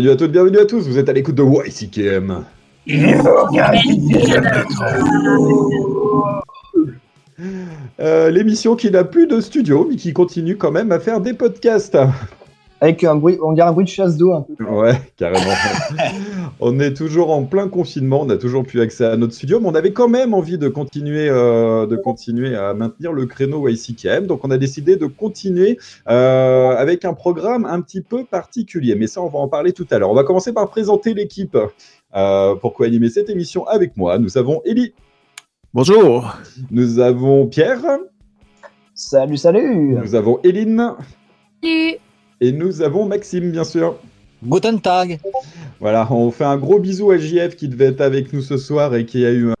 Bienvenue à toutes, bienvenue à tous, vous êtes à l'écoute de YCKM. Euh, L'émission qui n'a plus de studio, mais qui continue quand même à faire des podcasts. Avec un bruit, on dirait un bruit de chasse d'eau un peu. Ouais, carrément. on est toujours en plein confinement, on n'a toujours plus accès à notre studio, mais on avait quand même envie de continuer, euh, de continuer à maintenir le créneau YCKM. Donc on a décidé de continuer euh, avec un programme un petit peu particulier. Mais ça, on va en parler tout à l'heure. On va commencer par présenter l'équipe. Euh, pour co-animer cette émission avec moi, nous avons Ellie. Bonjour. Nous avons Pierre. Salut, salut. Nous avons Eline. Salut. Et nous avons Maxime, bien sûr. Guten Tag. Voilà, on fait un gros bisou à JF qui devait être avec nous ce soir et qui a eu un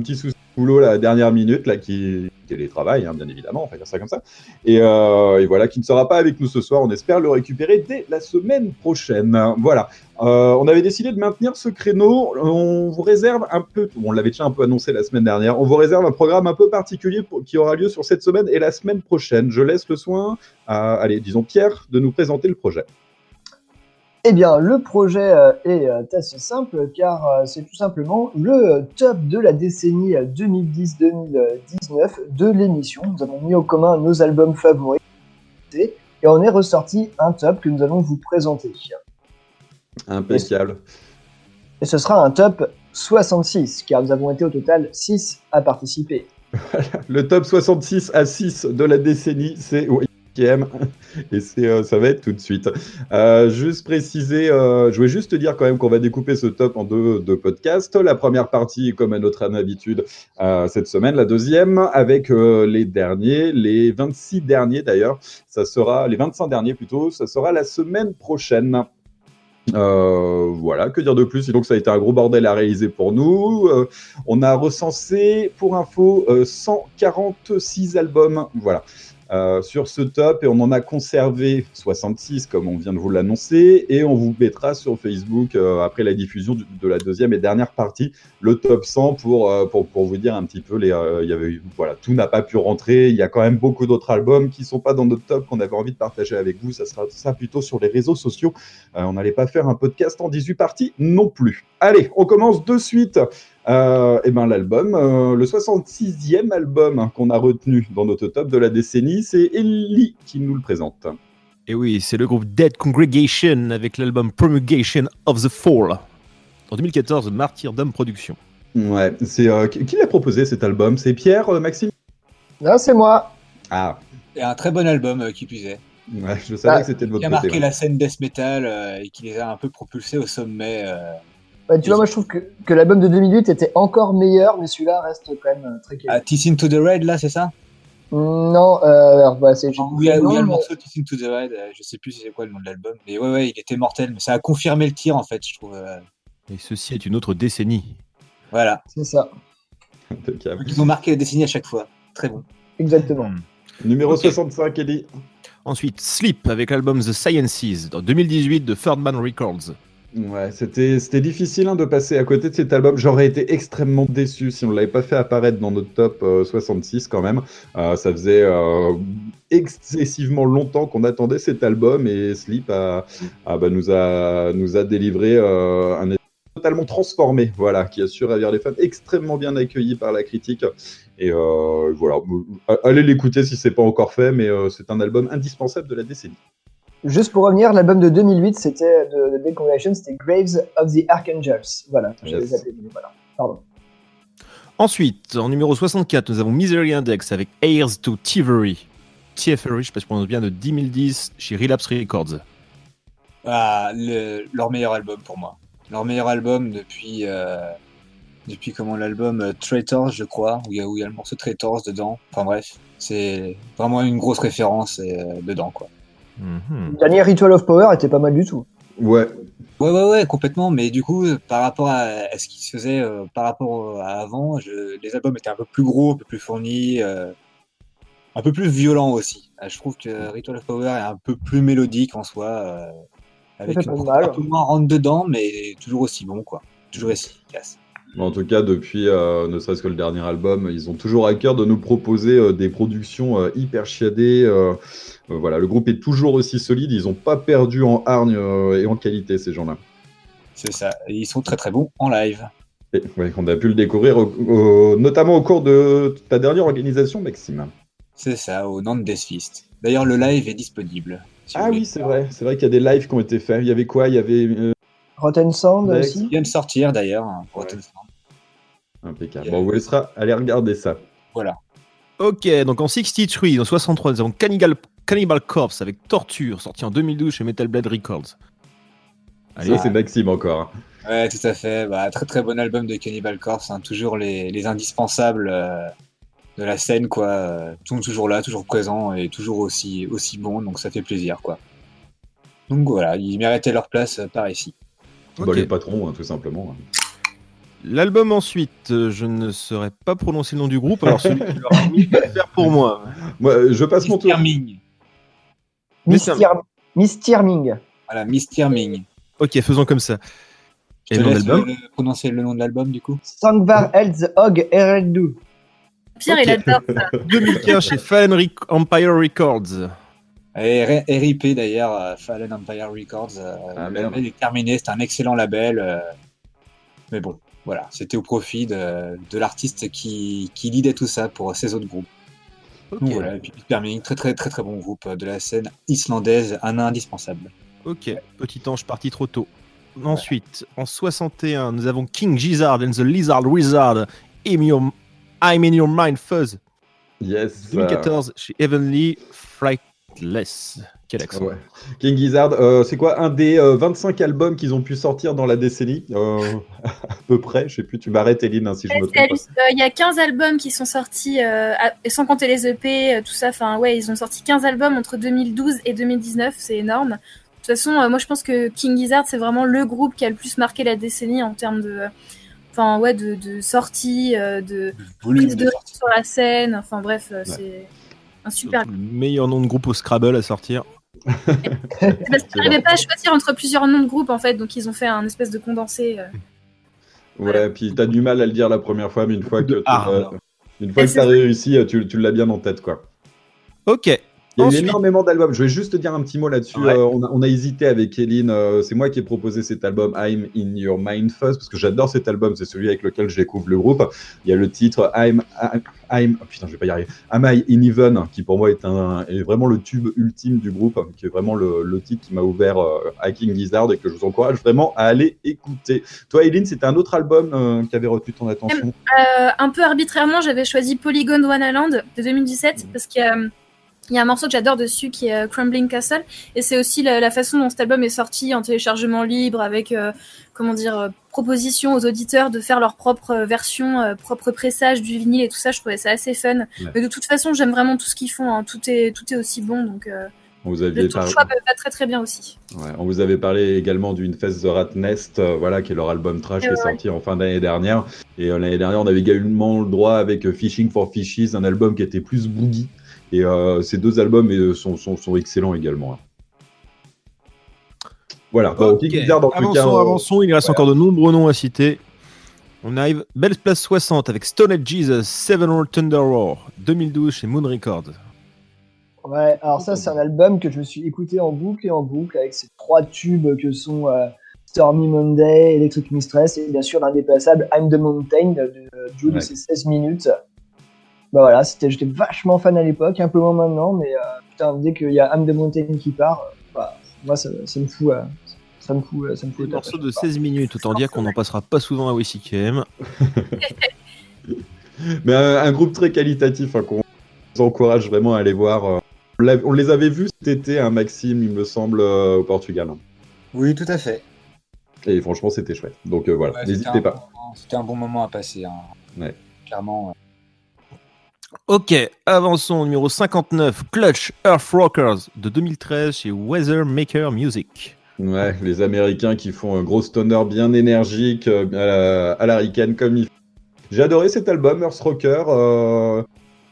petit souci de boulot la dernière minute, là, qui télétravail, hein, bien évidemment, on va dire ça comme ça. Et, euh, et, voilà, qui ne sera pas avec nous ce soir. On espère le récupérer dès la semaine prochaine. Voilà. Euh, on avait décidé de maintenir ce créneau. On vous réserve un peu, on l'avait déjà un peu annoncé la semaine dernière, on vous réserve un programme un peu particulier qui aura lieu sur cette semaine et la semaine prochaine. Je laisse le soin à, allez, disons Pierre, de nous présenter le projet. Eh bien, le projet euh, est euh, assez simple car euh, c'est tout simplement le top de la décennie 2010-2019 de l'émission. Nous avons mis au commun nos albums favoris et on est ressorti un top que nous allons vous présenter. Impeccable. Et ce sera un top 66 car nous avons été au total 6 à participer. le top 66 à 6 de la décennie, c'est et c'est euh, ça va être tout de suite. Euh, juste préciser, euh, je voulais juste te dire quand même qu'on va découper ce top en deux, deux, podcasts. La première partie, comme à notre habitude, cette semaine. La deuxième, avec les derniers, les 26 derniers d'ailleurs. Ça sera, les 25 derniers plutôt, ça sera la semaine prochaine. Voilà, que dire de plus? Donc ça a été un gros bordel à réaliser pour nous. On a recensé, pour info, euh, 146 albums. Voilà. Euh, sur ce top et on en a conservé 66 comme on vient de vous l'annoncer et on vous mettra sur Facebook euh, après la diffusion de la deuxième et dernière partie le top 100 pour, euh, pour, pour vous dire un petit peu les il y avait voilà tout n'a pas pu rentrer. Il y a quand même beaucoup d'autres albums qui sont pas dans notre top qu'on avait envie de partager avec vous. Ça sera ça plutôt sur les réseaux sociaux. On n'allait pas faire un podcast en 18 parties non plus. Allez on commence de suite euh, et ben l'album, euh, le 66e album qu'on a retenu dans notre top de la décennie, c'est Ellie qui nous le présente. Et oui, c'est le groupe Dead Congregation avec l'album Promulgation of the Fall. En 2014, Martyrdom Productions. Ouais, c'est euh, qui l'a proposé cet album? C'est Pierre, euh, Maxime? Non, c'est moi. Ah. Et un très bon album euh, qui puisait. Ouais, je savais ah, que c'était de votre côté. Qui a marqué ouais. la scène death metal euh, et qui les a un peu propulsés au sommet. Ouais, tu vois, moi je trouve que, que l'album de 2008 était encore meilleur, mais celui-là reste quand même euh, très Ah, Tiss into the Red, là, c'est ça? Non, euh, bah, c'est. Où il y a, où il y a le morceau Tiss into the Red, euh, je sais plus c'est quoi le nom de l'album, mais ouais, ouais, il était mortel, mais ça a confirmé le tir en fait, je trouve. euh. Et ceci est une autre décennie. Voilà. C'est ça. Ils ont marqué la décennie à chaque fois. Très bon. Exactement. Hmm. Numéro Ok. 65, Ellie. Ensuite, Sleep avec l'album The Sciences en 2018 de Third Man Records. Ouais, c'était c'était difficile hein, de passer à côté de cet album. J'aurais été extrêmement déçu si on ne l'avait pas fait apparaître dans notre top euh, 66 quand même. Euh, ça faisait euh, excessivement longtemps qu'on attendait cet album et Sleep a, bah, nous, a, nous a délivré euh, un totalement transformé, voilà, qui a su ravir les fans, extrêmement bien accueilli par la critique. Et euh, voilà, allez l'écouter si c'est pas encore fait, mais euh, c'est un album indispensable de la décennie. Juste pour revenir, l'album de 2008, c'était de, de Dead Congregation, c'était Graves of the Archangels. Voilà, je Yes. les appelais, mais voilà. Pardon. Ensuite, en numéro 64, nous avons Misery Index avec Heirs to Thievery. Thievery, je sais pas si je prononce bien, de 2010 chez Relapse Records. Ah, le- leur meilleur album pour moi. Leur meilleur album depuis. euh, depuis comment l'album euh, Traitors, je crois, où il y, a- où il y a le morceau Traitors dedans. Enfin bref, c'est vraiment une grosse référence euh, dedans, quoi. Mhm. Le dernier Ritual of Power était pas mal du tout. Ouais, Ouais, ouais, ouais, complètement. Mais du coup, euh, par rapport à, à ce qui se faisait euh, par rapport à avant, je- les albums étaient un peu plus gros, un peu plus fournis, euh, un peu plus violents aussi. Euh, Je trouve que Ritual of Power est un peu plus mélodique en soi, euh, avec mal. un peu moins rentre dedans, mais toujours aussi bon, quoi. Toujours aussi efficace. En tout cas, depuis euh, ne serait-ce que le dernier album, ils ont toujours à cœur de nous proposer euh, des productions euh, hyper chiadées. voilà, le groupe est toujours aussi solide. Ils n'ont pas perdu en hargne et en qualité, ces gens-là. C'est ça. Ils sont très très bons en live. Et, ouais, on a pu le découvrir, au- au- notamment au cours de ta dernière organisation, Maxime. C'est ça, au Nantes Fist. D'ailleurs, le live est disponible. si Ah oui, c'est vrai. C'est vrai qu'il y a des lives qui ont été faits. Il y avait quoi? Il y avait Rotten Sound Next. aussi. Il vient de sortir d'ailleurs. hein, pour Ouais. Rotten Sound. impeccable. Bon, on vous laissera aller regarder ça. Ok, donc en 63, en 63, nous avons Cannibal, Cannibal Corpse avec Torture, sorti en 2012 chez Metal Blade Records. Allez, Ça, c'est Maxime encore. Ouais, tout à fait. Bah, très très bon album de Cannibal Corpse. hein. Toujours les, les indispensables euh, de la scène, quoi. Euh, sont toujours là, toujours présents et toujours aussi, aussi bons. Donc ça fait plaisir, quoi. Donc voilà, ils méritaient leur place euh, par ici. Ok. Bah, les patrons, hein, tout simplement. L'album ensuite, euh, je ne saurais pas prononcer le nom du groupe, alors celui qui l'aura mis va le faire pour moi. Moi, euh, je passe mon tour. Mr. Ming. Mais ça- Mistyr- Mystyrming. Voilà, Mr. Ming. Ok, faisons comme ça. Je Et te le nom laisse euh, prononcer le nom de l'album, du coup. Sangvar Elz Og Eredu. Pierre, il adore ça. 2015 chez Fallen Empire Records. Et RIP d'ailleurs, euh, Fallen Empire Records. euh, Ah, le merde. label est terminé, c'est un excellent label. euh, mais bon, voilà, c'était au profit de, de l'artiste qui, qui lidait tout ça pour ses autres groupes. Ok, Donc voilà, et puis Peter Ming, très très très très bon groupe de la scène islandaise, un indispensable. ok, petit ange parti trop tôt. Ensuite, en 61, nous avons King Gizzard and the Lizard Wizard, I'm, Your- I'm in Your Mind Fuzz. Yes. 2014 chez Heavenly Frightless. Quel accent. Ouais. King Gizzard, euh, c'est quoi un des euh, 25 albums qu'ils ont pu sortir dans la décennie Euh, À peu près, je sais plus, tu m'arrêtes Eline hein, si je me trompe. euh, Il y a 15 albums qui sont sortis, euh, à- sans compter les EP, euh, tout ça. Enfin, ouais, ils ont sorti 15 albums entre 2012 et 2019, c'est énorme. De toute façon, euh, moi je pense que King Gizzard, c'est vraiment le groupe qui a le plus marqué la décennie en termes de. Enfin, ouais, de, de sorties, euh, de de de risque sur la scène. Enfin, bref, euh, c'est un super. Le meilleur nom de groupe au Scrabble à sortir. Parce qu'ils n'arrivaient pas à choisir entre plusieurs noms de groupe en fait, donc ils ont fait un espèce de condensé. euh. Ouais, puis t'as du mal à le dire la première fois, mais une fois que l'as- une fois Et que t'as réussi, tu, tu l'as bien en tête, quoi. Ok. Il y a eu Ensuite- énormément d'albums. Je vais juste te dire un petit mot là-dessus. Ouais. Euh, on, a, on a hésité avec Eline. euh, c'est moi qui ai proposé cet album I'm in Your Mind Fuzz parce que j'adore cet album. C'est celui avec lequel je découvre le groupe. Il y a le titre I'm, I'm, I'm- oh putain, je vais pas y arriver. Am I in Even qui pour moi est, un, est vraiment le tube ultime du groupe, qui est vraiment le, le titre qui m'a ouvert euh, à King Gizzard et que je vous encourage vraiment à aller écouter. Toi, Eline, c'était un autre album euh, qui avait retenu ton attention? Euh, un peu arbitrairement, j'avais choisi Polygon Wonderland de 2017 parce y a, il y a un morceau que j'adore dessus qui est euh, Crumbling Castle et c'est aussi la, la façon dont cet album est sorti en téléchargement libre avec euh, comment dire euh, proposition aux auditeurs de faire leur propre version, euh, propre pressage du vinyle et tout ça. Je trouvais ça assez fun. Mais de toute façon, j'aime vraiment tout ce qu'ils font. hein. Tout est tout est aussi bon donc euh, On vous le aviez ton par- choix va très très bien aussi. Ouais, on vous avait parlé également d'une Fest the Rat Nest, euh, voilà, qui est leur album trash qui est Ouais. sorti en fin d'année dernière. Et euh, l'année dernière, on avait également le droit avec Fishing for Fishes, un album qui était plus boogie. Et euh, ces deux albums euh, sont, sont, sont excellents également. hein. Voilà, Bon, Ok. King Gizzard, en tout avançons, cas, avançons, il reste encore de nombreux noms à citer. On arrive, belle place 60 avec Stone Jesus, Seven World Thunder Roar, 2012 chez Moon Records. Ouais, alors ça, c'est un album que je me suis écouté en boucle et en boucle avec ces trois tubes que sont euh, Stormy Monday, Electric Mistress et bien sûr l'indépassable I'm the Mountain de, de, du haut de Ouais. ses 16 minutes. Bah voilà, c'était, j'étais vachement fan à l'époque, un peu moins maintenant, mais euh, putain, dès qu'il y a I'm the Mountain qui part, euh, bah, moi ça, ça me fout. euh, ça me fout, euh, ça me fout tapis. de 16 minutes, autant dire qu'on n'en passera pas souvent à WCKM. mais un, un groupe très qualitatif hein, qu'on vous encourage vraiment à aller voir. On, les avait vus cet été, un Maxime, il me semble, euh, au Portugal. hein. Oui, tout à fait. Et franchement, c'était chouette. Donc euh, voilà, Ouais, n'hésitez un pas. bon moment- C'était un bon moment à passer. hein. Ouais. Clairement. Ok, avançons, numéro 59, Clutch Earth Rockers de 2013 chez Weather Maker Music. Ouais, les Américains qui font un gros stoner bien énergique, euh, à la, comme il. J'ai adoré cet album, Earth Rocker. euh,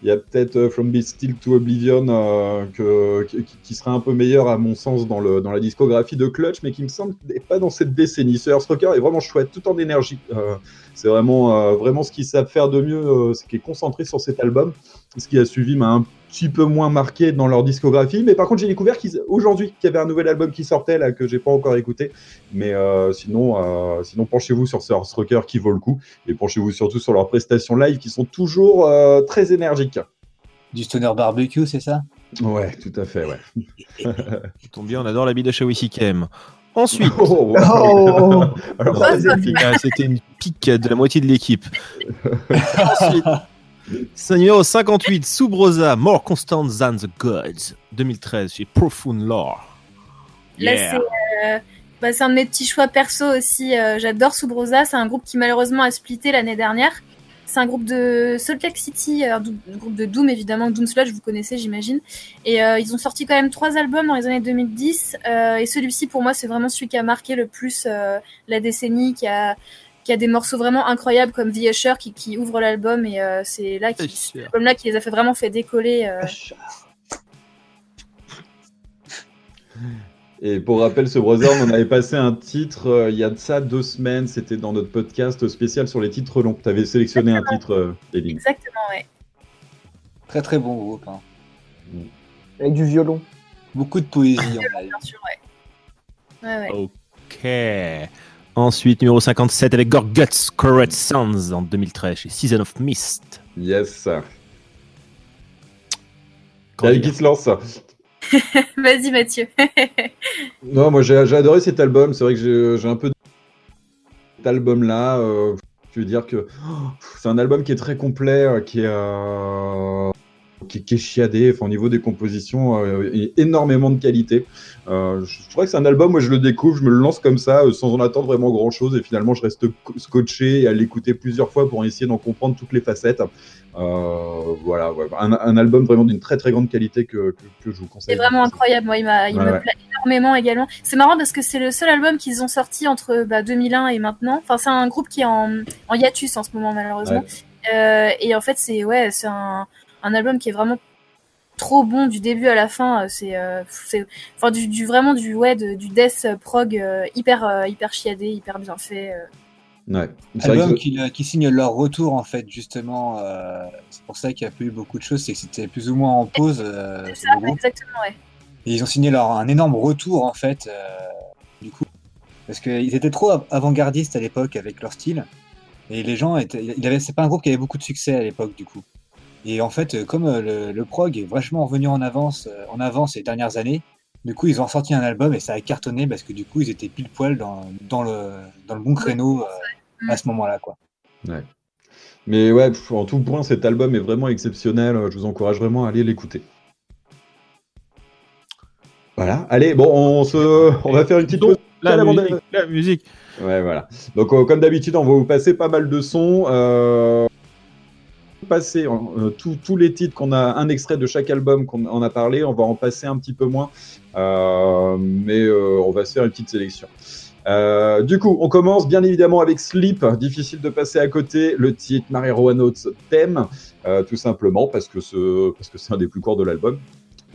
il y a peut-être euh, From Beast Steel to Oblivion euh, qui, qui serait un peu meilleur à mon sens dans, le, dans la discographie de Clutch, mais qui me semble n'est pas dans cette décennie. Ce Earth Rocker est vraiment chouette, tout en énergie. Euh, c'est vraiment, vraiment ce qu'ils savent faire de mieux, ce qui est concentré sur cet album. Ce qui a suivi m'a un petit peu moins marqué dans leur discographie, mais par contre j'ai découvert qu'ils- aujourd'hui qu'il y avait un nouvel album qui sortait là que j'ai pas encore écouté. Mais euh, sinon, euh, sinon penchez-vous sur ce Rocker qui vaut le coup et penchez-vous surtout sur leurs prestations live qui sont toujours euh, très énergiques. Du stoner barbecue, c'est ça? Ouais, tout à fait, ouais. Ça tombe bien, on adore la bide de Shawisi Kem. Ensuite, Oh, wow. Oh Alors. Ah, c'était une pique de la moitié de l'équipe. Ensuite, c'est numéro 58, Subrosa, More Constant Than the Gods, 2013, chez Profound Lore. Là, Yeah. c'est euh, bah, c'est un de mes petits choix perso aussi. euh, J'adore Subrosa. C'est un groupe qui malheureusement a splitté l'année dernière. C'est un groupe de Salt Lake City, euh, un groupe de Doom évidemment, Doom Sludge, vous connaissez j'imagine. Et euh, ils ont sorti quand même trois albums dans les années 2010. euh, et celui-ci pour moi c'est vraiment celui qui a marqué le plus la décennie, qui a qui a des morceaux vraiment incroyables comme The Usher qui, qui ouvre l'album et euh, c'est là qui cet album-là qui les a fait vraiment fait décoller. euh, Et pour rappel, ce brother, on avait passé un titre euh, il y a de ça deux semaines. C'était dans notre podcast spécial sur les titres longs. Tu avais sélectionné un titre, euh. Exactement, ouais. Très très bon groupe. hein. Avec du violon. Beaucoup de poésie en live. Bien sûr, ouais. Ouais, ouais. Ok. Ensuite, numéro 57 avec Gorguts, Correct Sounds en 2013 chez Season of Mist. Yes. Quand Allez, il y a- qui se lance Vas-y Mathieu. Non, moi j'ai adoré cet album. C'est vrai que j'ai- un peu cet album-là. euh, je veux dire que oh, c'est un album qui est très complet, euh, qui est, euh, qui, qui est chiadé. Enfin, au niveau des compositions, euh, il y a énormément de qualité. Euh, je, je crois que c'est un album, moi je le découvre, je me le lance comme ça, euh, sans en attendre vraiment grand-chose. Et finalement, je reste co- scotché et à l'écouter plusieurs fois pour essayer d'en comprendre toutes les facettes. Euh, voilà, ouais. un, un album vraiment d'une très très grande qualité que, que, que je vous conseille. C'est vraiment incroyable. Moi, il, m'a, il Ouais, me ouais. plaît énormément également. C'est marrant parce que c'est le seul album qu'ils ont sorti entre bah, 2001 et maintenant. Enfin, c'est un groupe qui est en, en hiatus en ce moment, malheureusement. Euh, et en fait, c'est ouais, c'est un, un album qui est vraiment trop bon du début à la fin. Euh, C'est, euh, c'est enfin du, du vraiment du ouais de- du death prog euh, hyper euh, hyper chiadé, hyper bien fait. euh. Ouais. Album que- qui, qui signe leur retour en fait justement. euh, c'est pour ça qu'il n'y a pas eu beaucoup de choses, c'est que c'était plus ou moins en pause euh, C'est ce ça, exactement, ouais. Et ils ont signé leur un énorme retour en fait euh, du coup parce qu'ils étaient trop av- avant-gardistes à l'époque avec leur style et les gens étaient il avait c'est pas un groupe qui avait beaucoup de succès à l'époque du coup. Et en fait euh, comme euh, le, le prog est vachement revenu en avance euh, en avance ces dernières années, du coup ils ont sorti un album et ça a cartonné parce que du coup ils étaient pile poil dans, dans le dans le bon créneau euh, à ce moment-là quoi. Mais ouais, en tout point, cet album est vraiment exceptionnel. Je vous encourage vraiment à aller l'écouter. Voilà. Allez, bon, on se, on va faire une petite pause. La musique, la musique. Ouais, voilà. Donc, euh, comme d'habitude, on va vous passer pas mal de sons. Euh... Passer euh, tous- les titres qu'on a, un extrait de chaque album qu'on en a parlé. On va en passer un petit peu moins, Euh, mais euh, on va se faire une petite sélection. Du coup, on commence bien évidemment avec Sleep. Difficile de passer à côté. Le titre Mary Roanoke's thème, tout simplement parce que c'est un des plus courts de l'album.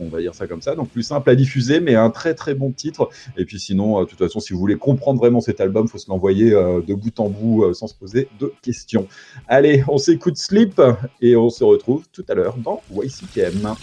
On va dire ça comme ça. Donc plus simple à diffuser, mais un très très bon titre. Et puis sinon, euh, de toute façon, si vous voulez comprendre vraiment cet album, faut se l'envoyer euh, de bout en bout euh, sans se poser de questions. Allez, on s'écoute Sleep et on se retrouve tout à l'heure dans YCKM.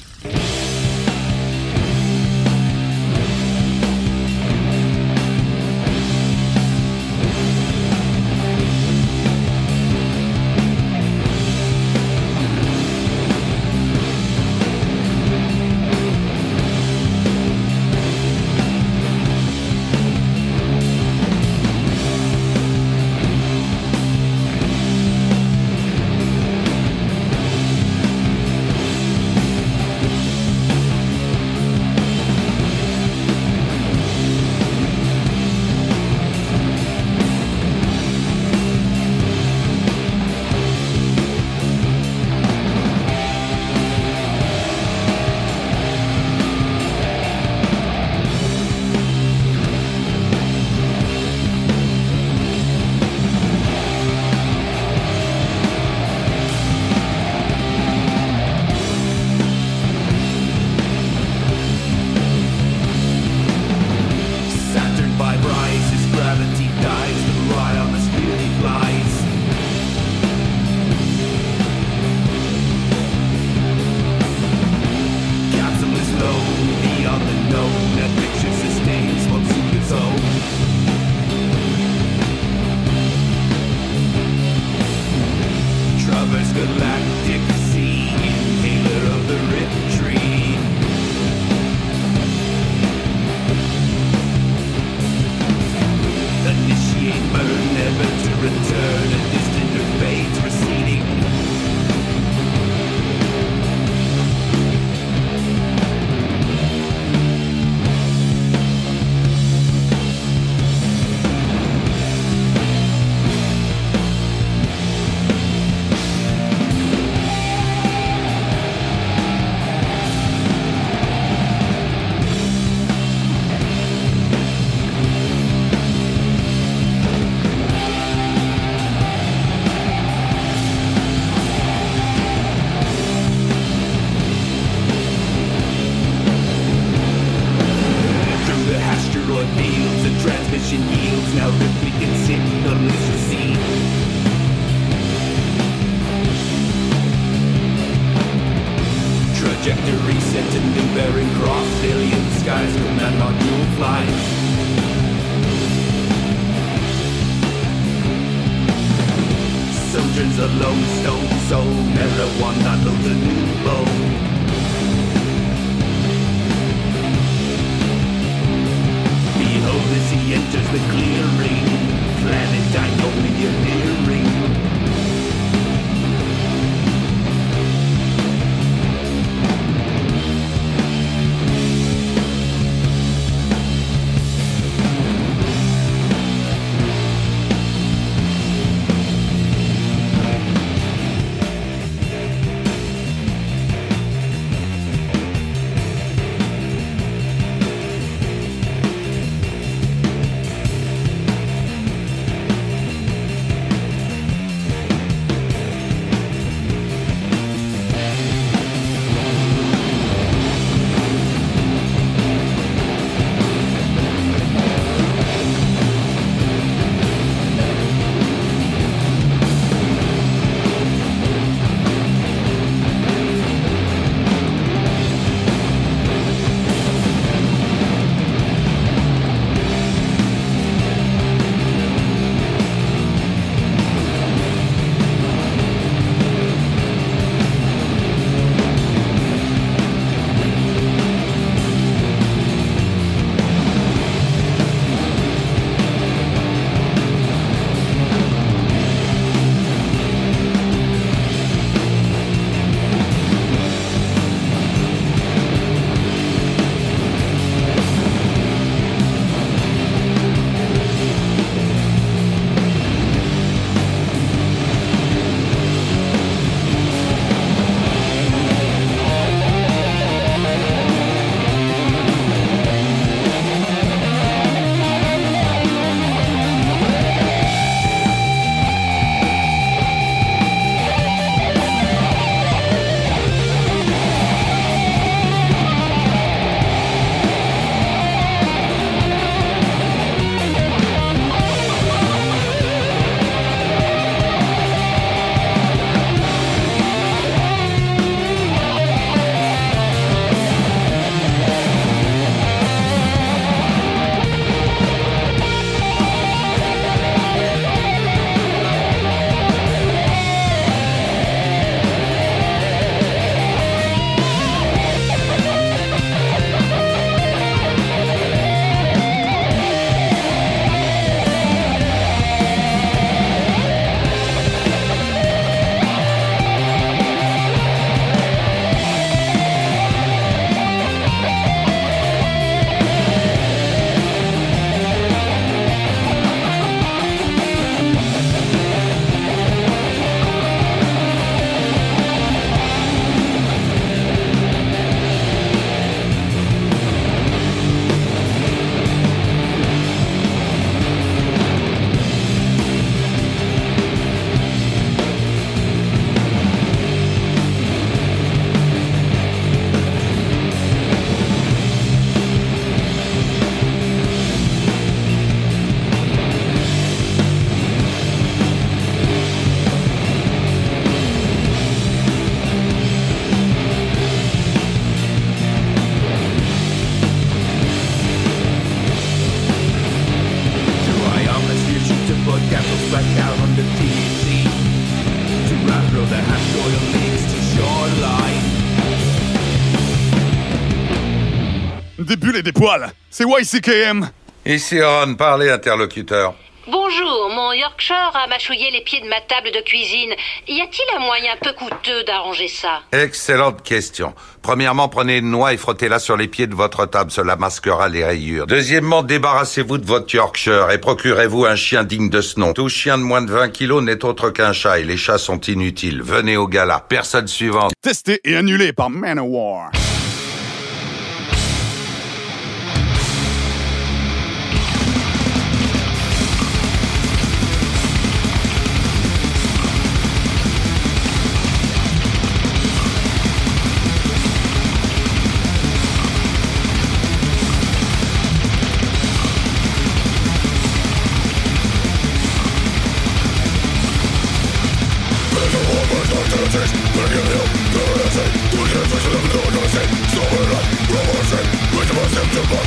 Et des poils. C'est YCKM. Ici Ron, parlez interlocuteur. Bonjour, mon Yorkshire a mâchouillé les pieds de ma table de cuisine. Y a-t-il un moyen peu coûteux d'arranger ça? Excellente question. Premièrement, prenez une noix et frottez-la sur les pieds de votre table, cela masquera les rayures. Deuxièmement, débarrassez-vous de votre Yorkshire et procurez-vous un chien digne de ce nom. Tout chien de moins de 20 kilos n'est autre qu'un chat et les chats sont inutiles. Venez au gala. Personne suivante. Testé et annulé par Manowar.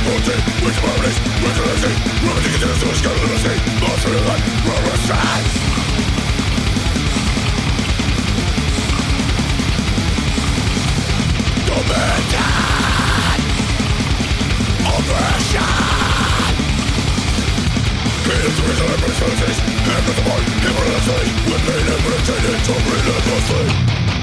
Moty, which memories, which energy Running against the scalability Lost for your life, we're Oppression Creative to reason and personalities Hand with the mind, immorality With to relentlessly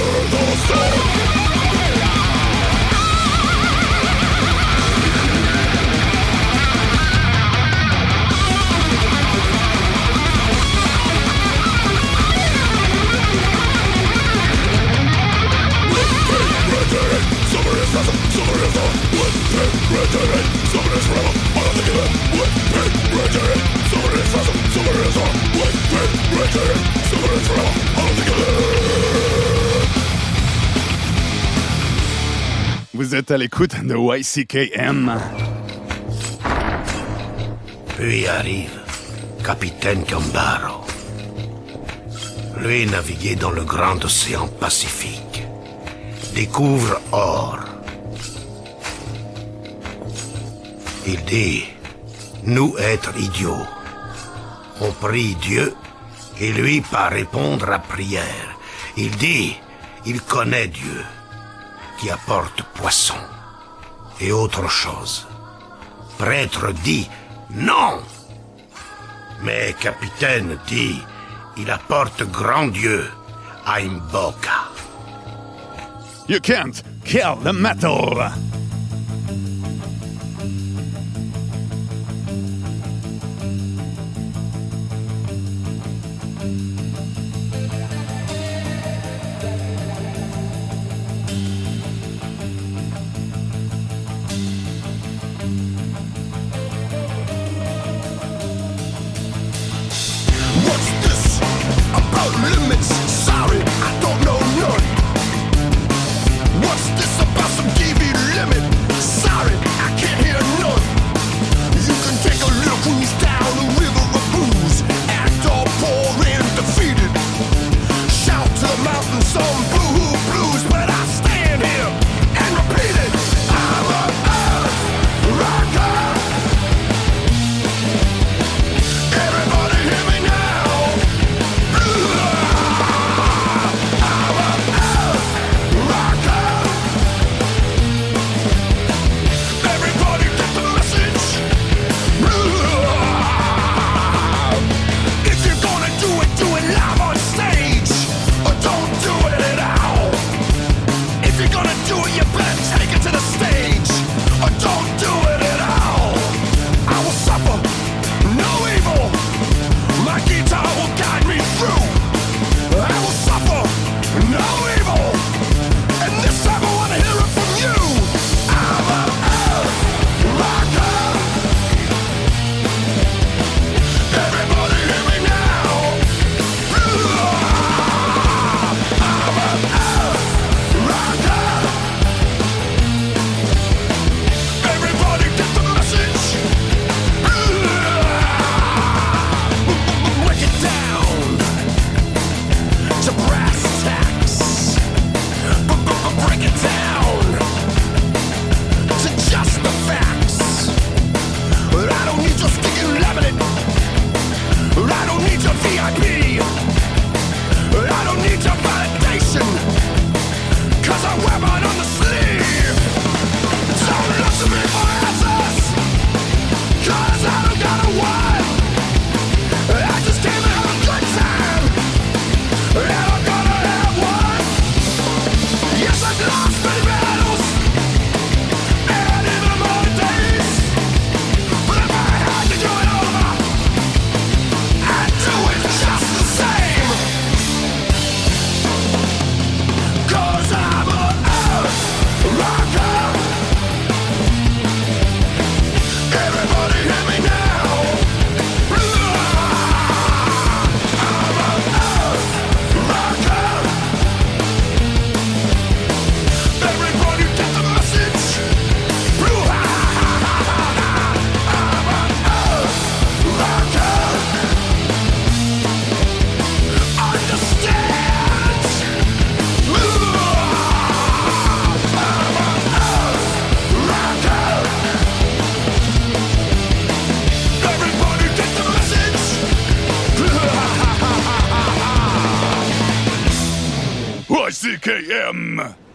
Vous êtes à l'écoute de YCKM. Puis arrive Capitaine Gambaro. Lui naviguait dans le grand océan Pacifique. Découvre or. Il dit, nous être idiots. On prie Dieu et lui pas répondre à prière. Il dit, il connaît Dieu qui apporte poisson et autre chose. Prêtre dit non. Mais capitaine dit il apporte grand Dieu à Imboka. You can't kill the metal.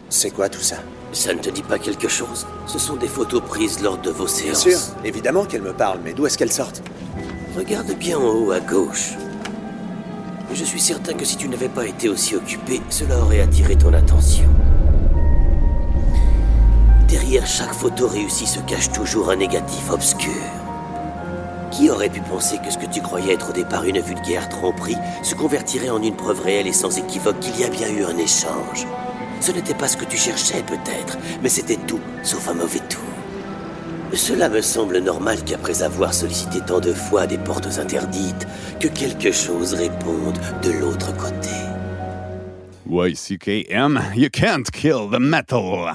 C'est quoi tout ça? Ça ne te dit pas quelque chose? Ce sont des photos prises lors de vos Bien séances. sûr, évidemment qu'elle me parle, mais d'où est-ce qu'elle sortent? Regarde bien en haut à gauche. Je suis certain que si tu n'avais pas été aussi occupé, cela aurait attiré ton attention. Derrière chaque photo réussie se cache toujours un négatif obscur. Qui aurait pu penser que ce que tu croyais être au départ une vulgaire tromperie se convertirait en une preuve réelle et sans équivoque qu'il y a bien eu un échange? Ce n'était pas ce que tu cherchais peut-être, mais c'était tout, sauf un mauvais tour. Cela me semble normal qu'après avoir sollicité tant de fois des portes interdites, que quelque chose réponde de l'autre côté. YCKM, you can't kill the metal.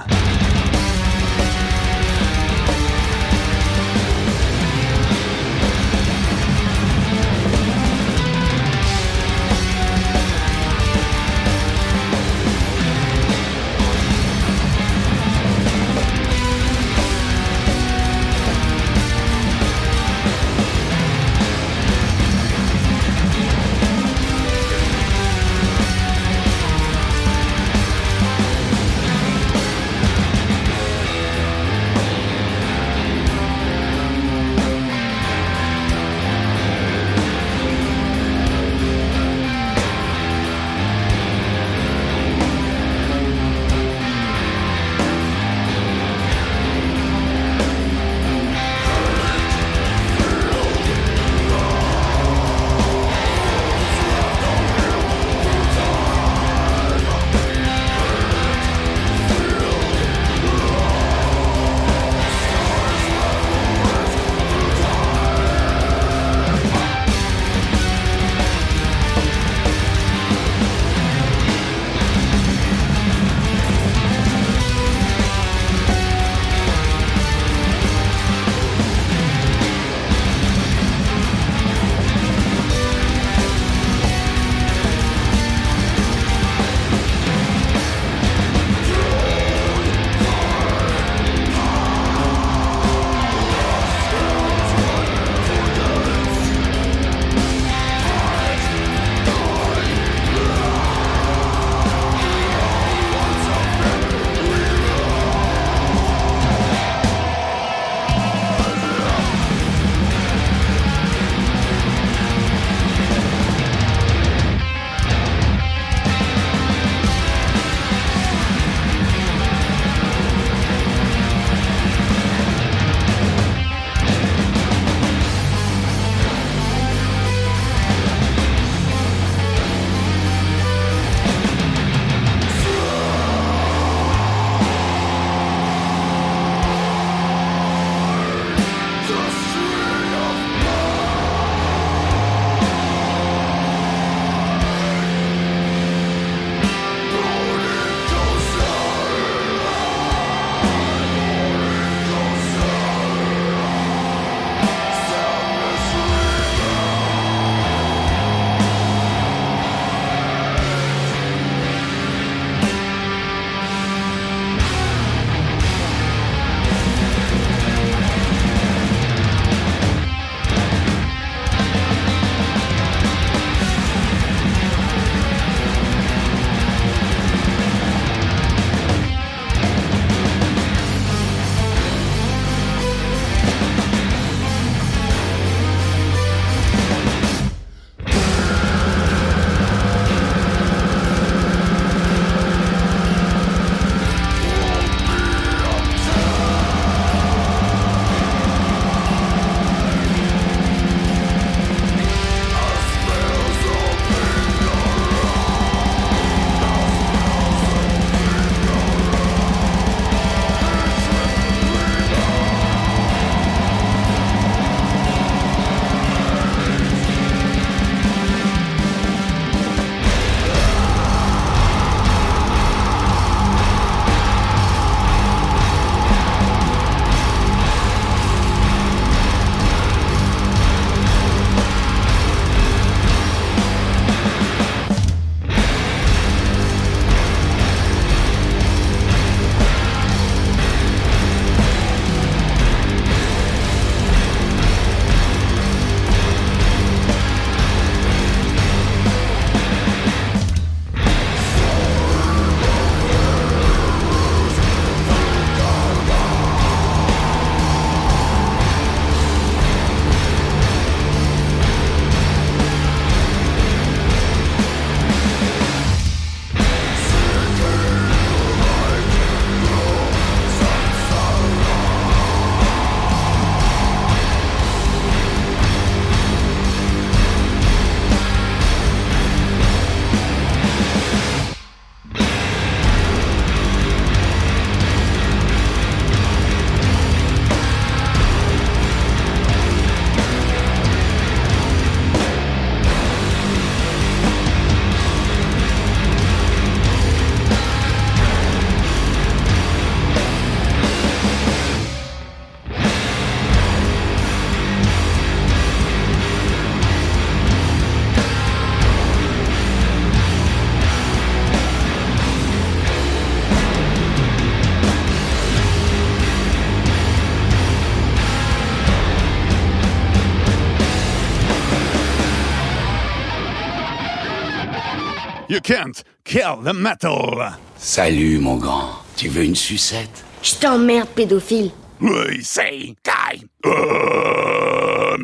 You can't kill the metal. Salut, mon grand. Tu veux une sucette? Je t'emmerde, pédophile. We say die. Euh,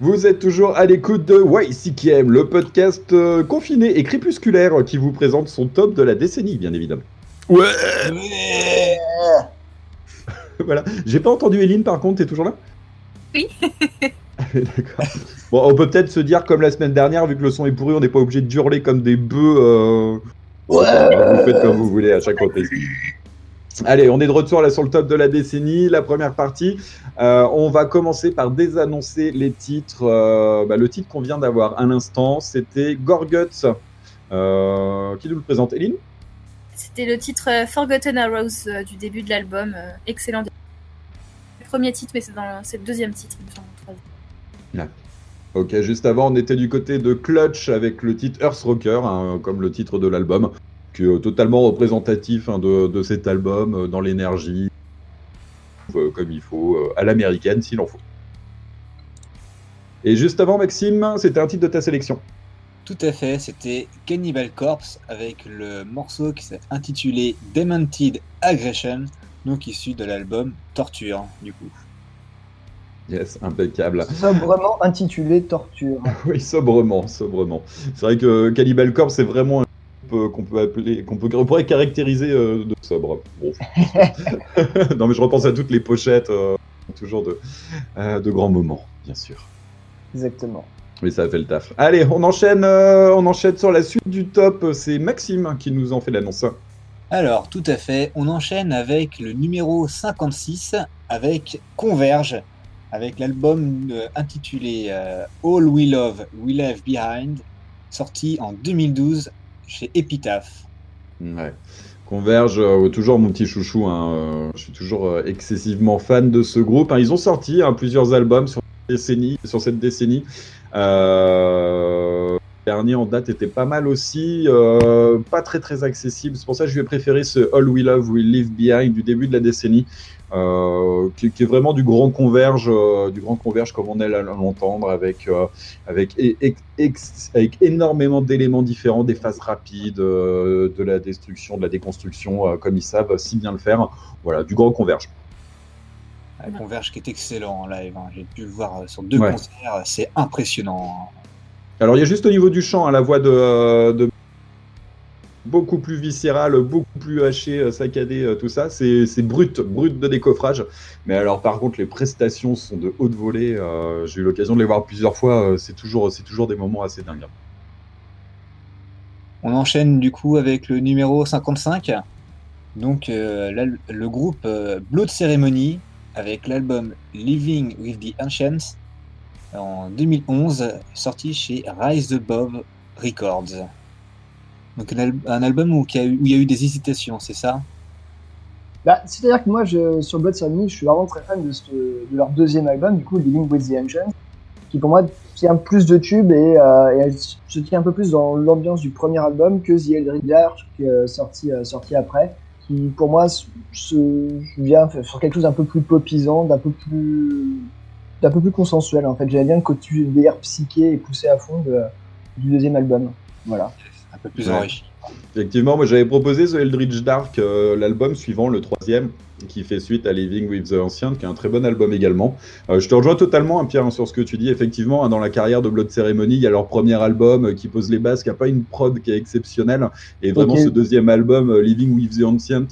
Vous êtes toujours à l'écoute de YCKM, le podcast euh, confiné et crépusculaire qui vous présente son top de la décennie, bien évidemment. Ouais. voilà. J'ai pas entendu Eline par contre, t'es toujours là? Oui. D'accord. Bon, on peut peut-être se dire comme la semaine dernière, vu que le son est pourri, on n'est pas obligé de hurler comme des bœufs. euh, Ouais. Vous faites comme vous voulez à chaque reprise. Allez, on est de retour là sur le top de la décennie, la première partie. Euh, on va commencer par désannoncer les titres. Euh, bah, le titre qu'on vient d'avoir à l'instant, c'était Gorguts. Euh, qui nous le présente, Eline? C'était le titre euh, Forgotten Arrows euh, du début de l'album. euh, excellent. Le premier titre, mais c'est dans c'est le deuxième titre. il me semble, Ok, juste avant, on était du côté de Clutch avec le titre Earthrocker, hein, comme le titre de l'album, qui est totalement représentatif hein, de, de cet album euh, dans l'énergie, euh, comme il faut, euh, à l'américaine s'il en faut. Et juste avant, Maxime, c'était un titre de ta sélection. Tout à fait, c'était Cannibal Corpse avec le morceau qui s'est intitulé Demented Aggression, donc issu de l'album Torture, du coup. Yes, impeccable. Sobrement intitulé Torture. oui, sobrement, sobrement. C'est vrai que Cannibal Corpse, c'est vraiment un groupe euh, qu'on peut appeler, qu'on peut, on pourrait caractériser euh, de sobre. Bon. non, mais je repense à toutes les pochettes, euh, toujours de, euh, de grands moments, bien sûr. Exactement. Mais ça a fait le taf. Allez, on enchaîne, euh, on enchaîne sur la suite du top. C'est Maxime qui nous en fait l'annonce. Alors, tout à fait, on enchaîne avec le numéro 56, avec Converge, avec l'album euh, intitulé euh, All We Love, We Left Behind, sorti en 2012 chez Epitaph. Ouais. Converge, euh, toujours mon petit chouchou. hein, je suis toujours excessivement fan de ce groupe. hein. Ils ont sorti hein, plusieurs albums sur, cette décennie, le dernier en date était pas mal aussi, pas très très accessible. C'est pour ça que je lui ai préféré ce All We Love, We Leave Behind du début de la décennie, euh, qui, qui est vraiment du grand converge, euh, du grand converge comme on aime à l'entendre, avec euh, avec ex- avec énormément d'éléments différents, des phases rapides, de la destruction, de la déconstruction, comme ils savent si bien le faire. Voilà, du grand converge. Un Converge qui est excellent en live, hein. j'ai pu le voir sur deux Ouais. concerts, c'est impressionnant. Alors il y a juste au niveau du chant, hein, la voix de, de beaucoup plus viscérale, beaucoup plus hachée, euh, saccadée, euh, tout ça, c'est brut, brut de décoffrage. Mais alors par contre les prestations sont de haute volée. euh, J'ai eu l'occasion de les voir plusieurs fois. c'est toujours, des moments assez dingues. On enchaîne du coup avec le numéro 55, donc le groupe Blood Ceremony avec l'album Living with the Ancients en 2011, sorti chez Rise Above Records. Donc un, al- un album où il y, a eu- des hésitations, c'est ça? Bah, C'est-à-dire que moi, je, sur Blood Ceremony, je suis vraiment très fan de, ce- de leur deuxième album, du coup, Living with the Ancients, qui pour moi tient plus de tubes et, euh, et se tient un peu plus dans l'ambiance du premier album que The Eldritch Dark, euh, sorti, euh, sorti après, qui pour moi se, vient sur quelque chose d'un peu plus popisant, d'un peu plus d'un peu plus consensuel en fait. J'aime bien le côté VR psyché et poussé à fond du deuxième album. Voilà. Un peu plus Ouais. enrichi. Effectivement, moi j'avais proposé The Eldritch Dark, euh, l'album suivant, le troisième, qui fait suite à Living with the Ancient, qui est un très bon album également. Euh, je te rejoins totalement, hein, Pierre, hein, sur ce que tu dis. Effectivement, hein, dans la carrière de Blood Ceremony, il y a leur premier album euh, qui pose les bases, qui n'a pas une prod qui est exceptionnelle. Et vraiment, ce deuxième album, euh, Living with the Ancient,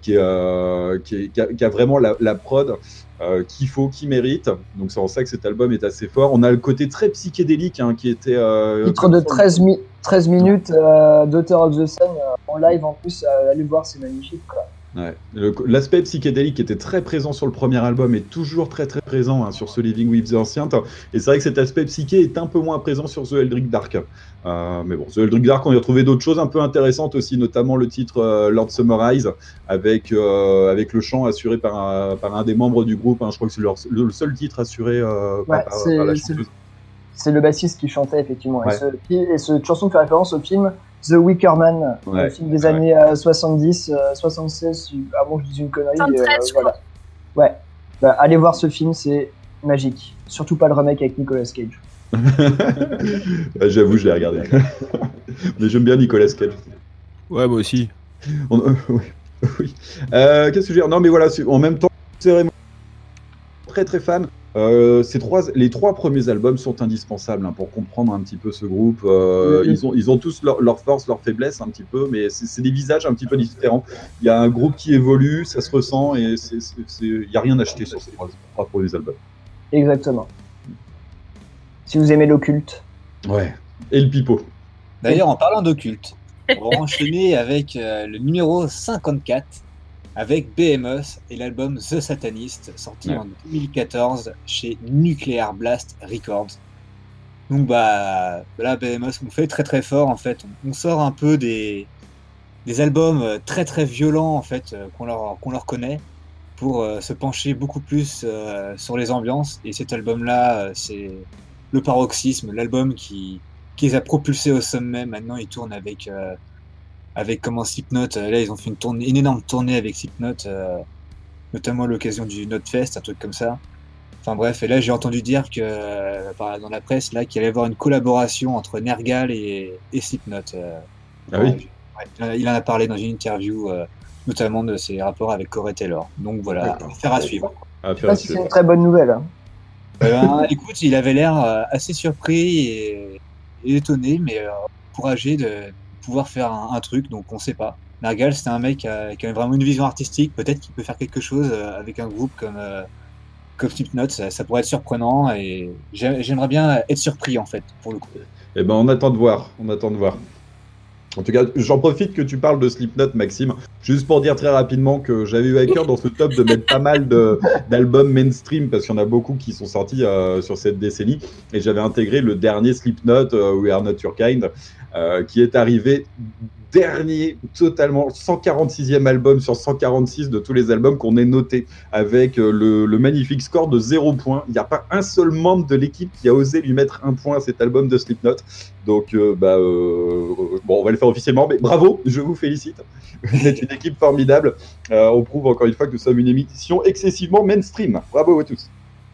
qui, est, euh, qui, est- qui a, qui a vraiment la, la prod. Euh, qu'il faut, qui mérite. Donc c'est en ça que cet album est assez fort. On a le côté très psychédélique hein, qui était... euh, Titre de 13, mi- 13 minutes euh, Daughter of the Sun euh, en live en plus, euh, allez voir, c'est magnifique. Quoi. Ouais. L'aspect psychédélique était très présent sur le premier album est toujours très très présent hein, sur ce Living with the Ancient. Et c'est vrai que cet aspect psyché est un peu moins présent sur The Eldritch Dark. Euh, mais bon, The Eldritch Dark, on y a trouvé d'autres choses un peu intéressantes aussi, notamment le titre euh, Lord Summarize, avec, euh, avec le chant assuré par un, par un des membres du groupe. hein. Je crois que c'est leur- le seul titre assuré par, Ouais, par- par la chanteuse. C'est le bassiste qui chantait effectivement. Ouais. Et, ce, et cette chanson fait référence au film The Wicker Man, Ouais. un film des années euh, 70, euh, 76, avant que je dise une connerie. mais, 73, je voilà. Ouais, Bah, allez voir ce film, c'est magique. Surtout pas le remake avec Nicolas Cage. Ouais, J'avoue, je l'ai regardé. Mais j'aime bien Nicolas Cage. Ouais, moi aussi. On- euh, oui. oui. Euh, Qu'est-ce que je veux dire? Non, mais voilà, en même temps, c'est vraiment très très fan. Euh, ces trois, les trois premiers albums sont indispensables hein, pour comprendre un petit peu ce groupe. Euh, ils, ont, ils ont tous leur, leur force, leur faiblesse un petit peu, mais c'est c'est des visages un petit peu différents. Il y a un groupe qui évolue, ça se ressent, et c'est- c'est- c'est- il n'y a rien à acheter sur ces trois, trois premiers albums. Exactement. Si vous aimez l'occulte. Ouais. Et le pipeau. D'ailleurs, en parlant d'occulte, on va enchaîner avec euh, le numéro 54 avec BMS et l'album The Satanist sorti Ouais. en 2014 chez Nuclear Blast Records. Donc bah là BMS on fait très très fort en fait. On, on sort un peu des, des albums euh, très très violents en fait euh, qu'on leur, qu'on leur connaît pour euh, se pencher beaucoup plus euh, sur les ambiances et cet album là c'est le paroxysme, l'album qui, qui les a propulsés au sommet. Maintenant, ils tournent avec, euh, avec comment Slipknot. euh, Là, ils ont fait une, tournée, une énorme tournée avec Slipknot, euh, notamment à l'occasion du Notfest, un truc comme ça. Enfin bref, et là, j'ai entendu dire que euh, dans la presse là qu'il allait y avoir une collaboration entre Nergal et, et Slipknot. euh. Ah oui Ouais, il en a- parlé dans une interview, euh, notamment de ses rapports avec Corey Taylor. Donc voilà, affaire à suivre. À Je sais faire pas si c'est une très bonne nouvelle. hein. Eh ben, écoute, il avait l'air euh, assez surpris et, et étonné, mais euh, encouragé de pouvoir faire un, truc, donc on sait pas. Nergal, c'était un mec qui avait vraiment une vision artistique, peut-être qu'il peut faire quelque chose euh, avec un groupe comme, euh, comme Slipknot, ça, pourrait être surprenant et j'ai- j'aimerais bien être surpris en fait, pour le coup. Eh ben, on attend de voir. On attend de voir. En tout cas, j'en profite que tu parles de Slipknot, Maxime, juste pour dire très rapidement que j'avais eu à cœur dans ce top de mettre pas mal d'albums mainstream, parce qu'il y en a beaucoup qui sont sortis euh, sur cette décennie, et j'avais intégré le dernier Slipknot, euh, We Are Not Your Kind, euh, qui est arrivé dernier, totalement 146e album sur 146 de tous les albums qu'on ait notés, avec euh, le, magnifique score de 0 points. Il n'y a pas un seul membre de l'équipe qui a osé lui mettre un point à cet album de Slipknot. Donc, euh, bah, bon, on va le faire officiellement, mais bravo, je vous félicite. Vous êtes une équipe formidable. On prouve encore une fois que nous sommes une émission excessivement mainstream. Bravo à tous.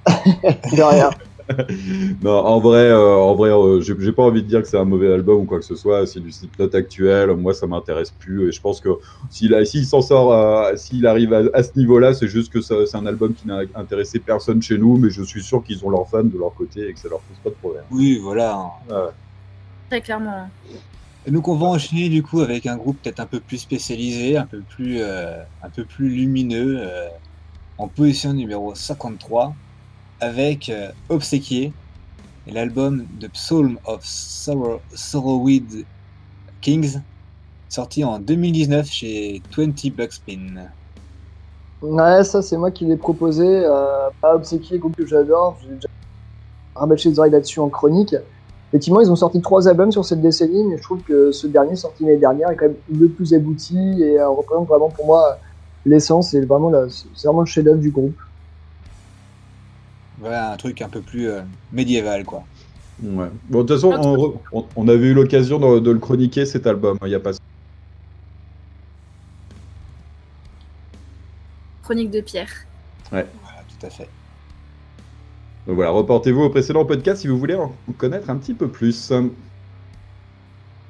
De rien. non, en vrai, euh, en vrai, euh, j'ai j'ai pas envie de dire que c'est un mauvais album ou quoi que ce soit. C'est du Slipknot actuel. Moi, ça m'intéresse plus. Et je pense que s'il a- s'il s'en sort, s'il arrive à, à ce niveau-là, c'est juste que ça- c'est un album qui n'a intéressé personne chez nous. Mais je suis sûr qu'ils ont leurs fans de leur côté et que ça leur pose pas de problème. Oui, voilà. Ouais. Très clairement. Et donc on va enchaîner du coup avec un groupe peut-être un peu plus spécialisé, un peu plus, euh, un peu plus lumineux, euh, en position numéro 53, avec euh, Obséquié et l'album The Psalm of Sorrow, Kings, sorti en 2019 chez 20 Buckspin. Ouais, ça c'est moi qui l'ai proposé. Euh, pas obséquié, groupe que j'adore. J'ai déjà rabâché des oreilles là-dessus en chronique. Effectivement, ils ont sorti trois albums sur cette décennie, mais je trouve que ce dernier, sorti l'année dernière, est quand même le plus abouti et euh, représente vraiment pour moi l'essence et vraiment c'est vraiment le chef-d'œuvre du groupe. Voilà un truc un peu plus euh, médiéval quoi. Ouais. Bon, de toute façon, on, re- on- on avait eu l'occasion de, de le chroniquer cet album. Il y a pas. Chronique de Pierre. Ouais. Voilà, tout à fait. Donc voilà, reportez-vous au précédent podcast si vous voulez en connaître un petit peu plus.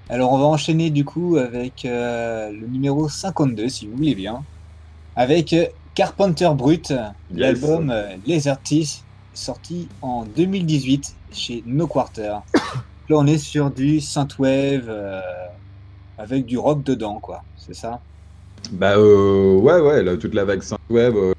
Alors on va enchaîner du coup avec euh, le numéro 52 si vous voulez bien, avec euh, Carpenter Brut, l'album euh, Laser Teeth sorti en 2018 chez No Quarter. Là on est sur du synthwave euh, avec du rock dedans quoi, c'est ça? Bah euh, ouais, ouais, là, toute la vague Synthwave, euh,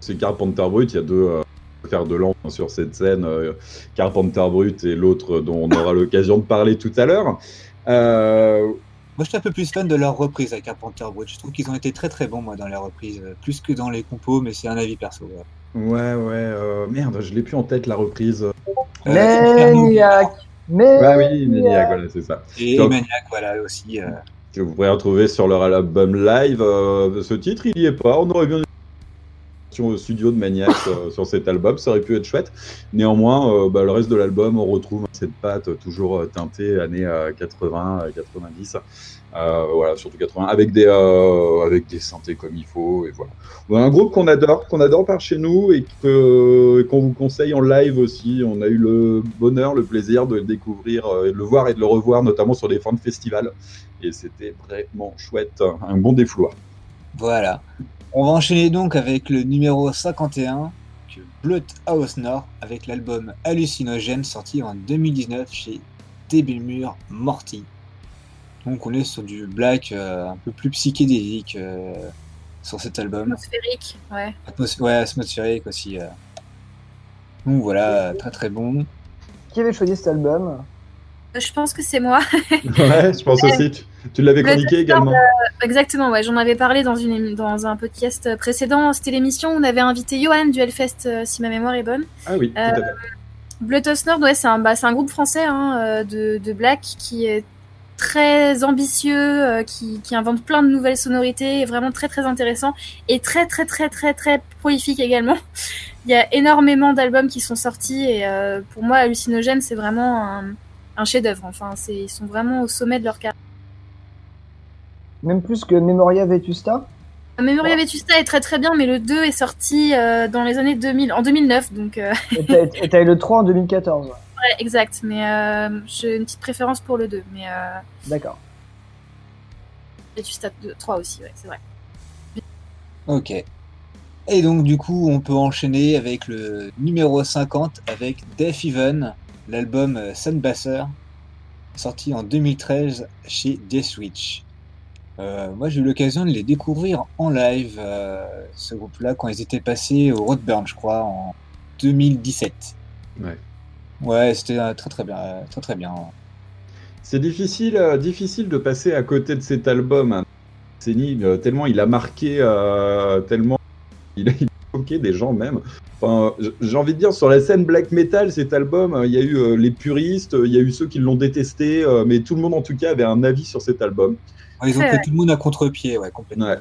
c'est Carpenter Brut. Il y a deux euh, fers de lance sur cette scène, euh, Carpenter Brut et l'autre dont on aura l'occasion de parler tout à l'heure. Moi je suis un peu plus fan de leur reprise à Carpenter Brut, je trouve qu'ils ont été très très bons moi dans les reprises, plus que dans les compos mais c'est un avis perso. ouais. Ouais, ouais, euh, merde, je l'ai plus en tête la reprise. Euh, Maniac Mais Ah oui, Maniac, voilà, c'est ça. Et Donc, Maniac voilà aussi. euh, que vous pourrez retrouver sur leur album live. euh, ce titre, il y est pas. On aurait bien au studio de Maniac euh, sur cet album, ça aurait pu être chouette. Néanmoins, euh, bah, le reste de l'album, on retrouve cette patte toujours euh, teintée années euh, 80, euh, 90. Euh, voilà, surtout 80, avec des, euh, avec des synthés comme il faut. Et voilà. Un groupe qu'on adore, qu'on adore par chez nous et qu'on vous conseille en live aussi. On a eu le bonheur, le plaisir de le découvrir, euh, de le voir et de le revoir, notamment sur les fins de festival. Et c'était vraiment chouette, un bon défouloir. Voilà. On va enchaîner donc avec le numéro 51, que Blood House Nord, avec l'album Hallucinogène sorti en 2019 chez Débulmure Morty. Donc on est sur du black euh, un peu plus psychédélique euh, sur cet album. Atmosphérique, ouais. Atmos- ouais, atmosphérique aussi. euh. Donc voilà, très très bon. Qui avait choisi cet album? Euh, Je pense que c'est moi. Ouais, je pense aussi. Tu, tu l'avais chroniqué également. euh, exactement, ouais, j'en avais parlé dans, une, dans un podcast précédent. C'était l'émission où on avait invité Johan du Hellfest, euh, si ma mémoire est bonne. Ah oui, tout à Euh, fait. Nord, ouais, c'est un, bah, c'est un groupe français hein, euh, de, de black qui est très ambitieux, euh, qui, qui invente plein de nouvelles sonorités, vraiment très très intéressant et très très très très très prolifique également. Il y a énormément d'albums qui sont sortis et euh, pour moi, Hallucinogène, c'est vraiment un, un chef-d'œuvre. Enfin, c'est, ils sont vraiment au sommet de leur carrière. Même plus que Memoria Vetusta? Memoria Vetusta est très très bien, mais le 2 est sorti euh, dans les années 2000, en 2009, donc euh, Et t'as- Et t'as eu le 3 en 2014. Ouais. exact. Mais euh, j'ai une petite préférence pour le 2, mais euh, D'accord. Vetusta 2, 3 aussi, ouais, c'est vrai. Ok. Et donc du coup, on peut enchaîner avec le numéro 50 avec Death Even, l'album euh, Sunbasser, sorti en 2013 chez Death Switch. Euh, moi, j'ai eu l'occasion de les découvrir en live, euh, ce groupe-là, quand ils étaient passés au Roadburn, je crois, en 2017. Ouais. Ouais, c'était euh, très très bien, euh, très très bien. C'est difficile, euh, difficile de passer à côté de cet album. hein. Euh, tellement il a marqué, euh, tellement il a, choqué des gens même. Enfin, j'ai envie de dire sur la scène black metal, cet album, euh, il y a eu euh, les puristes, euh, il y a eu ceux qui l'ont détesté, euh, mais tout le monde en tout cas avait un avis sur cet album. Ouais, ils ont pris tout le monde à contre-pied, ouais, complètement. Ouais.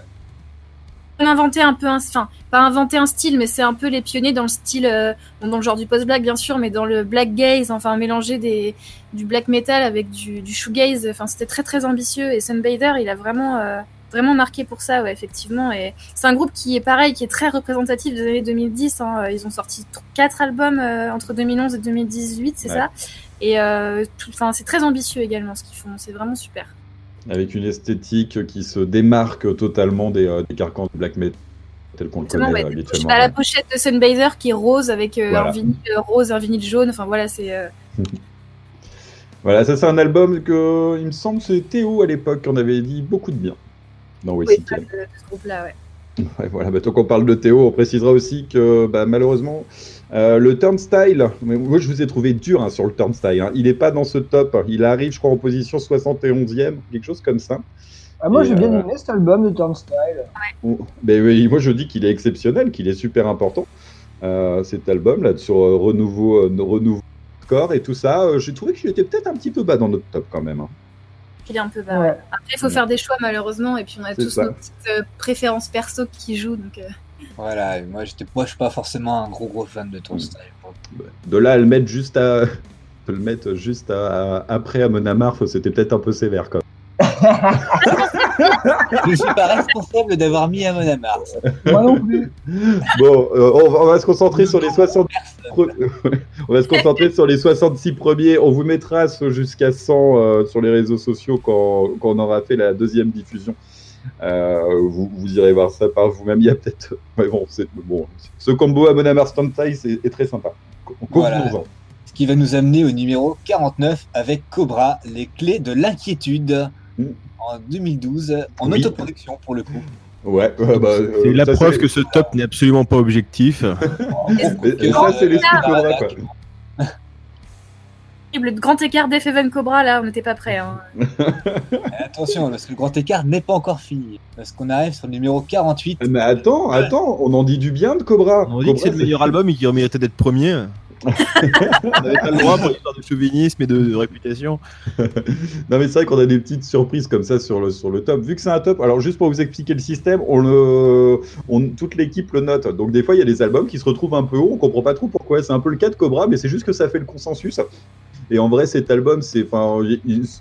Inventé un peu un, enfin, pas inventé un style, mais c'est un peu les pionniers dans le style, euh, dans le genre du post-black bien sûr, mais dans le black gaze, enfin mélanger des, du black metal avec du, du shoegaze, enfin c'était très très ambitieux et Sunbather il a vraiment euh, vraiment marqué pour ça, ouais effectivement. Et c'est un groupe qui est pareil, qui est très représentatif des années 2010. hein. Ils ont sorti quatre albums euh, entre 2011 et 2018, c'est Ouais. ça. Et enfin c'est très ambitieux également ce qu'ils font, c'est vraiment super. Avec une esthétique qui se démarque totalement des, euh, des carcans de black metal tel qu'on le connaît euh, habituellement. à la pochette de Sunbather qui est rose avec euh, Voilà. un vinyle rose, un vinyle jaune. Enfin voilà, c'est. euh, Voilà, ça c'est un album que, il me semble, c'est Théo à l'époque? Qui en avait dit beaucoup de bien. Non, oui, de, de ce groupe-là, ouais. Ouais, voilà, bah, tant qu'on parle de Théo, on précisera aussi que bah, malheureusement, euh, le turnstile, mais moi je vous ai trouvé dur hein, sur le turnstile, hein. il n'est pas dans ce top, il arrive je crois en position 71e, quelque chose comme ça. Ah, moi j'ai bien euh, aimé cet album de Turnstile. mais oui, moi je dis qu'il est exceptionnel, qu'il est super important, euh, cet album là sur euh, renouveau, euh, renouveau score et tout ça, euh, j'ai trouvé qu'il était peut-être un petit peu bas dans notre top quand même. hein. Il est un peu bas. Ouais. Après, il faut faire des choix malheureusement, et puis on a tous ça. nos petites euh, préférences perso qui jouent. Donc, euh, Voilà, et moi, j'étais, moi, je suis pas forcément un gros gros fan de Turnstile. De là à le mettre juste à, de le mettre juste à- à- après à Monamarf, c'était peut-être un peu sévère quand même. Je suis pas responsable d'avoir mis à Monamar. Moi non plus. Bon, euh, on, va, on va se concentrer sur les 60 pre- on va se concentrer sur les 66 premiers. On vous mettra jusqu'à 100 euh, sur les réseaux sociaux quand, quand on aura fait la deuxième diffusion. Euh, vous, vous irez voir ça par vous-même. Il y a peut-être. Ouais, bon, c'est- bon, ce combo à Monamar Standside est, est très sympa. Voilà. Ce qui va nous amener au numéro 49 avec Cobra, les clés de l'inquiétude en 2012, en Oui. autoproduction pour le coup. Ouais, ouais, bah, euh, C'est la ça, preuve c'est- que ce top n'est absolument pas objectif. Et ça, c'est les Ah, Cobra, quoi. Le grand écart d'F Even Cobra, là, on n'était pas prêts. Hein. Et attention, parce que le grand écart n'est pas encore fini. Parce qu'on arrive sur le numéro 48. Mais attends, attends, on en dit du bien de Cobra. On dit que c'est le meilleur album et qu'il méritait d'être premier. On n'avait pas le droit pour l'histoire de chauvinisme et de, de réputation. non mais c'est vrai qu'on a des petites surprises comme ça sur le, sur le top. Vu que c'est un top, alors juste pour vous expliquer le système, on le, on, toute l'équipe le note. Donc des fois il y a des albums qui se retrouvent un peu haut, on comprend pas trop pourquoi. C'est un peu le cas de Cobra, mais c'est juste que ça fait le consensus. Et en vrai, cet album, c'est, enfin,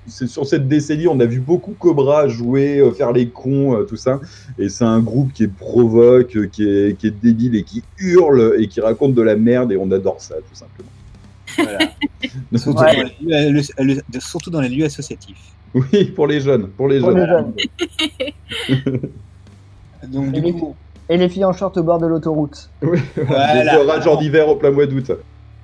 sur cette décennie, on a vu beaucoup Cobra jouer, euh, faire les cons, euh, tout ça. Et c'est un groupe qui est provoque, euh, qui est, qui est débile et qui hurle et qui raconte de la merde. Et on adore ça, tout simplement. Voilà. Surtout, Ouais. dans les lieux, le- le- surtout dans les lieux associatifs. Oui, pour les jeunes, pour les Pour jeunes. les jeunes. Donc Et du les, coup, et les filles en short au bord de l'autoroute. Voilà. Des orages en hiver au plein mois d'août.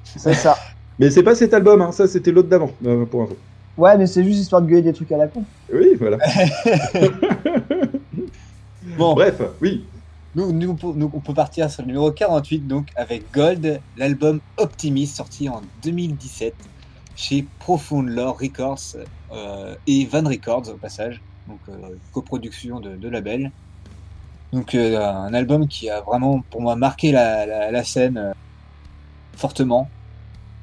C'est ça. Mais c'est pas cet album, hein, ça c'était l'autre d'avant, euh, pour info. Ouais, mais c'est juste histoire de gueuler des trucs à la con. Oui, voilà. bon, Bref, oui. nous, nous, on peut- nous, on peut partir sur le numéro 48, donc avec Gold, l'album Optimist, sorti en 2017 chez Profound Lore Records euh, et Van Records au passage, donc euh, coproduction de, de label. Donc euh, un album qui a vraiment pour moi marqué la, la, la scène fortement.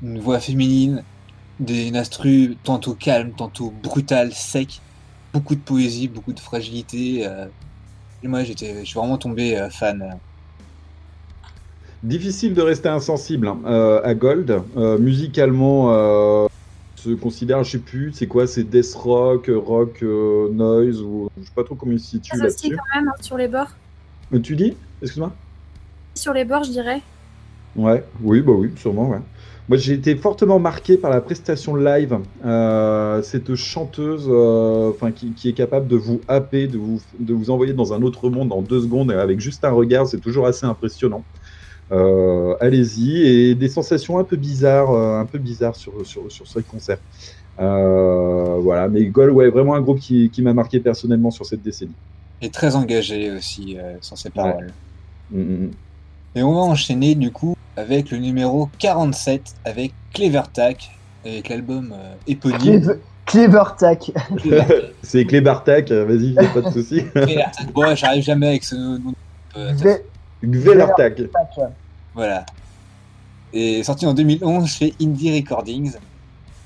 Une voix féminine, des une instru tantôt calme, tantôt brutale, sec, beaucoup de poésie, beaucoup de fragilité. euh, et moi j'étais, je suis vraiment tombé euh, fan. Difficile de rester insensible hein, euh, à Gold. Euh, musicalement, euh, se considère, je sais plus, c'est quoi, c'est death rock, rock euh, noise, ou je sais pas trop comment il se situe Ça aussi là-dessus. quand même hein, sur les bords. Tu dis? Excuse-moi? Sur les bords, je dirais. Ouais, oui, bah oui, sûrement, ouais. Moi, j'ai été fortement marqué par la prestation live. Euh, cette chanteuse, euh, enfin, qui, qui est capable de vous happer, de vous, de vous envoyer dans un autre monde en deux secondes avec juste un regard, c'est toujours assez impressionnant. Euh, Allez-y et des sensations un peu bizarres, euh, un peu bizarres sur sur sur ce concert. Euh, voilà, mais Gol, ouais, vraiment un groupe qui, qui m'a marqué personnellement sur cette décennie. Et très engagé aussi euh, sur ses paroles. Mm, mm, mm. Et on va enchaîner du coup avec le numéro 47 avec Clever Tack, avec l'album euh, éponyme. Clever, Clever Tack. C'est Clé Bartak, vas-y, y a pas de souci. Bon, j'arrive jamais avec ce nom. euh, Vé- Gvelartak. Tack. Voilà. Et sorti en 2011 chez Indie Recordings.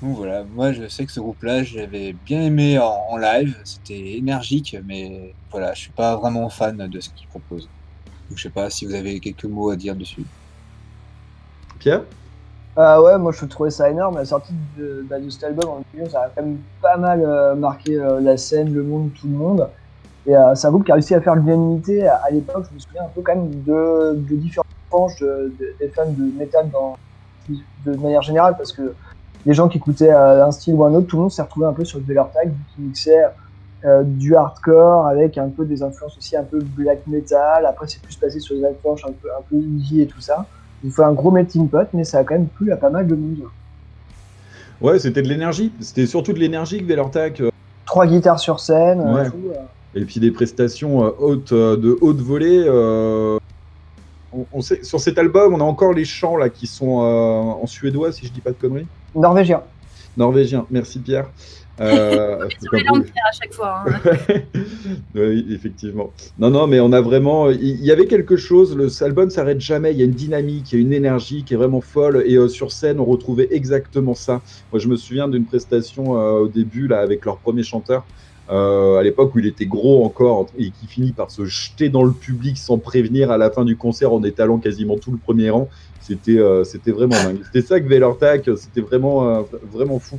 Donc voilà, moi je sais que ce groupe-là, je l'avais bien aimé en, en live, c'était énergique, mais voilà, je suis pas vraiment fan de ce qu'ils proposent. Donc je sais pas si vous avez quelques mots à dire dessus. Pierre Ah ouais, moi je trouvais ça énorme. La sortie de, bah, cet album en ça a quand même pas mal euh, marqué euh, la scène, le monde, tout le monde. Et euh, c'est un qui a réussi à faire l'unanimité à, à l'époque. Je me souviens un peu quand même de, différentes branches de- de- des fans de métal dans, de manière générale parce que les gens qui écoutaient euh, un style ou un autre, tout le monde s'est retrouvé un peu sur le Velar Tag qui mixait du hardcore avec un peu des influences aussi un peu black metal. Après, c'est plus passé sur des influences un peu, un et tout ça. Il faut un gros melting pot, mais ça a quand même plu à pas mal de monde. Ouais, c'était de l'énergie. C'était surtout de l'énergie que Velartak. euh, Trois guitares sur scène, euh, Ouais. tout, euh. et puis des prestations hautes, de haute volée. euh, on, on sait, sur cet album, on a encore les chants là qui sont euh, en suédois, si je dis pas de conneries. Norvégien. Norvégien. Merci Pierre. Euh, c'est Sur les langues pierre à chaque fois. hein. oui, effectivement. Non, non, mais on a vraiment. Il y avait quelque chose. Le album s'arrête jamais. Il y a une dynamique, il y a une énergie qui est vraiment folle. Et euh, sur scène, on retrouvait exactement ça. Moi, je me souviens d'une prestation euh, au début là avec leur premier chanteur. euh, à l'époque où il était gros encore et qui finit par se jeter dans le public sans prévenir à la fin du concert en étalant quasiment tout le premier rang. C'était euh, c'était vraiment dingue. C'était ça que Velartak, c'était vraiment euh, vraiment fou.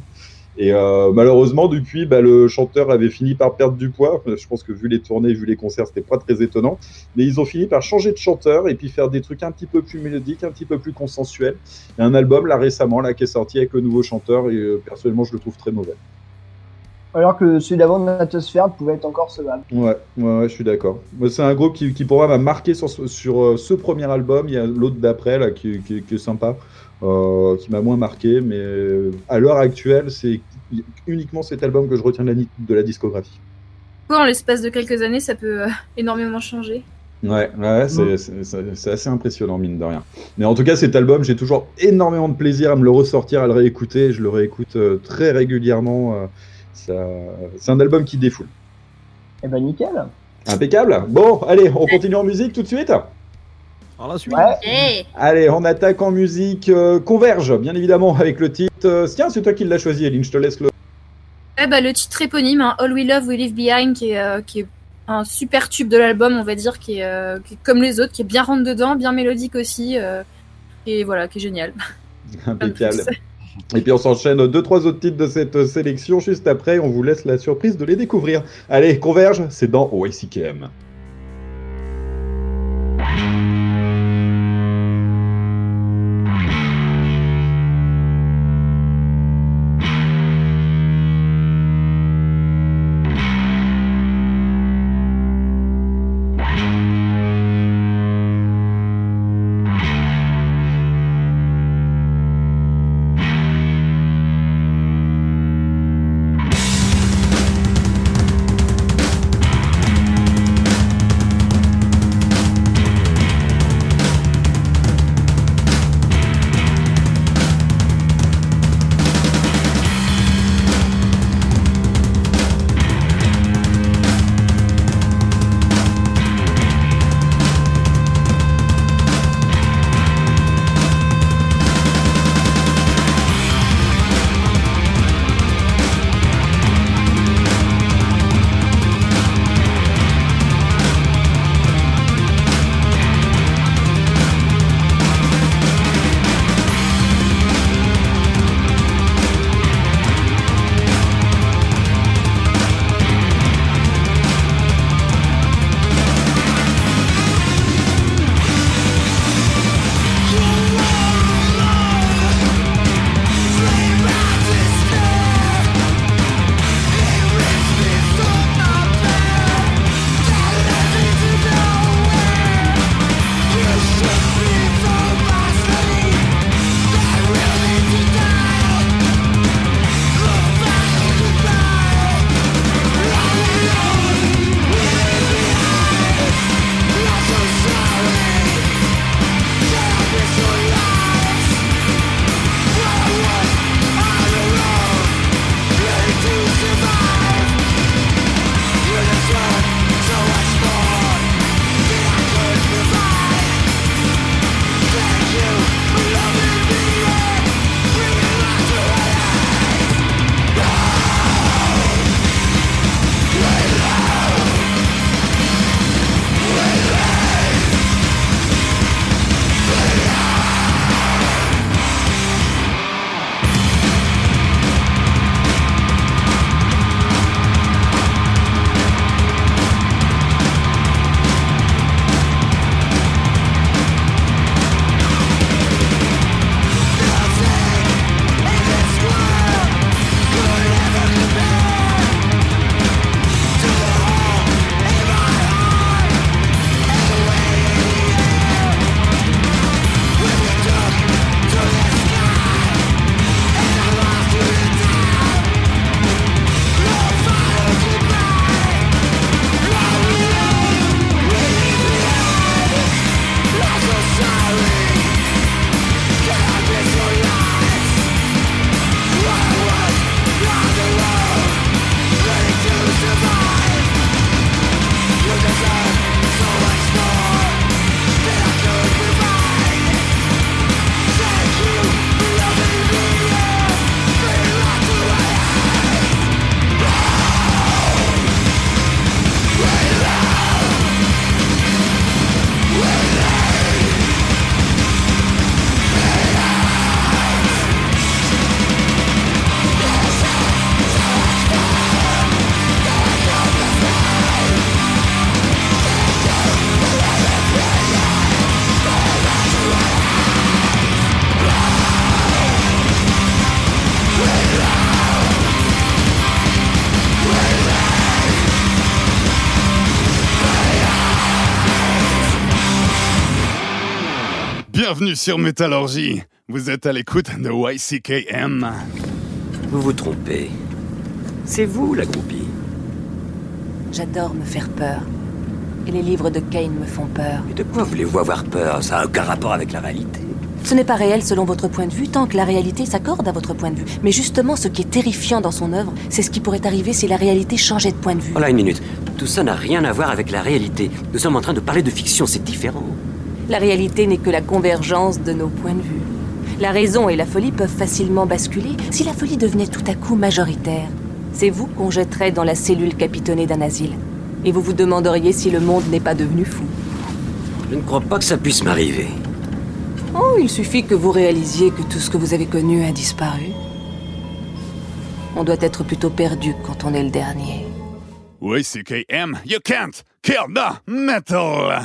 Et euh, malheureusement, depuis, bah, le chanteur avait fini par perdre du poids. Je pense que vu les tournées, vu les concerts, c'était pas très étonnant. Mais ils ont fini par changer de chanteur et puis faire des trucs un petit peu plus mélodiques, un petit peu plus consensuels. Il y a un album là récemment là qui est sorti avec le nouveau chanteur et euh, personnellement, je le trouve très mauvais. Alors que celui d'avant de Natosphère pouvait être encore secevable. Ouais, ouais, ouais, je suis d'accord. C'est un groupe qui, qui pour moi m'a marqué sur, ce- sur euh, ce premier album. Il y a l'autre d'après là qui, qui- qui est sympa, euh, qui m'a moins marqué. Mais euh, à l'heure actuelle, c'est uniquement cet album que je retiens de la, de la discographie. En l'espace de quelques années, ça peut euh, énormément changer? Ouais, ouais, c'est assez impressionnant, mine de rien. Mais en tout cas, cet album, j'ai toujours énormément de plaisir à me le ressortir, à le réécouter. Je le réécoute euh, très régulièrement. C'est un album qui défoule. Eh ben nickel. Impeccable. Bon, allez, on continue en musique tout de suite Alors la suite. Hey. Allez, on attaque en musique. euh, Converge, bien évidemment, avec le titre. Euh, tiens, c'est toi qui l'as choisi, Eline, je te laisse le. Ouais, bah, le titre éponyme, hein, All We Love, We Leave Behind, qui est, euh, qui est un super tube de l'album, on va dire, qui est, euh, qui est comme les autres, qui est bien rentre dedans, bien mélodique aussi, euh, et voilà, qui est génial. Impeccable. Et puis on s'enchaîne deux, trois autres titres de cette sélection juste après. On vous laisse la surprise de les découvrir. Allez, Converge, c'est dans OICKM. Bienvenue sur Métallurgie. Vous êtes à l'écoute de YCKM. Vous vous trompez. C'est vous la groupie. J'adore me faire peur. Et les livres de Kane me font peur. Et de quoi voulez-vous avoir peur? Ça n'a aucun rapport avec la réalité. Ce n'est pas réel selon votre point de vue, tant que la réalité s'accorde à votre point de vue. Mais justement, ce qui est terrifiant dans son œuvre, c'est ce qui pourrait arriver si la réalité changeait de point de vue. Voilà une minute. Tout ça n'a rien à voir avec la réalité. Nous sommes en train de parler de fiction, c'est différent. La réalité n'est que la convergence de nos points de vue. La raison et la folie peuvent facilement basculer si la folie devenait tout à coup majoritaire. C'est vous qu'on jetterait dans la cellule capitonnée d'un asile. Et vous vous demanderiez si le monde n'est pas devenu fou. Je ne crois pas que ça puisse m'arriver. Oh, il suffit que vous réalisiez que tout ce que vous avez connu a disparu. On doit être plutôt perdu quand on est le dernier. YCKM, you can't kill the metal!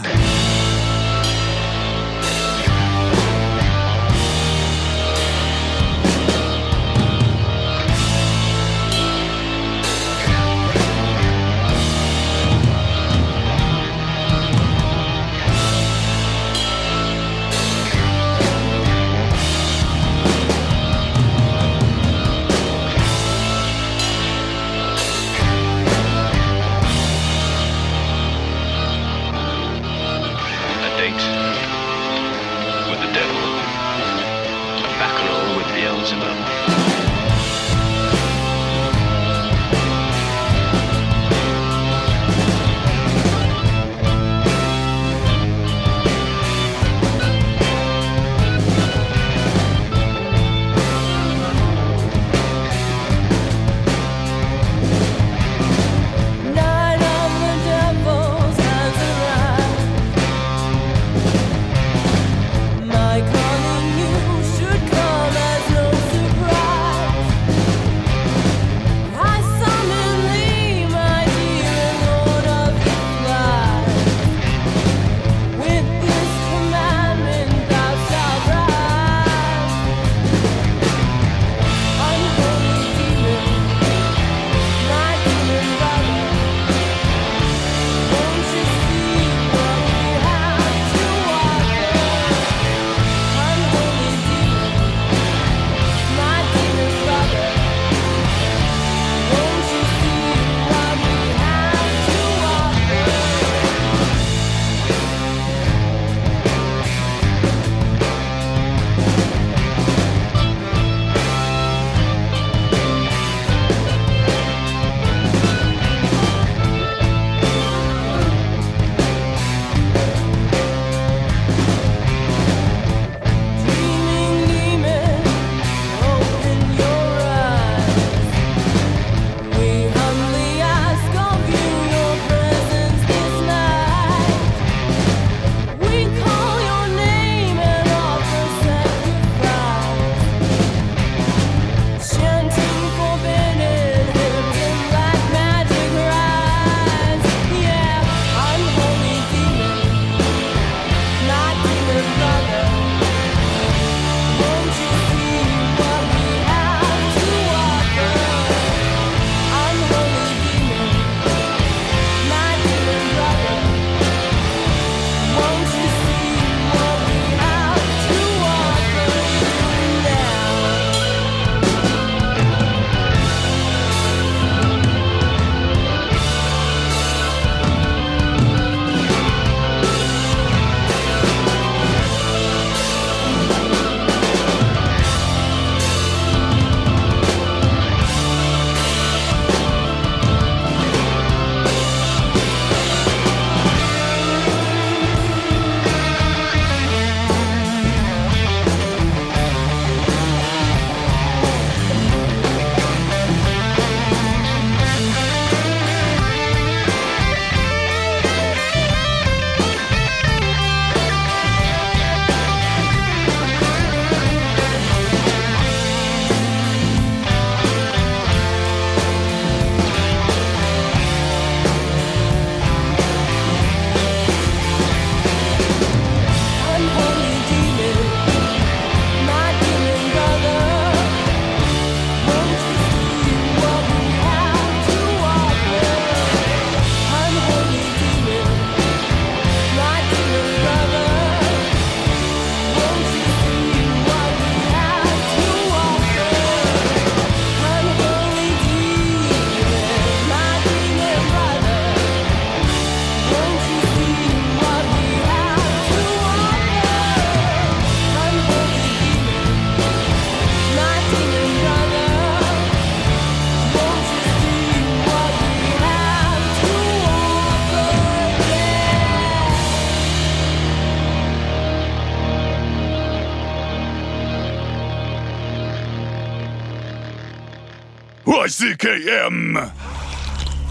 YCKM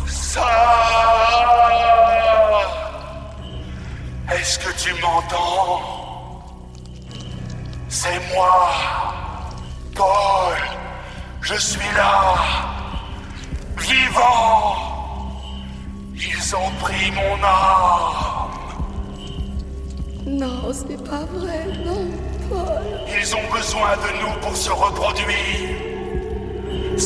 Ça Est-ce que tu m'entends? C'est moi, Paul. Je suis là, vivant. Ils ont pris mon âme. Non, c'est pas vrai, non, Paul. Ils ont besoin de nous pour se reproduire.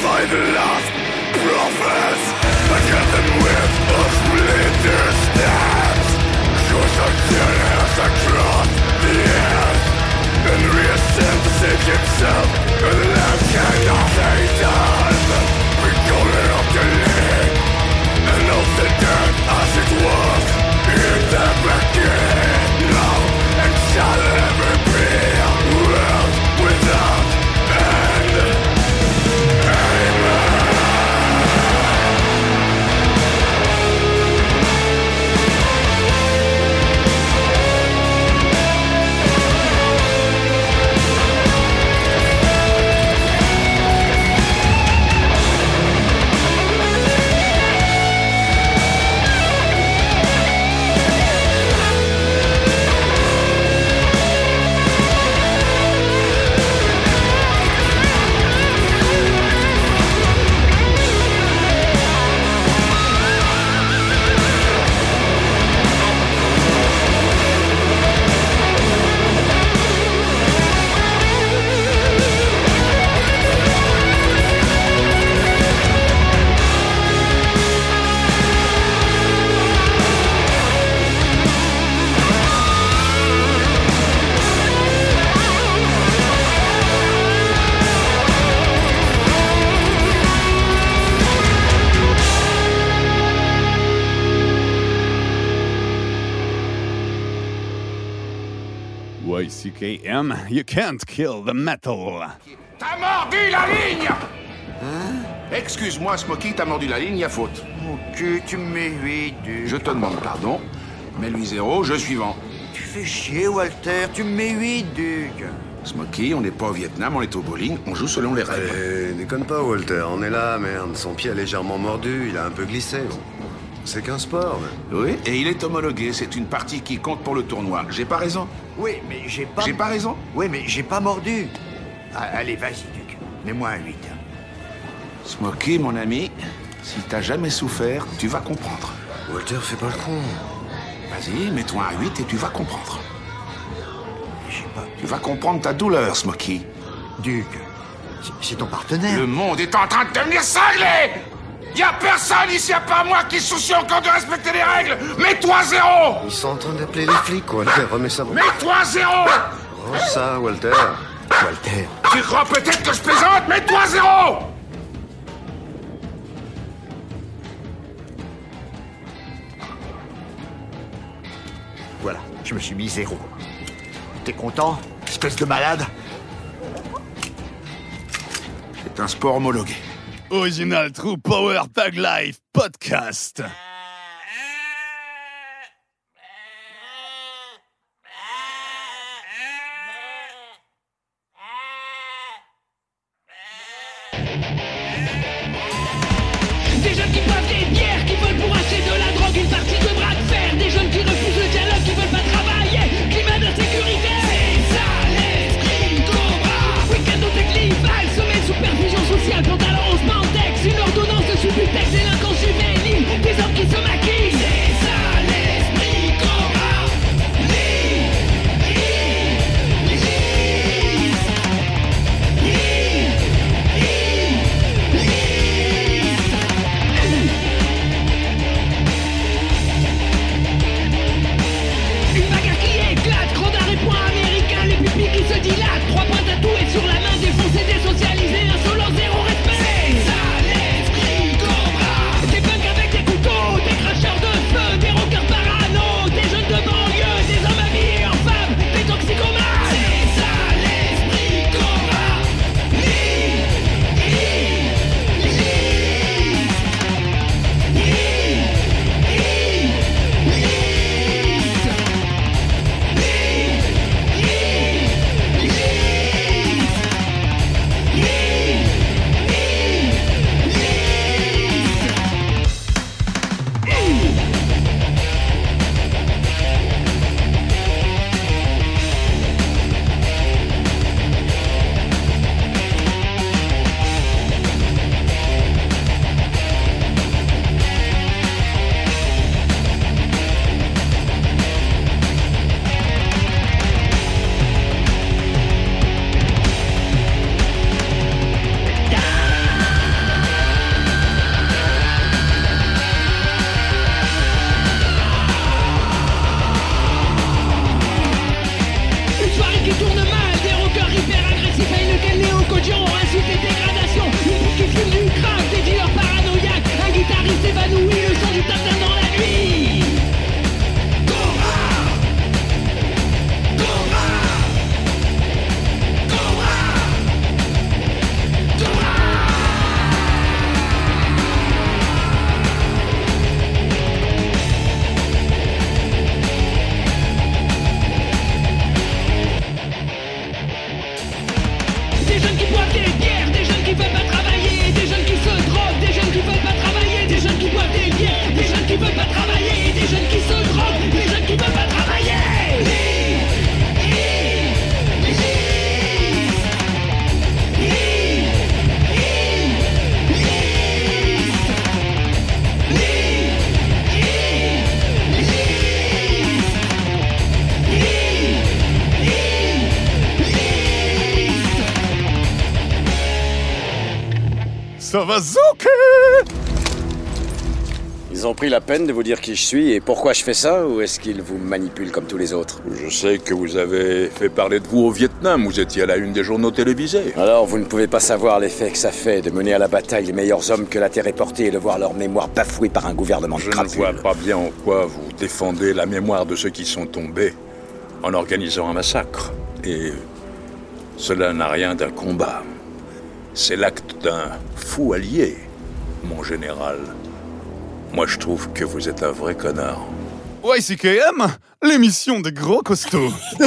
Crucify the last prophets I get them with a splinter stabs Cause I as I cross the earth And reascend to save himself And the lamb cannot Satan YCKM, you can't kill the metal. T'as mordu la ligne Hein? Excuse-moi, Smokey, t'as mordu la ligne, à faute. Ok, tu me mets 8, Je te demande pardon. Mets-lui zéro, je suivant. Tu fais chier, Walter, tu me mets 8, Duc. Smokey, on n'est pas au Vietnam, on est au bowling, on joue selon les règles. Eh, déconne pas, Walter. On est là, merde. Son pied a légèrement mordu, il a un peu glissé. C'est qu'un sport, mais... Oui, et il est homologué, c'est une partie qui compte pour le tournoi. J'ai pas raison Oui, mais j'ai pas... J'ai pas raison Oui, mais j'ai pas mordu. Ah, allez, vas-y, Duc. Mets-moi un 8. Smokey, mon ami, si t'as jamais souffert, tu vas comprendre. Walter, fais pas le con. Vas-y, mets-toi un 8 et tu vas comprendre. Tu vas comprendre ta douleur, Smokey. Duc, c'est ton partenaire. Le monde est en train de devenir cinglé Y a personne ici à part moi qui se soucie encore de respecter les règles Mets-toi zéro Ils sont en train d'appeler les flics, Walter. Remets ça. Mets-toi zéro Oh, ça, Walter. Walter. Tu crois peut-être que je plaisante? Mets-toi zéro Voilà, je me suis mis zéro. T'es content, espèce de malade? C'est un sport homologué. Original True Power Tag Life Podcast. La peine de vous dire qui je suis et pourquoi je fais ça ou est-ce qu'ils vous manipulent comme tous les autres? Je sais que vous avez fait parler de vous au Vietnam, vous étiez à la une des journaux télévisés. Alors vous ne pouvez pas savoir l'effet que ça fait de mener à la bataille les meilleurs hommes que la Terre ait portés et de voir leur mémoire bafouée par un gouvernement de Je ne vois pas bien en quoi vous défendez la mémoire de ceux qui sont tombés en organisant un massacre. Et cela n'a rien d'un combat. C'est l'acte d'un fou allié, mon général. Moi, je trouve que vous êtes un vrai connard. YCKM, l'émission des gros costauds.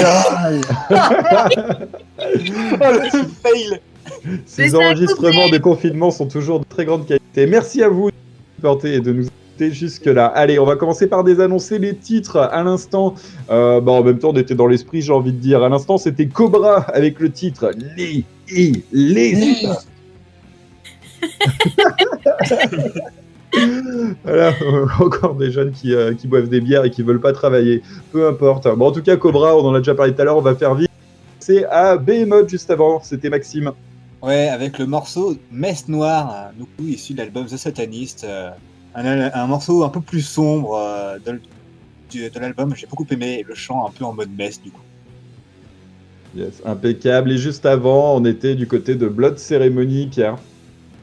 Ces enregistrements de confinement sont toujours de très grande qualité. Merci à vous de nous supporter et de nous jusque-là. Allez, on va commencer par désannoncer les titres. À l'instant, euh, bah, en même temps, on était dans l'esprit, j'ai envie de dire. À l'instant, c'était Cobra avec le titre Les, et les. Voilà, encore des jeunes qui, euh, qui boivent des bières et qui veulent pas travailler. Peu importe. Bon, en tout cas, Cobra, on en a déjà parlé tout à l'heure, on va faire vite. C'est à Behemoth juste avant, c'était Maxime. Ouais, avec le morceau Messe Noire, du coup, issu de l'album The Satanist. euh, un, un morceau un peu plus sombre euh, de, l'album, j'ai beaucoup aimé, le chant un peu en mode messe, du coup. Yes, impeccable. Et juste avant, on était du côté de Blood Ceremony, Pierre.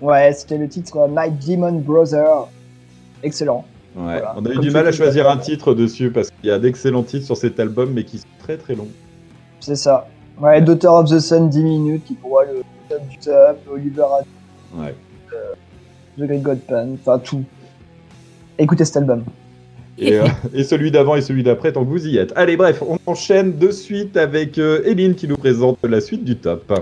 Ouais, c'était le titre Night Demon Brother. Excellent. Ouais, Voilà. on a eu Comme du mal à choisir un titre dessus parce qu'il y a d'excellents titres sur cet album, mais qui sont très très longs. C'est ça. Ouais, Daughter of the Sun, 10 minutes, qui pour moi le top du top, Oliver Ad- Ouais. The Great Godpan, enfin tout. Écoutez cet album. Et, euh, et celui d'avant et celui d'après, tant que vous y êtes. Allez, bref, on enchaîne de suite avec euh, Eline qui nous présente la suite du top.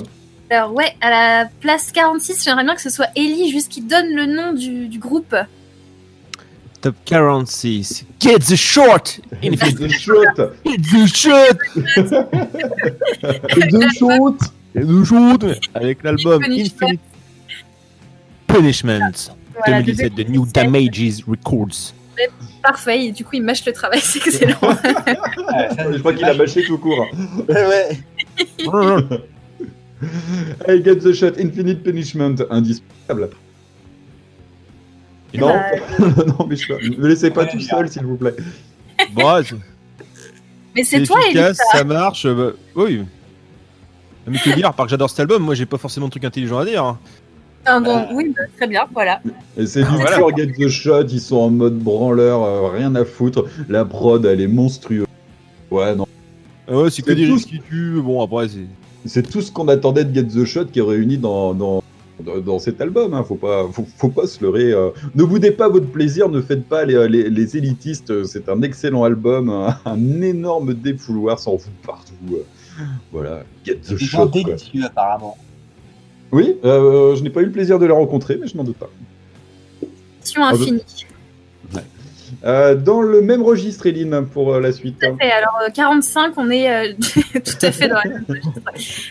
Alors ouais, à la place 46, j'aimerais bien que ce soit Ellie juste qui donne le nom du, du groupe. Top 46. Get the short Get the short Get the short Deux shoots Get the short Avec l'album Punishment. Infinite Punishment Voilà, 2017 de New 2017. Damages Records. Parfait, et du coup il mâche le travail, c'est excellent. Je crois qu'il a mâché tout court. ouais. Hey, Get the Shot, Infinite Punishment, indispensable. Non, bah, non, mais je ne me laissez pas tout seul, s'il vous plaît. Bon, c'est Mais c'est toi, efficace, ça. marche. euh, bah, oui. Mais que dire, à part que j'adore cet album, moi j'ai pas forcément de trucs intelligents à dire. hein. Ah, bon, oui, bah, très bien, voilà. Et c'est du Voilà. Get the Shot, ils sont en mode branleur, euh, rien à foutre. La prod, elle est monstrueuse. Ouais, non. Ah ouais, c'est que C'est des tout risques qui tuent. Bon, après, c'est. C'est tout ce qu'on attendait de Get the Shot qui est réuni dans, dans, dans, cet album. Hein. Faut, pas, faut, faut pas se leurrer. euh. Ne boudez pas votre plaisir, ne faites pas les, les, les élitistes. C'est un excellent album, un, un énorme défouloir sans fout partout. euh. Voilà, Get the Shot. délicieux, apparemment. Oui, euh, je n'ai pas eu le plaisir de les rencontrer, mais je n'en doute pas. Mission Ah, infinie. Euh, dans le même registre, Eline, pour euh, la suite. Tout à fait. Alors, euh, 45, on est euh, tout à fait dans la même registre.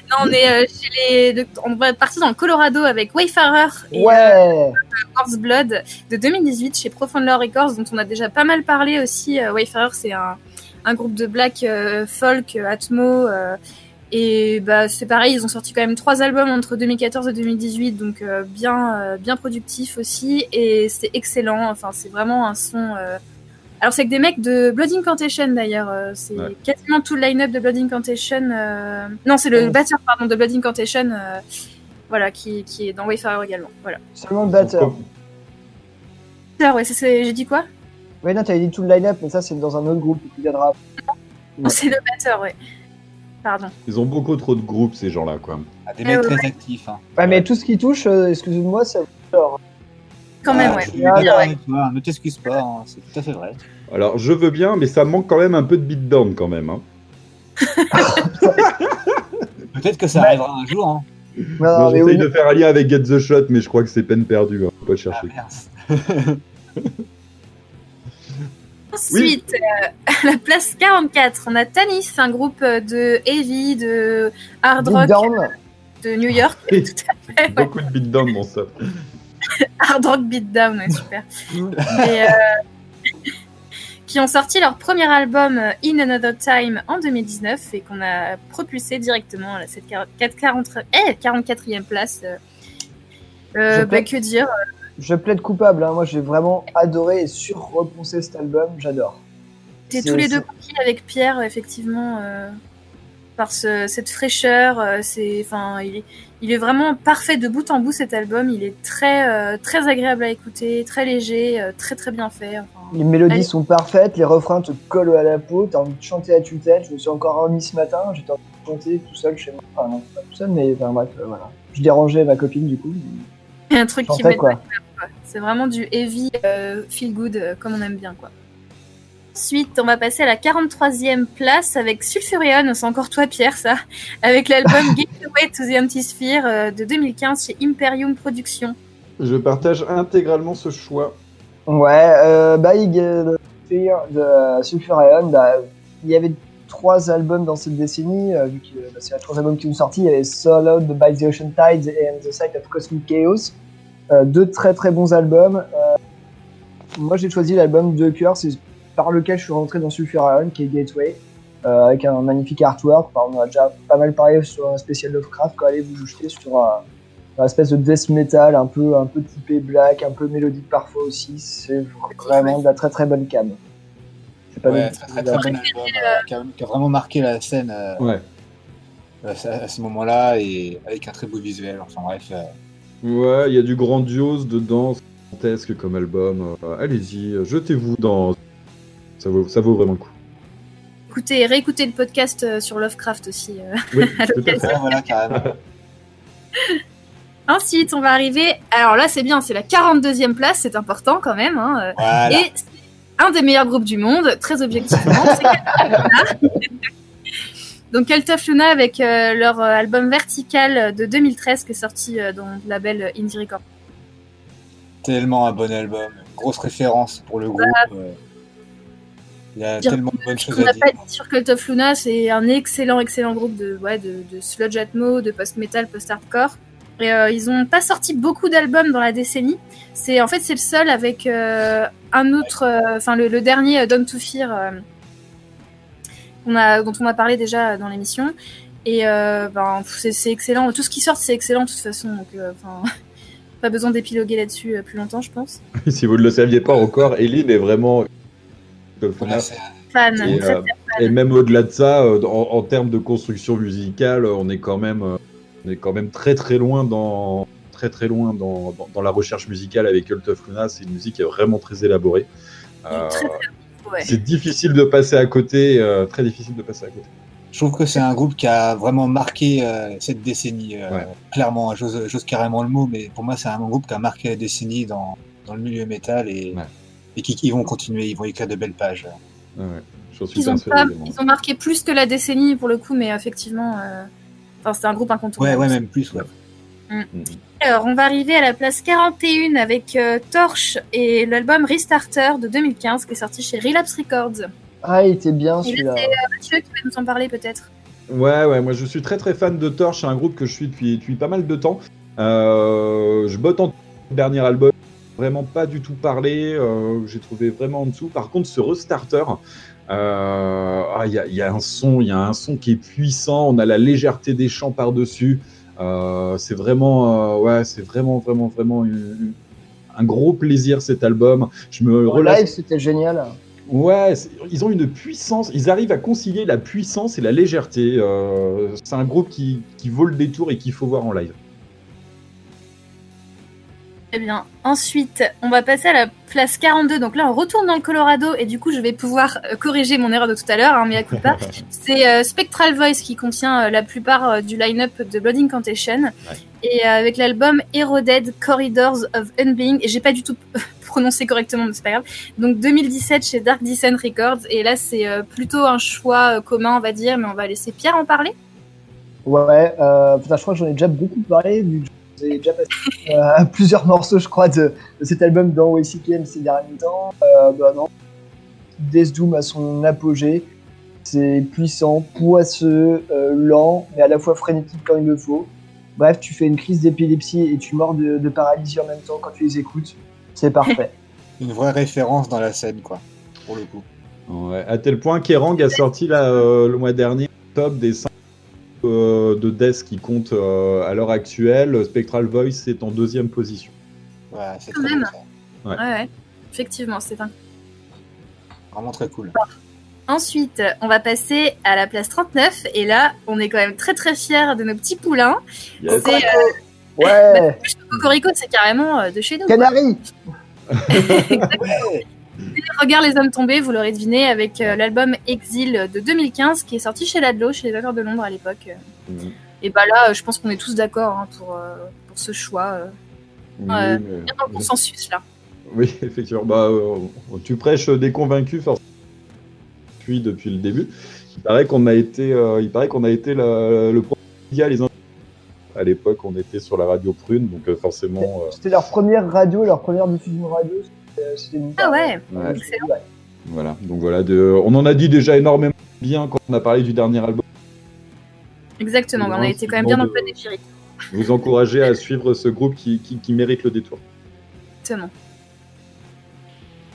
Non, on est euh, chez les. de- on va partir dans le Colorado avec Wayfarer et Ouais euh, Horse Blood de 2018 chez Profound Lore Records, dont on a déjà pas mal parlé aussi. Euh, Wayfarer, c'est un, un groupe de black euh, folk, euh, atmo. Et bah, c'est pareil, ils ont sorti quand même trois albums entre 2014 et 2018, donc euh, bien, euh, bien productif aussi. Et c'est excellent. Enfin, c'est vraiment un son. euh, alors c'est que des mecs de Blood Incantation d'ailleurs, euh, c'est Ouais. quasiment tout le line-up de Blood Incantation. euh, Non, c'est le Oh. batteur pardon de Blood Incantation, euh, voilà, qui, qui est dans Wayfarer également. Voilà. Seulement le batteur. Ah ouais, c'est- c'est- j'ai dit quoi? Ouais, non, t'avais dit tout le line-up, mais ça, c'est dans un autre groupe qui viendra. Non, C'est le batteur, ouais. Pardon. Ils ont beaucoup trop de groupes, ces gens-là, quoi. Ah, des mecs ouais. très actifs. Hein. Ouais, mais tout ce qui touche, euh, excusez-moi, ça. Alors, Quand même, Ah, ouais. je suis Bien, d'accord ouais. avec toi, ne t'excuse pas, hein, c'est tout à fait vrai. Alors, je veux bien, mais ça manque quand même un peu de beatdown, quand même. Hein. Peut-être que ça arrivera un jour. Hein. non, Bon, mais J'essaye oui. de faire un lien avec Get the Shot, mais je crois que c'est peine perdue. Hein. Faut pas le chercher. Ensuite, euh, à la place 44, on a Tanis, un groupe euh, de heavy, de hard rock Beatdown. de New York. Tout à fait, ouais. Beaucoup de beatdown dans ça. Hard Rock Beatdown, ouais, super. Et, euh, qui ont sorti leur premier album In Another Time en 2019 et qu'on a propulsé directement à cette 40, eh, 44e place. euh. Bah, que dire Je plaide coupable, hein. moi j'ai vraiment adoré et surrepensé cet album, j'adore. T'es tous les deux conquis avec Pierre, effectivement, euh, par ce- cette fraîcheur. euh, c'est, enfin, il est, il est vraiment parfait de bout en bout cet album. Il est très, euh, très agréable à écouter, très léger, euh, très très bien fait. enfin. Les mélodies Allez. sont parfaites, les refrains te collent à la peau, t'as envie de chanter à tue-tête. Je me suis encore remis ce matin, j'étais en train de chanter tout seul chez moi. Enfin, non, pas tout seul, mais enfin, bref, euh, voilà. Je dérangeais ma copine du coup. un truc qui Chantais, de. C'est vraiment du heavy, euh, feel good, euh, comme on aime bien, quoi. Ensuite, on va passer à la 43e place avec Sulfurion, c'est encore toi Pierre ça, avec l'album Gateway to the Antisphere euh, de 2015 chez Imperium Productions. Je partage intégralement ce choix. Ouais, euh, bah, il- euh, de Sulfurion, bah, il y avait trois albums dans cette décennie, euh, vu que bah, c'est les trois albums qui sont sortis. Il y avait Swallowed by the Ocean Tides et the Side of Cosmic Chaos. Euh, deux très très bons albums. Euh, moi j'ai choisi l'album de cœur, c'est par lequel je suis rentré dans Sulfurion, qui est Gateway, euh, avec un magnifique artwork. Enfin, on a déjà pas mal parlé sur un spécial Lovecraft, quand allez vous jeter sur un, une espèce de death metal un peu, un peu typé black, un peu mélodique parfois aussi. C'est vraiment de la très très bonne cam. C'est pas Ouais, très très, très bon album euh, qui, a, qui a vraiment marqué la scène euh, Ouais. à ce- à ce moment-là et avec un très beau visuel. Enfin bref. euh, Ouais, il y a du grandiose dedans, c'est gigantesque comme album. Euh, Allez-y, jetez-vous dans. Ça vaut, ça vaut vraiment le coup. Écoutez, réécoutez le podcast euh, sur Lovecraft aussi. euh, Oui, à voilà, carrément. Ensuite, on va arriver. Alors là, c'est bien, c'est la 42e place, c'est important quand même. hein, Voilà. Et c'est un des meilleurs groupes du monde, très objectivement. Donc Cult of Luna avec euh, leur euh, album Vertical de 2013 qui est sorti euh, dans le label Indie Records. Tellement un bon album. Grosse référence pour le groupe. euh, Il y a Dire tellement de bonnes choses à n'a dire. pas dit sur Cult of Luna, c'est un excellent, excellent groupe de, ouais, de, de sludge atmo, de post-metal, post-hardcore. Et euh, ils ont pas sorti beaucoup d'albums dans la décennie. C'est en fait c'est le seul avec euh, un autre, euh, enfin le, le dernier euh, Dome to Fear qu'on a, dont on a parlé déjà dans l'émission. Et euh, ben, c'est c'est excellent. Tout ce qui sort c'est excellent de toute façon. Donc euh, pas besoin d'épiloguer là-dessus euh, plus longtemps, je pense. si vous ne le saviez pas encore, Eline est vraiment. Fan, Et, euh, même au-delà de ça, euh, en, en termes de construction musicale, on est quand même, euh, on est quand même très très loin dans très très loin dans, dans, dans la recherche musicale avec Cult of Luna. C'est une musique qui est vraiment très élaborée. Euh, très, ouais. C'est difficile de passer à côté, euh, très difficile de passer à côté. Je trouve que c'est un groupe qui a vraiment marqué euh, cette décennie. euh, Ouais. Clairement, j'ose carrément le mot, mais pour moi, c'est un groupe qui a marqué la décennie dans, dans le milieu métal et, et qui, qui vont continuer. Ils vont écrire de belles pages. Ouais, ouais. Ils ont, pas- ils ont marqué plus que la décennie pour le coup, mais effectivement, euh, c'est un groupe Ouais, incontournable. ouais, même plus, ouais. Mm. Alors, on va arriver à la place 41 avec euh, Torch et l'album Restarter de 2015 qui est sorti chez Relapse Records. Ah, il était bien celui-là. là, c'est euh, Mathieu qui va nous en parler peut-être. Ouais, ouais, moi je suis très très fan de Torch, c'est un groupe que je suis depuis, depuis pas mal de temps. Euh, je botte en dernier album, vraiment pas du tout parlé, euh, j'ai trouvé vraiment en dessous. Par contre, ce Restarter, euh, ah, il y, a, il y a un son, il y a un son qui est puissant, on a la légèreté des chants par-dessus. Euh, c'est vraiment, euh, ouais, c'est vraiment, vraiment, vraiment une- une- un gros plaisir cet album. Je me En relâche live, c'était génial. Ouais, ils ont une puissance, ils arrivent à concilier la puissance et la légèreté. Euh, c'est un groupe qui, qui vaut le détour et qu'il faut voir en live. Très bien. Ensuite, on va passer à la place 42. Donc là, on retourne dans le Colorado et du coup, je vais pouvoir euh, corriger mon erreur de tout à l'heure, hein, mais à coup pas. C'est euh, Spectral Voice qui contient euh, la plupart euh, du line-up de Blood Incantation. Et euh, avec l'album Eroded Corridors of Unbeing. Et j'ai pas du tout prononcé correctement, mais c'est pas grave. Donc 2017 chez Dark Descent Records. Et là, c'est euh, plutôt un choix euh, commun, on va dire, mais on va laisser Pierre en parler. Ouais, euh, putain, je crois que j'en ai déjà beaucoup parlé, vu que je vous ai déjà passé euh, plusieurs morceaux, je crois, de, de cet album dans WCKM ces derniers temps. Euh, bah non, Death Doom à son apogée. C'est puissant, poisseux, euh, lent, mais à la fois frénétique quand il le faut. Bref, tu fais une crise d'épilepsie et tu mords de, de paralysie en même temps quand tu les écoutes. C'est parfait. Une vraie référence dans la scène, quoi, pour le coup. Ouais, à tel point qu'Erang a sorti là, euh, le mois dernier top des 5 de Death qui comptent euh, à l'heure actuelle. Spectral Voice est en deuxième position. Ouais, c'est Quand même. Ouais. Ouais, ouais. Effectivement, c'est un Vraiment très cool. Ensuite, on va passer à la place 39 et là, on est quand même très très fiers de nos petits poulains. Yes. C'est euh, Ouais. Cocorico, c'est carrément euh, de chez nous. Canary Et Regarde les hommes tombés, vous l'aurez deviné, avec euh, l'album Exil de 2015 qui est sorti chez Ladlo, chez les Accords de Londres à l'époque. Mhm. Et bah là, euh, je pense qu'on est tous d'accord hein, pour, euh, pour ce choix. euh. Oui, mais- dans le consensus là. Oui, effectivement. Bah, euh, tu prêches des convaincus, forcément. suit depuis le début. Il paraît qu'on a été, euh, il paraît qu'on a été la- le premier les à l'époque, on était sur la radio Prune, donc euh, forcément. euh, C'était leur première radio, leur première diffusion radio. Une Ah ouais, Ouais. excellent. Voilà, donc voilà, de... on en a dit déjà énormément bien quand on a parlé du dernier album. Exactement, on a Ouais, été quand même bien dans le de- panégyrique. Vous encouragez à suivre ce groupe qui, qui, qui mérite le détour. Exactement.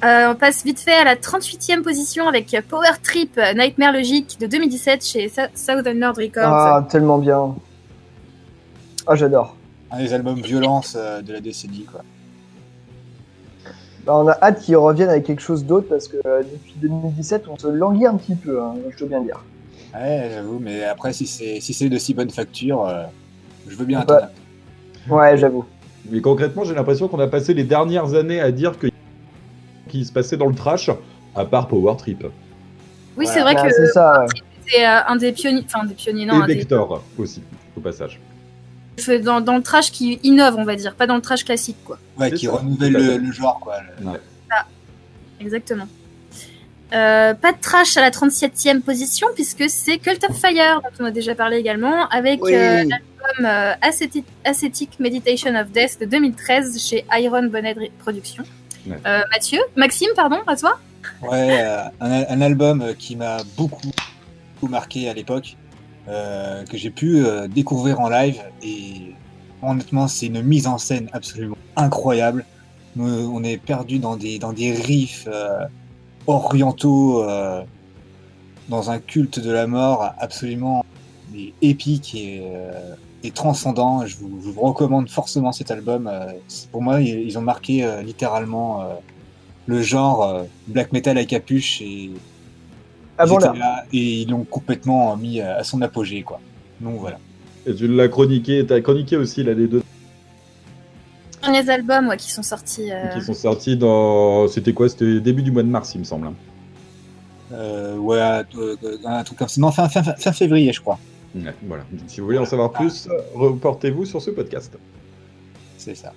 Euh, on passe vite fait à la 38e position avec Power Trip Nightmare Logic de 2017 chez Southern Nord Records. Ah, tellement bien. Ah, j'adore. Un des albums violence euh, de la décennie, quoi. Bah, on a hâte qu'ils reviennent avec quelque chose d'autre parce que euh, depuis 2017, on se languit un petit peu, hein, je dois bien dire. Ouais, j'avoue, mais après, si c'est si c'est de si bonne facture, euh, je veux bien Bah, attendre. Ouais, j'avoue. Mais concrètement, j'ai l'impression qu'on a passé les dernières années à dire que qui se passait dans le trash, à part Power Trip. Oui, c'est vrai Ouais, que c'est euh, un des pionniers, enfin des pionniers, non, un Et des- Vector aussi, au passage. Dans, dans le trash qui innove, on va dire, pas dans le trash classique, quoi. Ouais, qui ça, renouvelle le, genre, quoi. le- Ouais. Exactement. Euh, pas de trash à la 37e position, puisque c'est Cult of Fire, dont on a déjà parlé également, avec Oui. euh, l'album euh, Ascetic, Ascetic Meditation of Death de 2013 chez Iron Bonnet Productions. Ouais. Euh, Mathieu Maxime, pardon, à toi Ouais, euh, un, un album qui m'a beaucoup, beaucoup marqué à l'époque, euh, que j'ai pu euh, découvrir en live et honnêtement, c'est une mise en scène absolument incroyable. Nous, on est perdu dans des dans des riffs euh, orientaux, euh, dans un culte de la mort absolument épique et, euh, et transcendant. Je vous, je vous recommande forcément cet album. pour moi, ils, ont marqué littéralement. le genre black metal à capuche et Ah étaient là. là et ils l'ont complètement mis à son apogée quoi. Donc voilà. Et tu l'as chroniqué, t'as chroniqué aussi là, les deux Derniers albums ouais, qui sont sortis. euh, qui sont sortis dans. C'était quoi? C'était début du mois de mars, il me semble. hein. Euh, ouais, euh, un truc comme ça. Non, fin, fin, fin- février, je crois. Ouais, voilà. Donc, si vous voulez en savoir plus, reportez-vous sur ce podcast. C'est ça.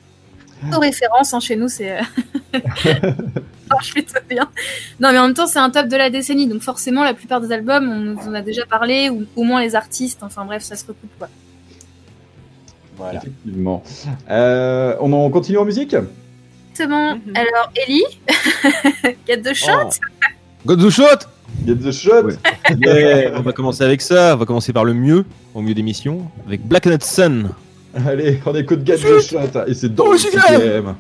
Aux références, hein, chez nous, c'est. ça marche plutôt bien. Non, mais en même temps, c'est un top de la décennie, donc forcément, la plupart des albums, on nous en a déjà parlé, ou au moins les artistes, enfin bref, ça se recoupe quoi. Voilà. Effectivement. Euh, on en continue en musique? Exactement. Alors, Ellie, get the shot. Got the shot Get the shot Yeah, On va commencer avec ça, on va commencer par le mieux, au milieu d'émission, avec Black Knight Sun. Allez, on écoute Get the shot et c'est dans le CKM.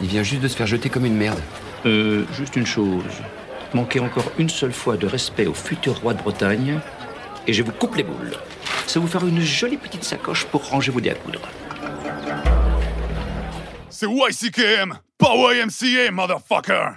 Il vient juste de se faire jeter comme une merde. Euh, juste une chose. Manquez encore une seule fois de respect au futur roi de Bretagne, et je vous coupe les boules. Ça vous fera une jolie petite sacoche pour ranger vos dés à coudre. C'est YCKM, pas YMCA, motherfucker!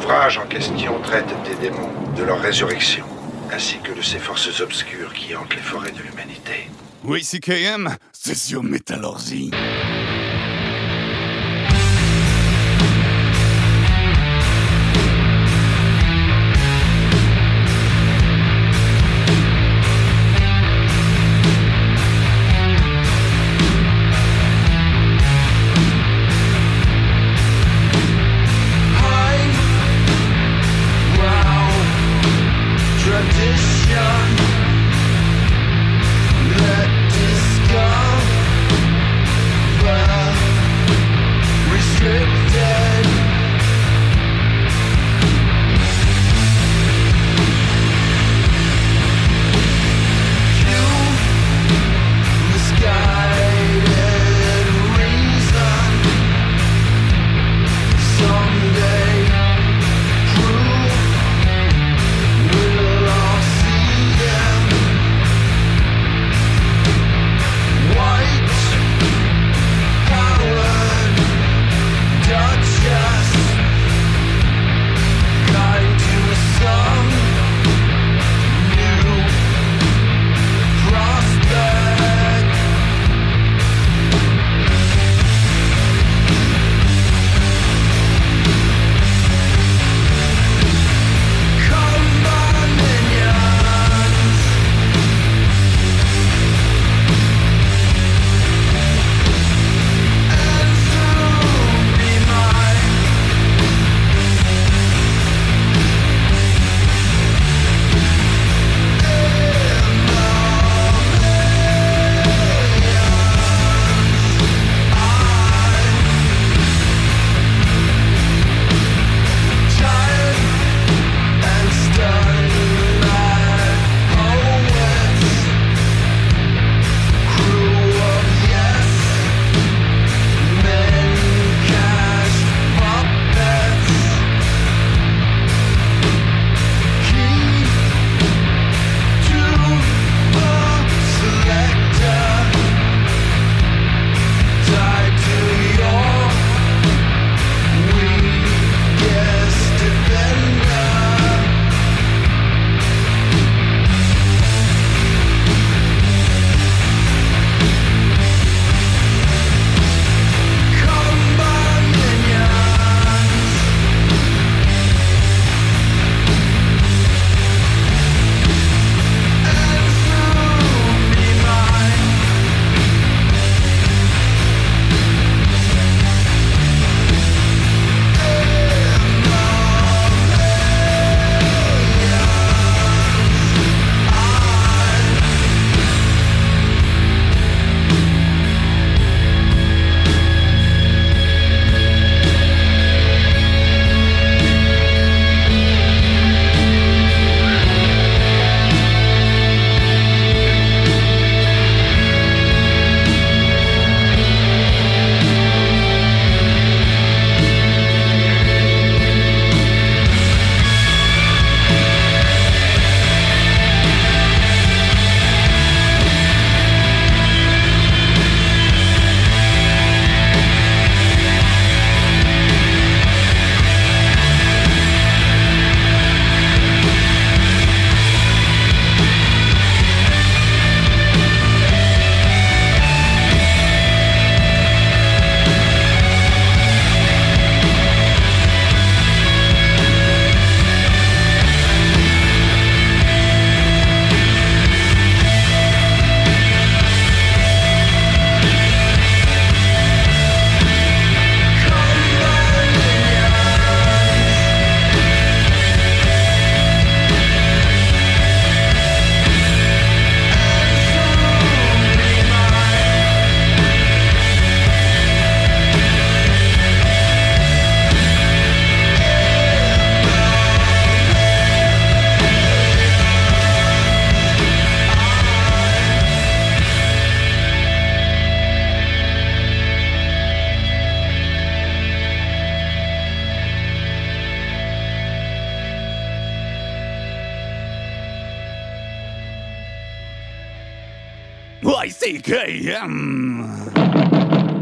L'ouvrage en question traite des démons, de leur résurrection, ainsi que de ces forces obscures qui hantent les forêts de l'humanité. YCKM, c'est sur.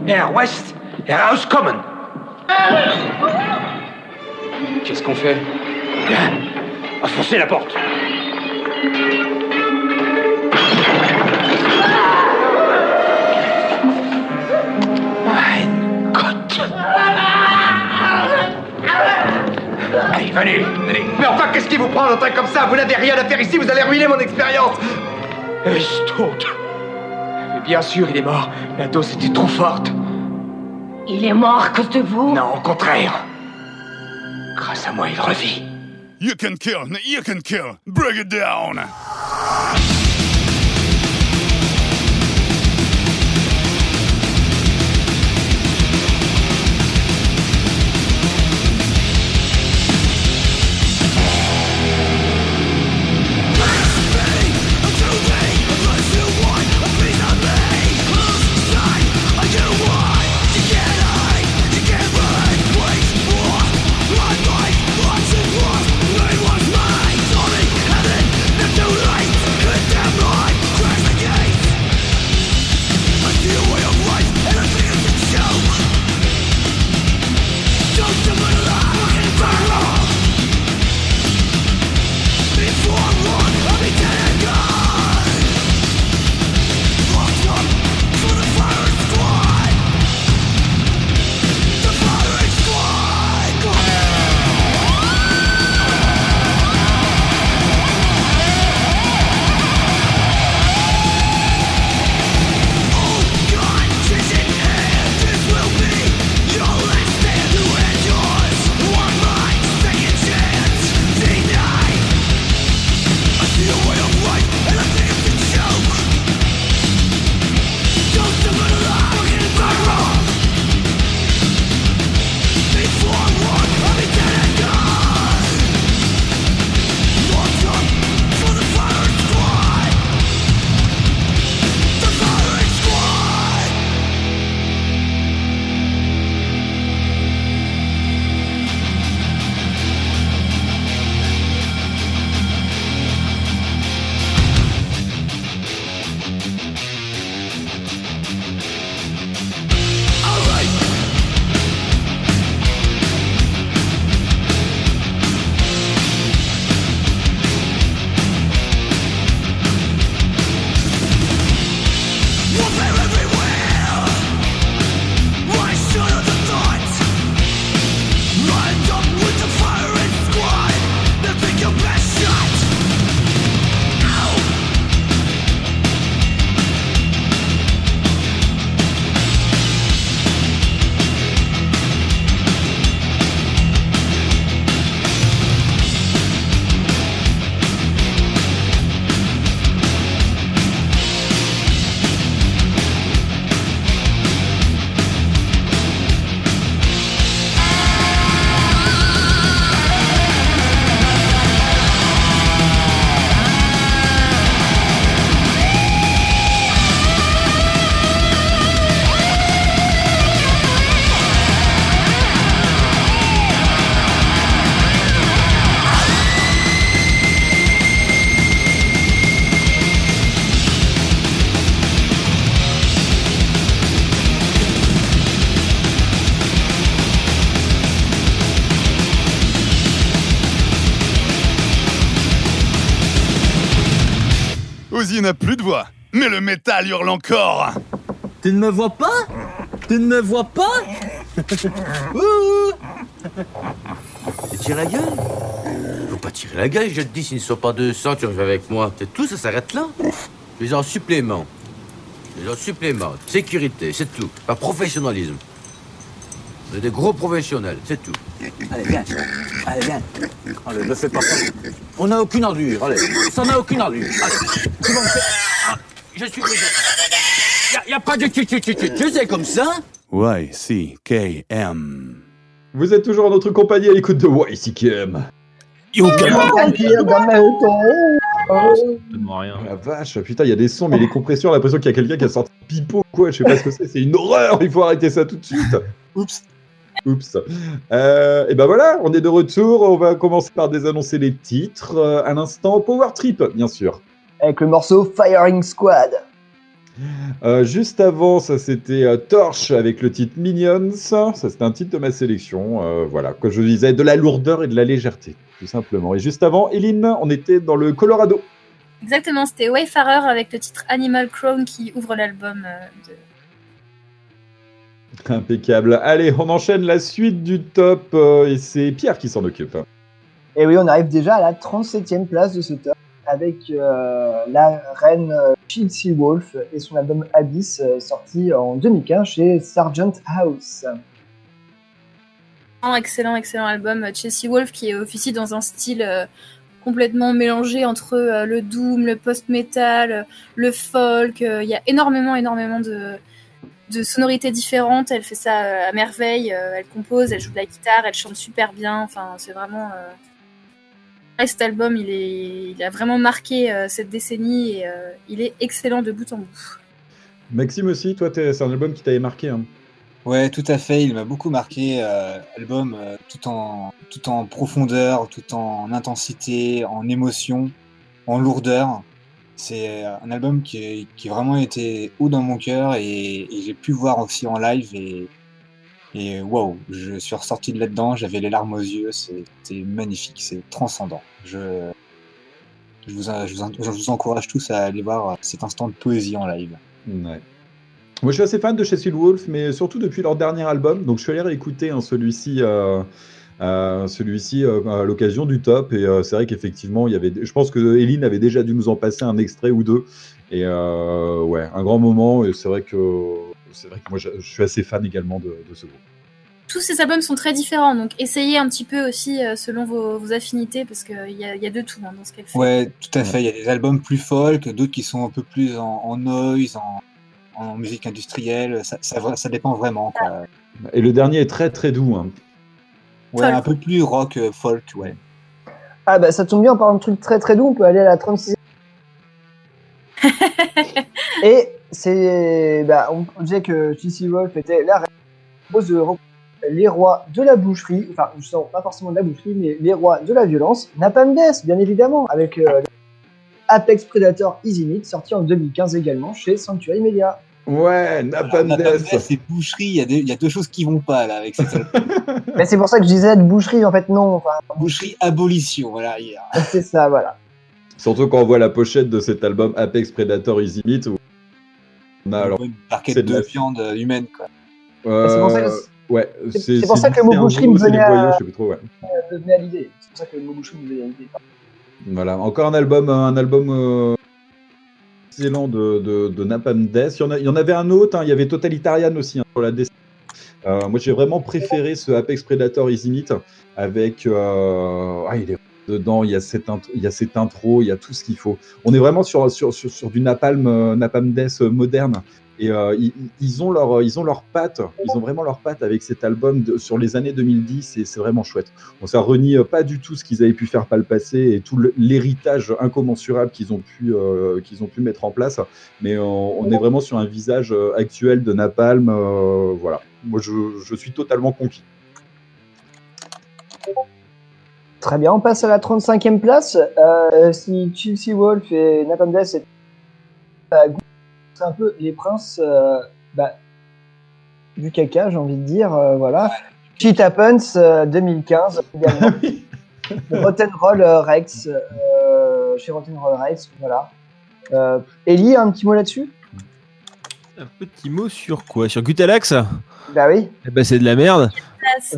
Air West, Air House Common. Qu'est-ce qu'on fait? Bien, à forcer la porte. Allez, venez, venez. Mais enfin, qu'est-ce qui vous prend un train comme ça? Vous n'avez rien à faire ici, vous allez ruiner mon expérience Estonte. Bien sûr, il est mort. La dose était trop forte. Il est mort à cause de vous? Non, au contraire. Grâce à moi, il revit. You can kill, you can kill. Bring it down. Encore. Tu ne me vois pas? Tu ne me vois pas? Ouh Tu tires la gueule? Faut pas tirer la gueule, je te dis, s'ils ne sont pas 200, tu reviens avec moi. C'est tout, ça s'arrête là. Les en supplément. Les en supplément. Sécurité, c'est tout. Pas professionnalisme. On est des gros professionnels, c'est tout. Allez, viens. Allez, viens. Allez, ne fais pas ça. On n'a aucune ordure, allez. Ça n'a aucune ordure. Allez. Tu vas me faire- Ah, Je suis désolé. Y a, pas de tu tu tu tu tu, c'est comme ça YCKM. Vous êtes toujours en notre compagnie à l'écoute de YCKM. Yo, rien. La vache, putain, il y a des sons, mais les compressions, on a l'impression qu'il y a quelqu'un qui a sorti pipeau, quoi. Je sais pas ce que c'est, c'est une horreur. Il faut arrêter ça tout de suite. Oups. Oups. Euh, et ben voilà, on est de retour. On va commencer par désannoncer les titres. Euh, un instant, Power Trip, bien sûr. Avec le morceau Firing Squad. Euh, juste avant, ça c'était euh, Torch avec le titre Minions. Ça c'était un titre de ma sélection. Euh, voilà, comme je disais, de la lourdeur et de la légèreté, tout simplement. Et juste avant, Eline, on était dans le Colorado. Exactement, c'était Wayfarer avec le titre Animal Crown qui ouvre l'album euh, de... Impeccable. Allez, on enchaîne la suite du top euh, et c'est Pierre qui s'en occupe. Et oui, on arrive déjà à la 37e place de ce top avec euh, la reine euh, Chelsea Wolf et son album Abyss euh, sorti en 2015 chez Sargent House. Excellent, excellent album. Chelsea Wolf qui officie dans un style complètement mélangé entre le doom, le post-metal, le folk. Il y a énormément, énormément de, de sonorités différentes. Elle fait ça à merveille. Elle compose, elle joue de la guitare, elle chante super bien. Enfin, c'est vraiment. Ouais, cet album, il, est, il a vraiment marqué euh, cette décennie et euh, il est excellent de bout en bout. Maxime aussi, toi, c'est un album qui t'avait marqué. hein. Ouais, tout à fait. Il m'a beaucoup marqué. euh, album euh, tout en tout en profondeur, tout en intensité, en émotion, en lourdeur. C'est un album qui, qui vraiment était haut dans mon cœur et, et j'ai pu voir aussi en live et et waouh, je suis ressorti de là-dedans. J'avais les larmes aux yeux. C'était magnifique. C'est transcendant. Je je vous, encourage tous à aller voir cet instant de poésie en live. Moi, je suis assez fan de Chelsea Wolf, mais surtout depuis leur dernier album. Donc, je suis allé réécouter hein, celui-ci, euh, euh, celui-ci euh, à l'occasion du top. Et c'est vrai qu'effectivement, il y avait. Je pense que Eline avait déjà dû nous en passer un extrait ou deux. Et ouais, un grand moment. Et c'est vrai que c'est vrai que moi, je, je suis assez fan également de, de ce groupe. Tous ces albums sont très différents, donc essayez un petit peu aussi euh, selon vos, vos affinités, parce qu'il y y a de tout hein, dans ce qu'elle fait. Ouais, tout à fait. Il y a des albums plus folk, d'autres qui sont un peu plus en, en noise, en, en musique industrielle. Ça, ça, vra- ça dépend vraiment. Quoi. Et le dernier est très très doux. hein. Ouais, un peu plus rock, euh, folk, ouais. Ah bah ça tombe bien, en parlant de trucs très très doux, on peut aller à la 36e. Et c'est. Bah, on on disait que Chelsea Wolf était la reine propose de les rois de la boucherie, enfin, je sens pas forcément de la boucherie, mais les rois de la violence, Napalm Death, bien évidemment, avec euh, Apex Predator Easy Meat, sorti en 2015 également chez Sanctuary Media. Ouais, Napalm Death. Death, c'est boucherie. Il y, a y deux choses qui vont pas là avec cet album. Mais c'est pour ça que je disais de boucherie, en fait, non. Enfin, boucherie abolition, voilà. hier. c'est ça, voilà. Surtout quand on voit la pochette de cet album Apex Predator Easy Meat. Où on a alors. Une barquette c'est de, la- viande humaine, quoi. Euh, C'est pour ça que- ouais, c'est- pour ça le mot boucherie me venait à- ouais. Euh, l'idée. C'est pour ça que le mot boucherie me venait à l'idée. Voilà, encore un album, un album euh, excellent de, de, de Napalm Death. Il y, en a- il y en avait un autre, hein, il y avait Totalitarian aussi hein, sur la DC. Euh, moi, j'ai vraiment préféré ce Apex Predator Easy Meat avec. euh, ah, il est dedans, il y, a cette il y a cette intro, il y a tout ce qu'il faut. On est vraiment sur, sur, sur, sur du Napalm, euh, Napalm Death euh, moderne. Et euh, ils, ont leur, ils ont leur patte, ils ont vraiment leur patte avec cet album sur les années 2010 et c'est vraiment chouette. Bon, ça renie euh, pas du tout ce qu'ils avaient pu faire par le passé et tout l'héritage incommensurable qu'ils ont pu, euh, qu'ils ont pu mettre en place. Mais on, on est vraiment sur un visage euh, actuel de Napalm. euh, voilà, moi je, je suis totalement conquis. Très bien, on passe à la 35e place. Euh, si Chelsea Wolf et c'est euh, c'est un peu les princes euh, bah, du caca, j'ai envie de dire. euh, voilà. Shit Happens euh, 2015 également. Rock'n'Roll euh, Rex, euh, chez Rock'n'Roll Rex, voilà. Euh, Ellie, un petit mot là-dessus? Un petit mot sur quoi? Sur Gutalax? Bah oui. Eh ben, c'est de la merde. Place.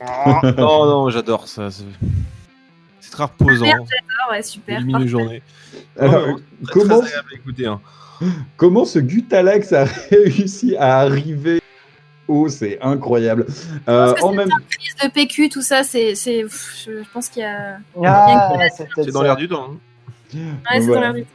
non, non, j'adore ça. C'est très reposant. Merde, j'adore, ouais, super. Une journée. Alors, Oh, très, comment- très écouter, hein. Comment ce Gutalax a réussi à arriver haut C'est incroyable. Euh, en c'est même prise de PQ, tout ça, c'est. Je, pense qu'il y a. Ah, c'est dans l'air du temps. hein. Ouais, c'est dans Voilà. l'air du temps.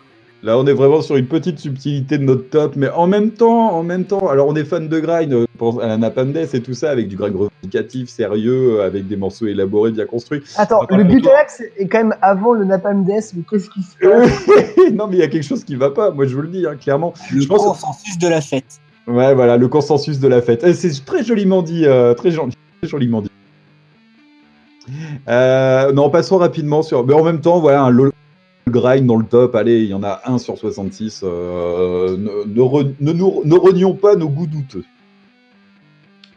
Là, on est vraiment sur une petite subtilité de notre top, mais en même temps, en même temps, alors on est fan de grind, euh, pense à la Napalm Death et tout ça, avec du grind revendicatif, sérieux, euh, avec des morceaux élaborés, bien construits. Attends, le Gutalax est quand même avant le Napalm Death, mais qu'est-ce qui se passe non, mais il y a quelque chose qui va pas, moi je vous le dis, hein, clairement. Le je pense consensus de la fête. Ouais, voilà, le consensus de la fête. C'est très joliment dit, euh, très, joli- très joliment dit. Euh, non, passons rapidement sur. Mais en même temps, voilà, un, grind dans le top. Allez, il y en a un sur 66. euh, ne, ne, re- ne nous- ne renions pas nos goûts douteux.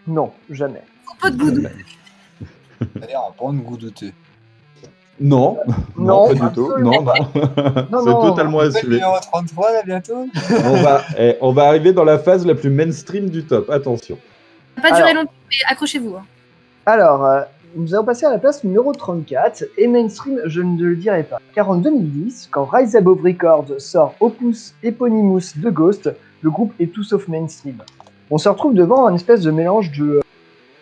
Non, jamais. Pas de goût. D'ailleurs, en parlant de goût douteux. Non, Non, pas du tout. Non, non. Non, C'est non. totalement assumé. numéro 33 là bientôt On va, eh, on va arriver dans la phase la plus mainstream du top. Attention. Ça va pas durer longtemps, mais accrochez-vous. hein. Alors, euh, nous allons passer à la place numéro 34, et mainstream, je ne le dirai pas. Car en 2010, quand Rise Above Records sort Opus Eponymous de Ghost, le groupe est tout sauf mainstream. On se retrouve devant un espèce de mélange de euh,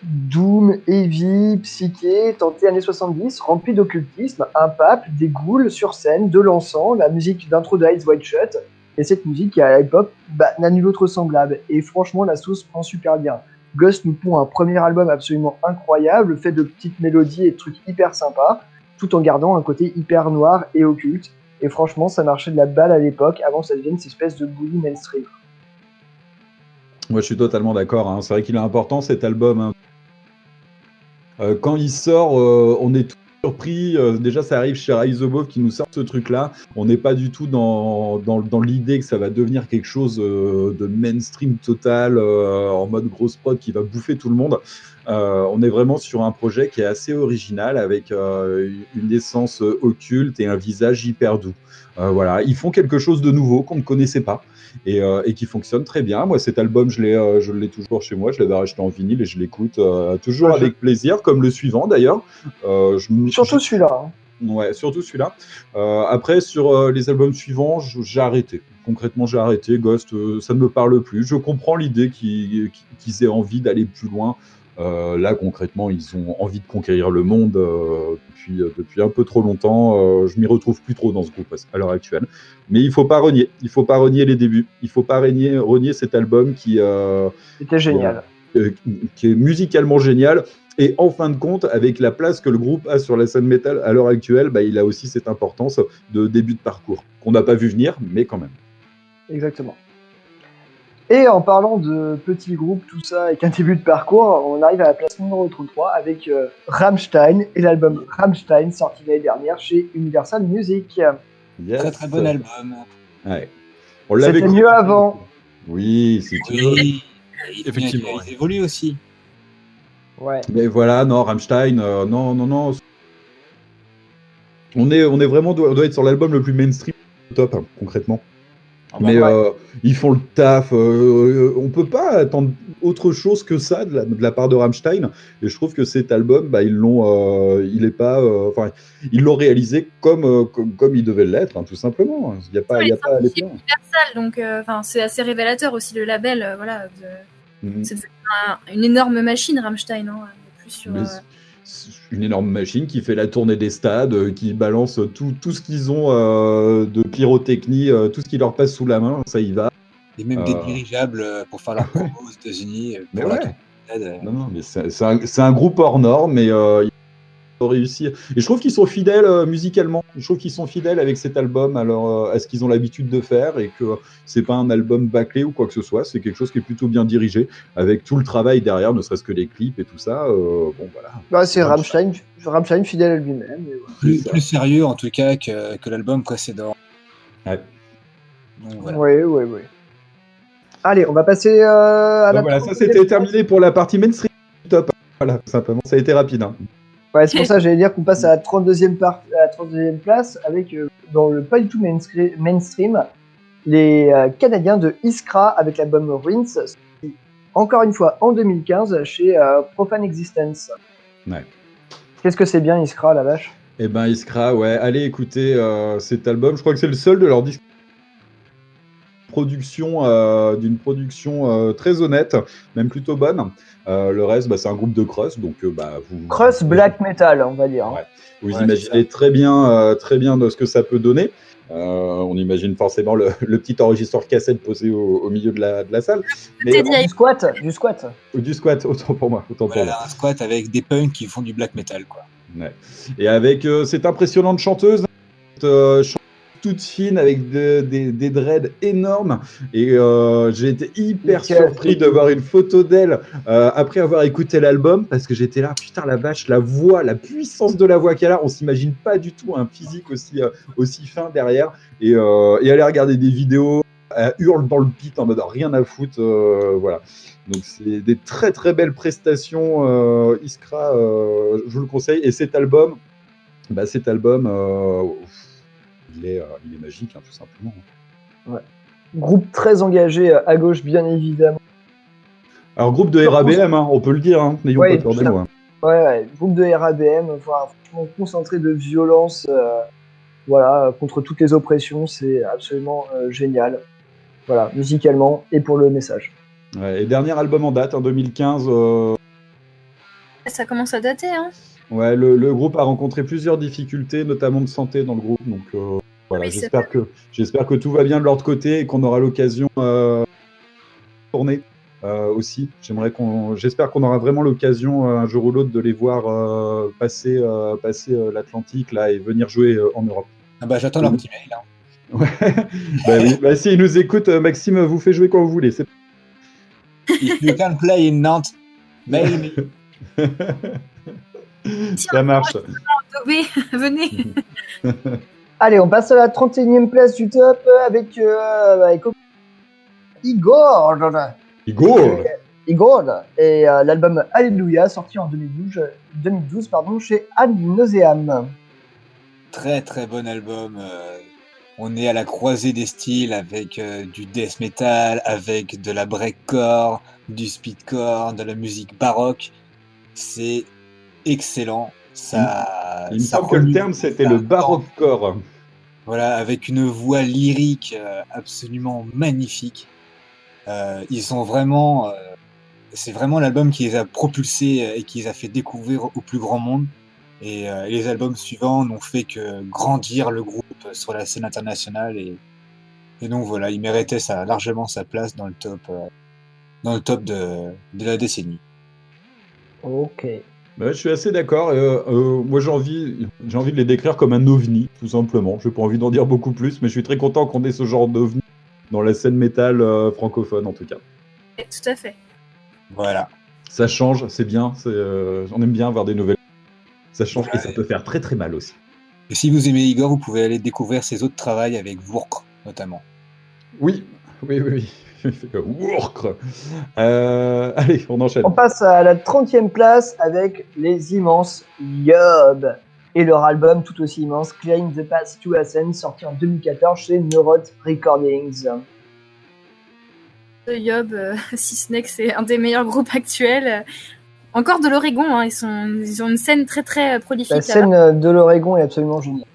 doom, heavy, psyché, tenté années 70, rempli d'occultisme, un pape, des ghouls sur scène, de l'encens, la musique d'intro de Wide Shut, et cette musique qui à l'époque bah, n'a nul autre semblable. Et franchement, la sauce prend super bien. Ghost nous pond un premier album absolument incroyable, fait de petites mélodies et de trucs hyper sympas, tout en gardant un côté hyper noir et occulte. Et franchement, ça marchait de la balle à l'époque, avant que ça devienne cette espèce de bully mainstream. Moi, je suis totalement d'accord. hein. C'est vrai qu'il est important cet album. hein. Euh, quand il sort, euh, on est tout surpris. Euh, déjà, ça arrive chez Above qui nous sort ce truc-là. On n'est pas du tout dans, dans, l'idée que ça va devenir quelque chose euh, de mainstream total, euh, en mode grosse prod qui va bouffer tout le monde. On est vraiment sur un projet qui est assez original avec une essence occulte et un visage hyper doux. Voilà, ils font quelque chose de nouveau qu'on ne connaissait pas et, euh, et qui fonctionne très bien. Moi, cet album, je l'ai, euh, je l'ai toujours chez moi. Je l'avais acheté en vinyle et je l'écoute euh, toujours Ouais, je- avec plaisir, comme le suivant d'ailleurs. Euh, je Surtout celui-là. hein. Ouais, surtout celui-là. Euh, après, sur euh, les albums suivants, j'ai arrêté. Concrètement, j'ai arrêté. Ghost, euh, ça ne me parle plus. Je comprends l'idée qu'ils qu'ils aient envie d'aller plus loin. Euh, là, concrètement, ils ont envie de conquérir le monde euh, depuis, euh, depuis un peu trop longtemps. Euh, je m'y retrouve plus trop dans ce groupe à l'heure actuelle. Mais il faut pas renier. Il faut pas renier les débuts. Il faut pas renier, renier cet album qui, euh, C'était génial. euh, qui est musicalement génial. Et en fin de compte, avec la place que le groupe a sur la scène métal à l'heure actuelle, bah, il a aussi cette importance de début de parcours, qu'on n'a pas vu venir, mais quand même. Exactement. Et en parlant de petits groupes, tout ça, avec un début de parcours, on arrive à la place numéro 33 avec euh, Rammstein et l'album Rammstein sorti l'année dernière chez Universal Music. Yes. Très très bon album. Ouais. On l'avait C'était mieux avant. Oui, veux. Oui, Effectivement, Il évolue aussi. Ouais. Mais voilà, non, Rammstein, euh, non, non, non. On est, on est vraiment, doit, doit être sur l'album le plus mainstream top, hein, concrètement. Ah bah Mais ouais. euh, ils font le taf. euh, on peut pas attendre autre chose que ça de la, de la part de Rammstein. Et je trouve que cet album, bah, ils l'ont, euh, il est pas, euh, enfin, ils l'ont réalisé comme, euh, comme, comme il devait l'être, hein, tout simplement. Il n'y a pas, il y a pas à loin. Universal, donc euh, enfin, c'est assez révélateur aussi le label. euh, voilà, de- Mhm. c'est une énorme machine Rammstein. Hein, plus sur, Mais euh, c'est une énorme machine qui fait la tournée des stades, euh, qui balance tout, tout ce qu'ils ont euh, de pyrotechnie, euh, tout ce qui leur passe sous la main, ça y va. A même des dirigeables pour faire leur promo aux États-Unis. ouais. Non, non, mais c'est un, un groupe hors norme, mais réussi. Et je trouve qu'ils sont fidèles euh, musicalement. Je trouve qu'ils sont fidèles avec cet album alors, euh, à ce qu'ils ont l'habitude de faire et que c'est pas un album bâclé ou quoi que ce soit. C'est quelque chose qui est plutôt bien dirigé avec tout le travail derrière, ne serait-ce que les clips et tout ça. euh, bon, voilà. Bah, c'est Rammstein, Rammstein fidèle à lui-même. plus, plus sérieux en tout cas que, que l'album précédent. Ouais. Donc voilà. Oui, oui, oui. Allez, on va passer euh, à la Donc voilà, ça 32e c'était terminé pour la partie mainstream top. Voilà, simplement, ça a été rapide. hein. Ouais, c'est pour ça que j'allais dire qu'on passe à la 32e, par- à la 32e place avec, euh, dans le pas du tout mainstream, les euh, Canadiens de Iskra avec l'album Ruins, encore une fois en 2015 chez euh, Profane Existence. Ouais. Qu'est-ce que c'est bien Iskra, la vache? Eh ben, Iskra, ouais, allez écouter euh, cet album. Je crois que c'est le seul de leur disque production euh, d'une production euh, très honnête, même plutôt bonne. Euh, le reste, bah, c'est un groupe de crust, donc euh, bah, vous, Crust Black Metal, on va dire. vous Ouais, imaginez très bien, euh, très bien de ce que ça peut donner. Euh, on imagine forcément le, le petit enregistreur cassette posé au, au milieu de la, de la salle. Mais, Du squat, du squat. du squat, autant pour moi, autant pour moi. Voilà, un squat avec des punks qui font du black metal. Quoi. Ouais. Et avec euh, cette impressionnante chanteuse, cette, euh, chanteuse toute fine avec de- des, des dreads énormes. Et euh, j'ai été hyper Nickel. surpris de voir une photo d'elle euh, après avoir écouté l'album parce que j'étais là, putain, la vache, la voix, la puissance de la voix qu'elle a, on s'imagine pas du tout un physique aussi, euh, aussi fin derrière. Et, et aller regarder des vidéos, elle hurle dans le beat en mode rien à foutre. voilà. Donc c'est des très très belles prestations. Iskra, je vous le conseille. Et cet album, bah, cet album, il, est, euh, il est magique, hein, tout simplement. Ouais. Groupe très engagé euh, à gauche, bien évidemment. Alors groupe de RABM, hein, on peut le dire, hein, n'ayons Ouais, pas peur des mots. hein. Ouais, ouais, groupe de RABM, voilà, franchement concentré de violence, euh, voilà, contre toutes les oppressions, c'est absolument euh, génial. Voilà, musicalement et pour le message. Ouais, et dernier album en date, en 2015. euh, Ça commence à dater, hein. Ouais, le, le groupe a rencontré plusieurs difficultés, notamment de santé dans le groupe. Donc euh, voilà, Oui, j'espère que j'espère que tout va bien de leur côté et qu'on aura l'occasion euh, de tourner euh, aussi. J'aimerais qu'on, j'espère qu'on aura vraiment l'occasion euh, un jour ou l'autre de les voir euh, passer euh, passer euh, l'Atlantique là et venir jouer euh, en Europe. Ah bah, j'attends leur petit mail. hein. bah, oui, bah, si ils nous écoutent, Maxime vous fait jouer quand vous voulez. C'est If you can play in Nantes, mail me. ça marche. Venez. Allez, on passe à la 31e place du top avec, euh, avec Igor. Igor. Igor et euh, l'album Alléluia sorti en 2012, euh, 2012 pardon, chez Ad Nauseam. Très très bon album. euh, on est à la croisée des styles avec du death metal, avec de la breakcore, du speedcore, de la musique baroque. C'est excellent. Ça, Il me ça semble que le terme c'était le baroquecore. Voilà, avec une voix lyrique euh, absolument magnifique. Euh, ils sont vraiment, euh, c'est vraiment l'album qui les a propulsés et qui les a fait découvrir au plus grand monde. Et euh, les albums suivants n'ont fait que grandir le groupe sur la scène internationale et, et donc voilà, il méritait ça, largement sa place dans le top, euh, dans le top de, de la décennie. Ok. Bah, je suis assez d'accord. euh, euh, moi, j'ai envie, j'ai envie de les décrire comme un ovni, tout simplement. Je n'ai pas envie d'en dire beaucoup plus, mais je suis très content qu'on ait ce genre d'ovni dans la scène métal euh, francophone, en tout cas. Tout à fait. Voilà. Ça change, c'est bien. euh, on aime bien avoir des nouvelles. Ça change et ça peut faire très très mal aussi. Et si vous aimez Igor, vous pouvez aller découvrir ses autres travails avec Vourk notamment. Oui, oui, oui, oui. Euh, allez, on enchaîne. On passe à la 30e place avec les immenses Yob et leur album tout aussi immense Climb the Path to Ascend sorti en 2014 chez Neurot Recordings. The Yob, euh, si ce n'est que c'est un des meilleurs groupes actuels. euh, Encore de l'Oregon, hein, ils, sont, ils ont une scène très très prolifique. La scène euh, de l'Oregon est absolument géniale.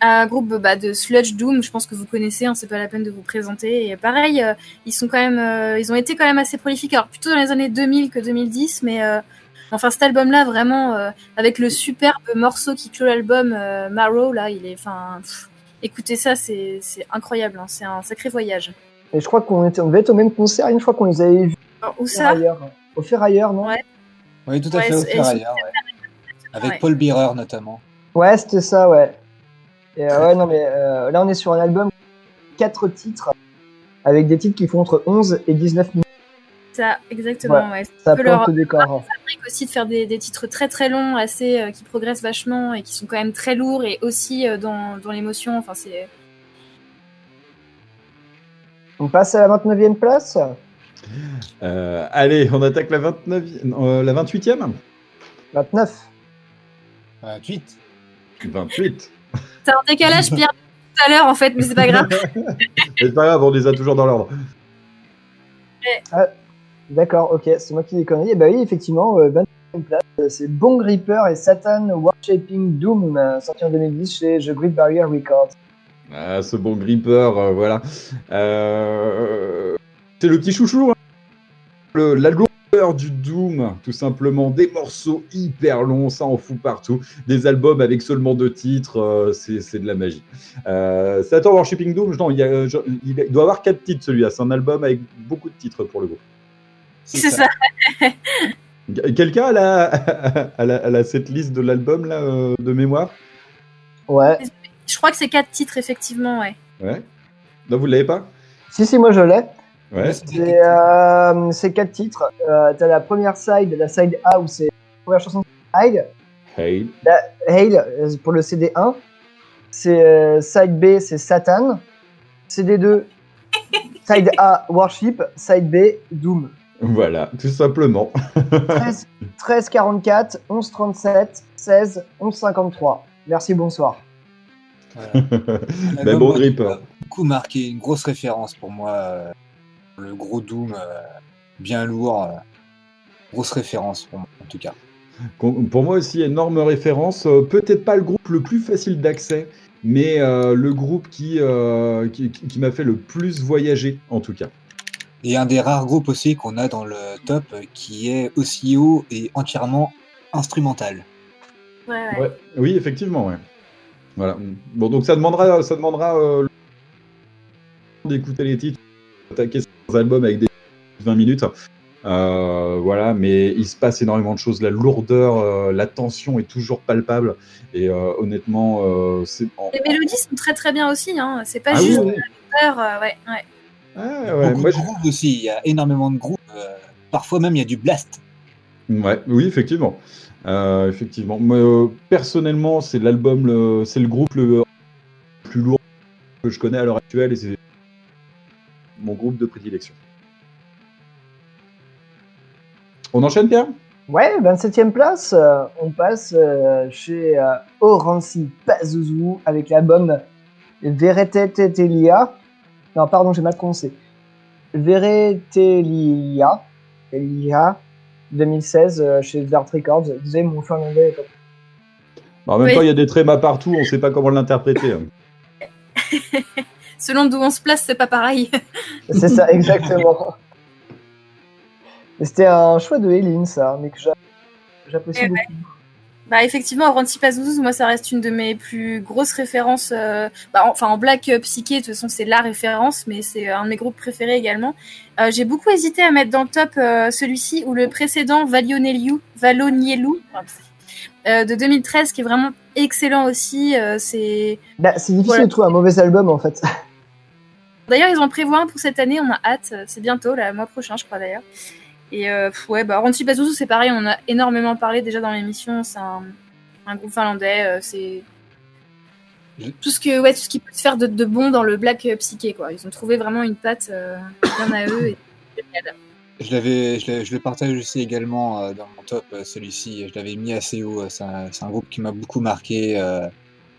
Un groupe bah, de sludge doom, je pense que vous connaissez, hein, c'est pas la peine de vous présenter. Et pareil, euh, ils sont quand même, euh, ils ont été quand même assez prolifiques. Alors plutôt dans les années 2000 que 2010, mais euh, enfin cet album-là vraiment euh, avec le superbe morceau qui clôt l'album euh, Marrow là, il est, enfin, écoutez ça, c'est c'est incroyable, hein, c'est un sacré voyage. Et je crois qu'on était, on devait être au même concert une fois qu'on les avait vus. Où ça. Au Ferrailleur, non? Ouais. Oui, tout à Ouais, fait, au Ferrailleur, ouais. Avec Ouais. Paul Bearer notamment. Ouais, c'était ça, ouais. Et euh, ouais, non, mais euh, là, on est sur un album, quatre titres, avec des titres qui font entre 11 et 19 minutes. Ça, exactement, Ouais, ouais. ça peut leur décor. fabrique aussi de faire des, des titres très très longs, assez euh, qui progressent vachement et qui sont quand même très lourds et aussi euh, dans, dans l'émotion. Enfin, c'est On passe à la 29e place. Euh, allez, on attaque la 29, euh, la 28e 29. 28. 28. C'est un décalage Pierre tout à l'heure en fait, mais c'est pas grave. C'est pas grave, on les a toujours dans l'ordre. Ah, D'accord, ok, c'est moi qui ai conneries. Et bah oui, effectivement, euh, 29e place, euh, c'est Bong Reaper et Satan Worshiping Doom, euh, sorti en 2010 chez The Great Barrier Records. Ah, ce bon gripper, euh, voilà. Euh, c'est le petit chouchou, hein. Le- du Doom, tout simplement. Des morceaux hyper longs, ça en fout partout. Des albums avec seulement deux titres, euh, c'est c'est de la magie. Euh, Satan Worshipping Doom, non, il, y a, euh, il doit avoir quatre titres celui-là. C'est un album avec beaucoup de titres pour le groupe. C'est ça. Quelqu'un a la, a la, a la cette liste de l'album là euh, de mémoire? Ouais. Je crois que c'est quatre titres, effectivement, ouais. Ouais. Non, vous l'avez pas? Si, si, moi je l'ai. Ouais. C'est euh, quatre titres. Euh, T'as la première side, la side A où c'est la première chanson Hail. La, Hail euh, pour le CD1. C'est euh, side B, c'est Satan. CD2, side A, Worship. Side B, Doom. Voilà, tout simplement. 13, 13 44, 11 37, 16, 11 53. Merci, bonsoir. Ben, bon grip. Beaucoup marqué, une grosse référence pour moi. Le gros Doom, euh, bien lourd. euh, grosse référence pour moi, en tout cas. Pour moi aussi, énorme référence. Euh, Peut-être pas le groupe le plus facile d'accès, mais euh, le groupe qui, euh, qui, qui- qui m'a fait le plus voyager, en tout cas. Et un des rares groupes aussi qu'on a dans le top qui est aussi haut et entièrement instrumental. Ouais, ouais. Ouais, oui, effectivement, ouais. Voilà. Bon, donc ça demandera, ça demandera euh, d'écouter les titres, attaquer albums avec des 20 minutes. Euh, voilà, mais il se passe énormément de choses. La lourdeur, euh, la tension est toujours palpable. Et euh, honnêtement, euh, c'est. Les mélodies sont très très bien aussi, hein. C'est pas Ah oui, juste oui. la longueur, euh, ouais, ouais. Ah, ouais, Beaucoup moi, de groupes aussi, il y a énormément de groupes. euh, parfois même il y a du blast. Ouais, oui, effectivement. Euh, effectivement. Euh, personnellement, c'est l'album, le- c'est le groupe le plus lourd que je connais à l'heure actuelle et c'est mon groupe de prédilection. On enchaîne, Pierre? Ouais, 27ème place, euh, on passe euh, chez euh, Orancy Pazuzu avec l'album Veretetelia. Non, pardon, j'ai mal prononcé. Veretelia, Telia, 2016 euh, chez Vert Records. Désolé, mon finlandais est pas- Bah, En même Oui. temps, il y a des trémas partout, on ne sait pas comment l'interpréter. Selon d'où on se place, c'est pas pareil. C'est ça, exactement. C'était un choix de Hélène, ça, mais que j'a- j'apprécie Eh beaucoup. Bah effectivement, Pazuzu, moi ça reste une de mes plus grosses références. euh, bah, enfin en black euh, psyché, de toute façon c'est la référence, mais c'est un de mes groupes préférés également. Euh, J'ai beaucoup hésité à mettre dans le top euh, celui-ci ou le précédent Valioneliu, Valonielu, euh, de 2013, qui est vraiment excellent aussi. euh, c'est Bah, c'est difficile Voilà. de trouver un mauvais album, en fait. D'ailleurs, ils en prévoient un pour cette année, on a hâte. C'est bientôt, le mois prochain, je crois d'ailleurs. Et euh, ouais, bah, Pazuzu, c'est pareil, on a énormément parlé déjà dans l'émission. C'est un, un groupe finlandais. euh, c'est tout ce que, ouais, tout ce qui peut se faire de, de bon dans le black euh, psyché, quoi. Ils ont trouvé vraiment une patte euh, bien à eux. Et... Je l'avais, je, le partage aussi également euh, dans mon top, euh, celui-ci. Je l'avais mis assez haut. euh, C'est un, groupe qui m'a beaucoup marqué, euh,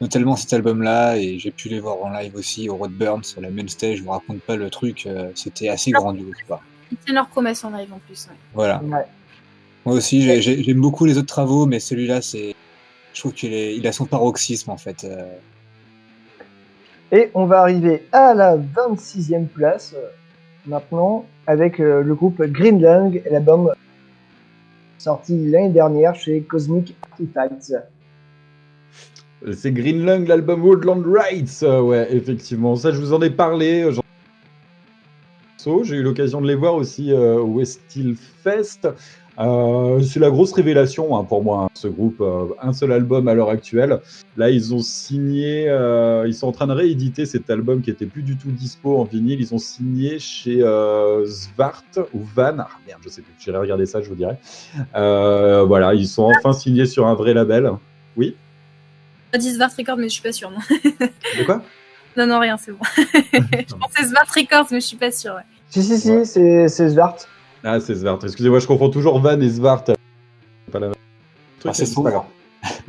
notamment cet album-là. Et j'ai pu les voir en live aussi au Roadburn sur la main stage. Je vous raconte pas le truc. euh, C'était assez grandiose. Tiennent leurs promesses en live en plus. ouais. Voilà. Moi aussi, j'ai- j'ai- j'aime beaucoup les autres travaux, mais celui-là, c'est, je trouve qu'il il a son paroxysme en fait. euh. Et on va arriver à la 26e place euh, maintenant avec le groupe Greenlung et l'album sorti l'année dernière chez Cosmic Artifacts. C'est Greenlung, l'album Woodland Rights. euh, ouais, effectivement. Ça, je vous en ai parlé. euh, j'en- So, J'ai eu l'occasion de les voir aussi euh, au West Steel Fest. Euh, c'est la grosse révélation hein, pour moi, hein, ce groupe. un seul album à l'heure actuelle. Là, ils ont signé, ils sont en train de rééditer cet album qui était plus du tout dispo en vinyle. Ils ont signé chez Svart ou Van. Ah merde, je sais plus. J'irai regarder ça, je vous dirai. Voilà, ils sont enfin signés sur un vrai label. Oui? On dit Svart Records, mais je suis pas sûre. Non, De quoi? Non, non, rien, c'est bon. je pensais Svart Records, mais je suis pas sûre. Ouais. Si, si, si, c'est c'est Svart. Ah, c'est Svart. Excusez-moi, je confonds toujours Van et Svart. C'est Pas la même. Truc, Ah, c'est pas sombre.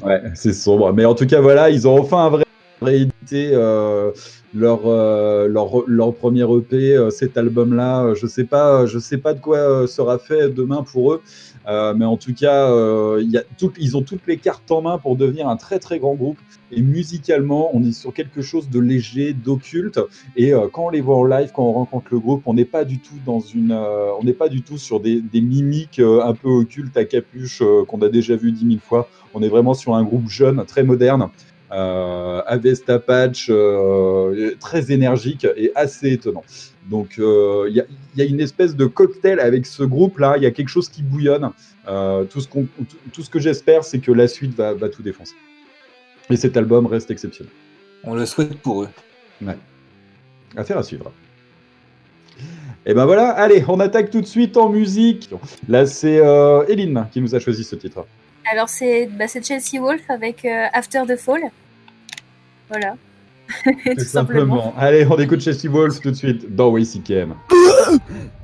Ouais, c'est sombre. Mais en tout cas, voilà, ils ont enfin un vrai réédité euh, leur, euh, leur leur premier EP, euh, cet album-là. Je sais sais pas de quoi sera fait demain pour eux, mais en tout cas, ils ont toutes les cartes en main pour devenir un très très grand groupe. Et musicalement, on est sur quelque chose de léger, d'occulte. Et quand on les voit en live, quand on rencontre le groupe, on n'est pas du tout dans une, on n'est pas du tout sur des, des mimiques un peu occultes à capuche qu'on a déjà vu dix mille fois. On est vraiment sur un groupe jeune, très moderne, euh, Avesta Patch euh, très énergique et assez étonnant. Donc euh, il y, a, une espèce de cocktail avec ce groupe-là, il y a quelque chose qui bouillonne. tout, ce que j'espère, c'est que la suite va, tout défoncer. Et cet album reste exceptionnel. On le souhaite pour eux. Affaire à suivre. Et ben voilà, allez, on attaque tout de suite en musique. Là, c'est euh, Eline qui nous a choisi ce titre. Alors, c'est bah, Chelsea Wolf avec After the Fall. Voilà. Tout, simplement. Allez, on écoute Chelsea Wolf tout de suite dans WCKM.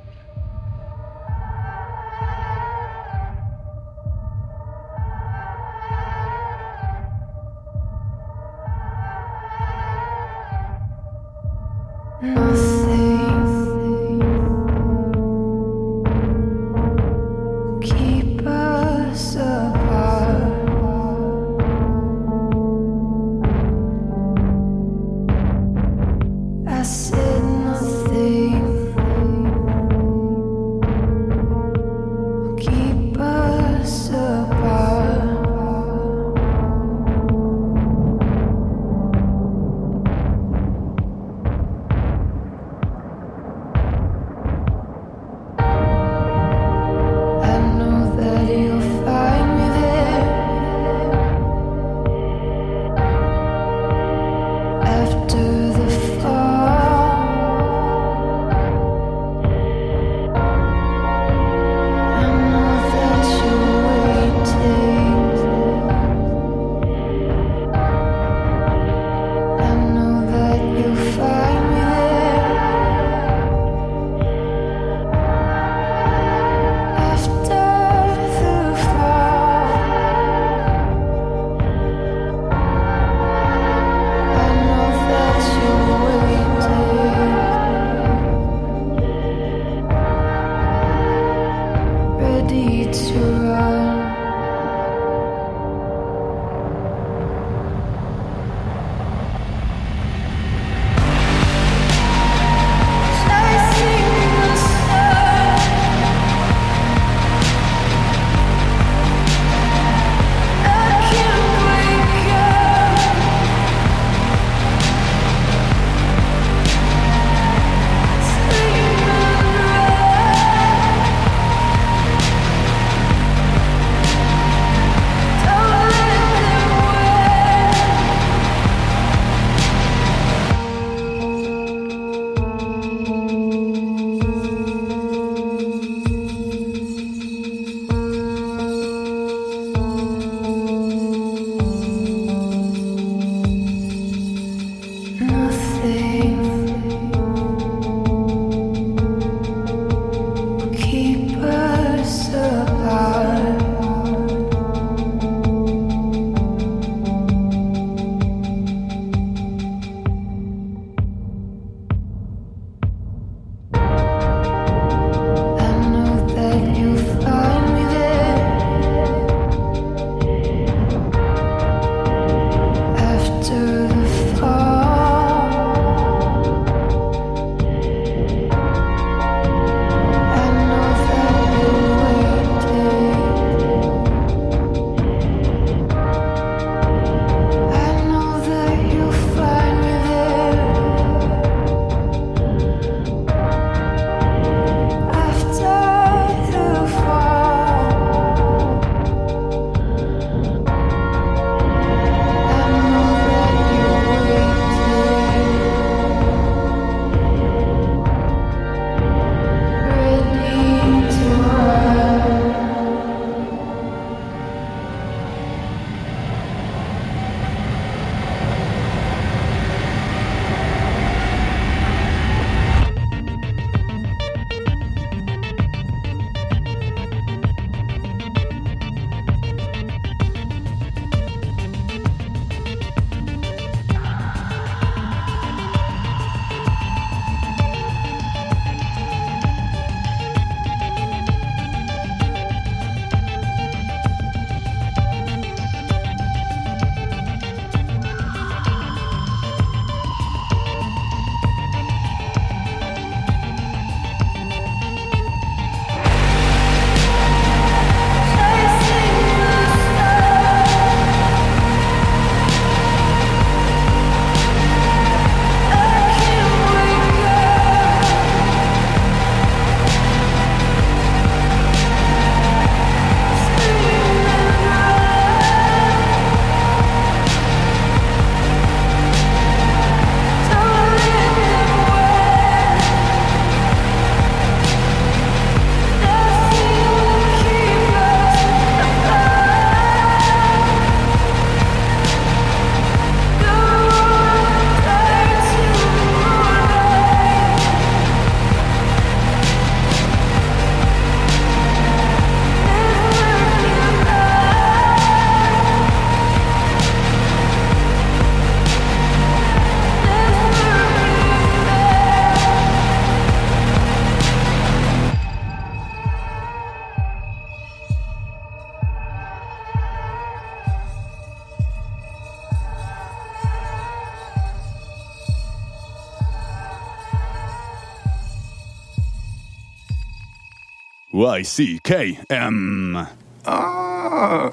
YCKM. Ah,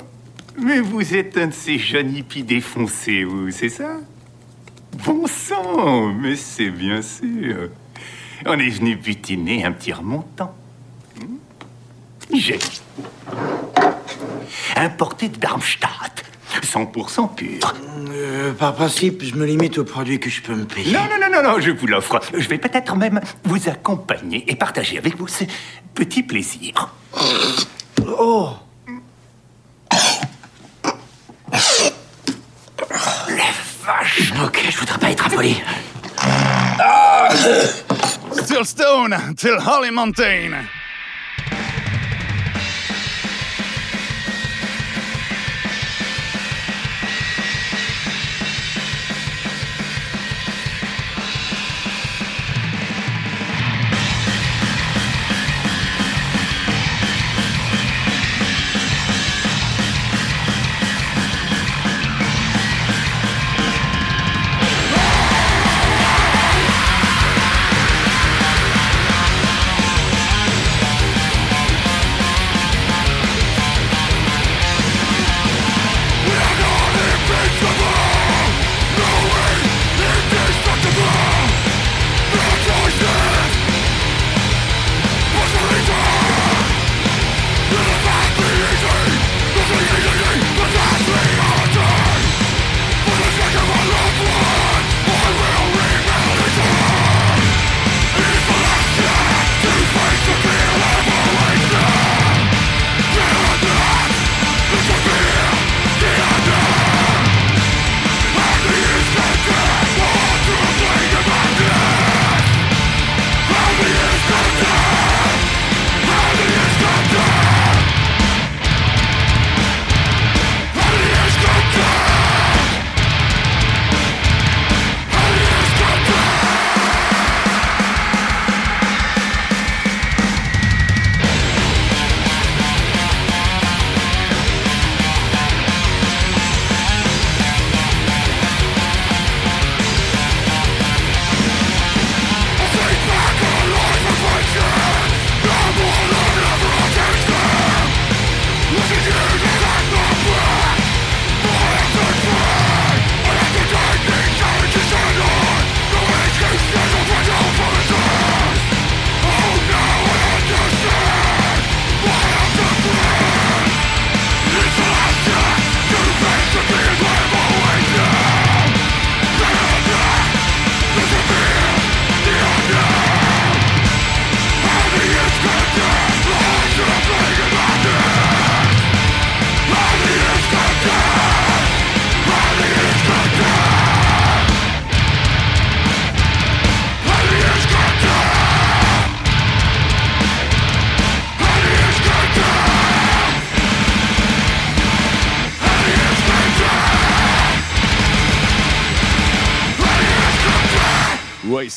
mais vous êtes un de ces jeunes hippies défoncés, vous, c'est ça? Bon sang, mais c'est bien sûr. On est venu butiner un petit remontant. J'ai importé de Darmstadt, 100% pur. Euh, par principe, je me limite aux produits que je peux me payer. Non, non, non, non, non, je vous l'offre. Je vais peut-être même vous accompagner et partager avec vous ce petit plaisir. Oh Vache Ok, je voudrais pas être impoli. Still Stone till Holly Mountain.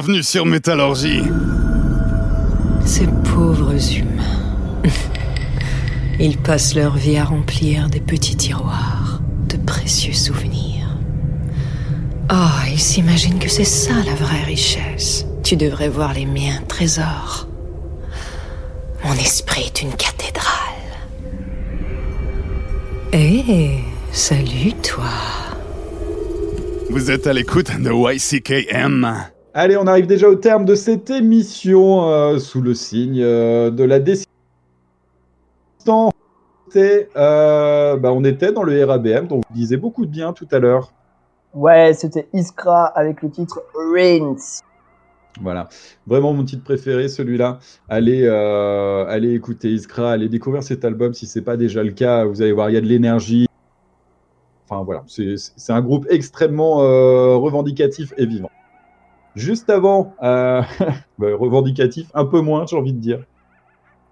Bienvenue sur Métallurgie. Ces pauvres humains. Ils passent leur vie à remplir des petits tiroirs de précieux souvenirs. Oh, ils s'imaginent que c'est ça la vraie richesse. Tu devrais voir les miens trésors. Mon esprit est une cathédrale. Eh, salut toi. Vous êtes à l'écoute de YCKM. Allez, on arrive déjà au terme de cette émission euh, sous le signe euh, de la décision. Euh, bah, on était dans le RABM, dont vous disiez beaucoup de bien tout à l'heure. Ouais, c'était Iskra avec le titre Reigns. Voilà, vraiment mon titre préféré, celui-là. Allez, euh, allez écouter Iskra, allez découvrir cet album si c'est pas déjà le cas. Vous allez voir, il y a de l'énergie. Enfin voilà, c'est c'est un groupe extrêmement euh, revendicatif et vivant. Juste avant, euh, bah, revendicatif, un peu moins, j'ai envie de dire.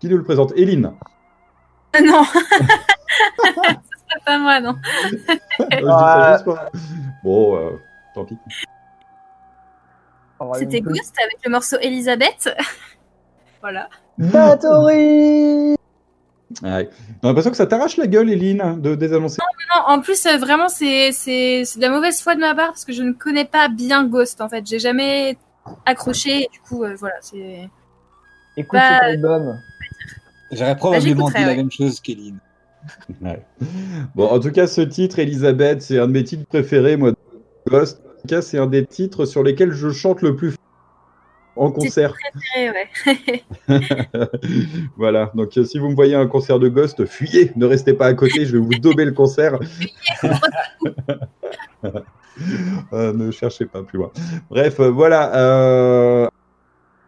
Qui nous le présente? Eline. Non. Ce serait pas moi, non. Bon, euh, tant pis. C'était Ghost avec le morceau Elisabeth. voilà. Battery Ouais. On a l'impression que ça t'arrache la gueule, Eline, de désannoncer. Non, en plus, euh, vraiment, c'est c'est- c'est de la mauvaise foi de ma part parce que je ne connais pas bien Ghost en fait. J'ai jamais accroché. et Du coup, euh, voilà, c'est. Écoute Bah, cet album. J'aurais probablement j'écouterai, dit la ouais. même chose qu'Eline. Ouais. Bon, en tout cas, ce titre, Elisabeth, c'est un de mes titres préférés, moi, de Ghost. En tout cas, c'est un des titres sur lesquels je chante le plus en concert. préféré, ouais. voilà, donc euh, si vous me voyez à un concert de Ghost, fuyez, ne restez pas à côté, je vais vous dauber le concert. Euh, ne cherchez pas plus loin. Bref, euh, voilà, euh,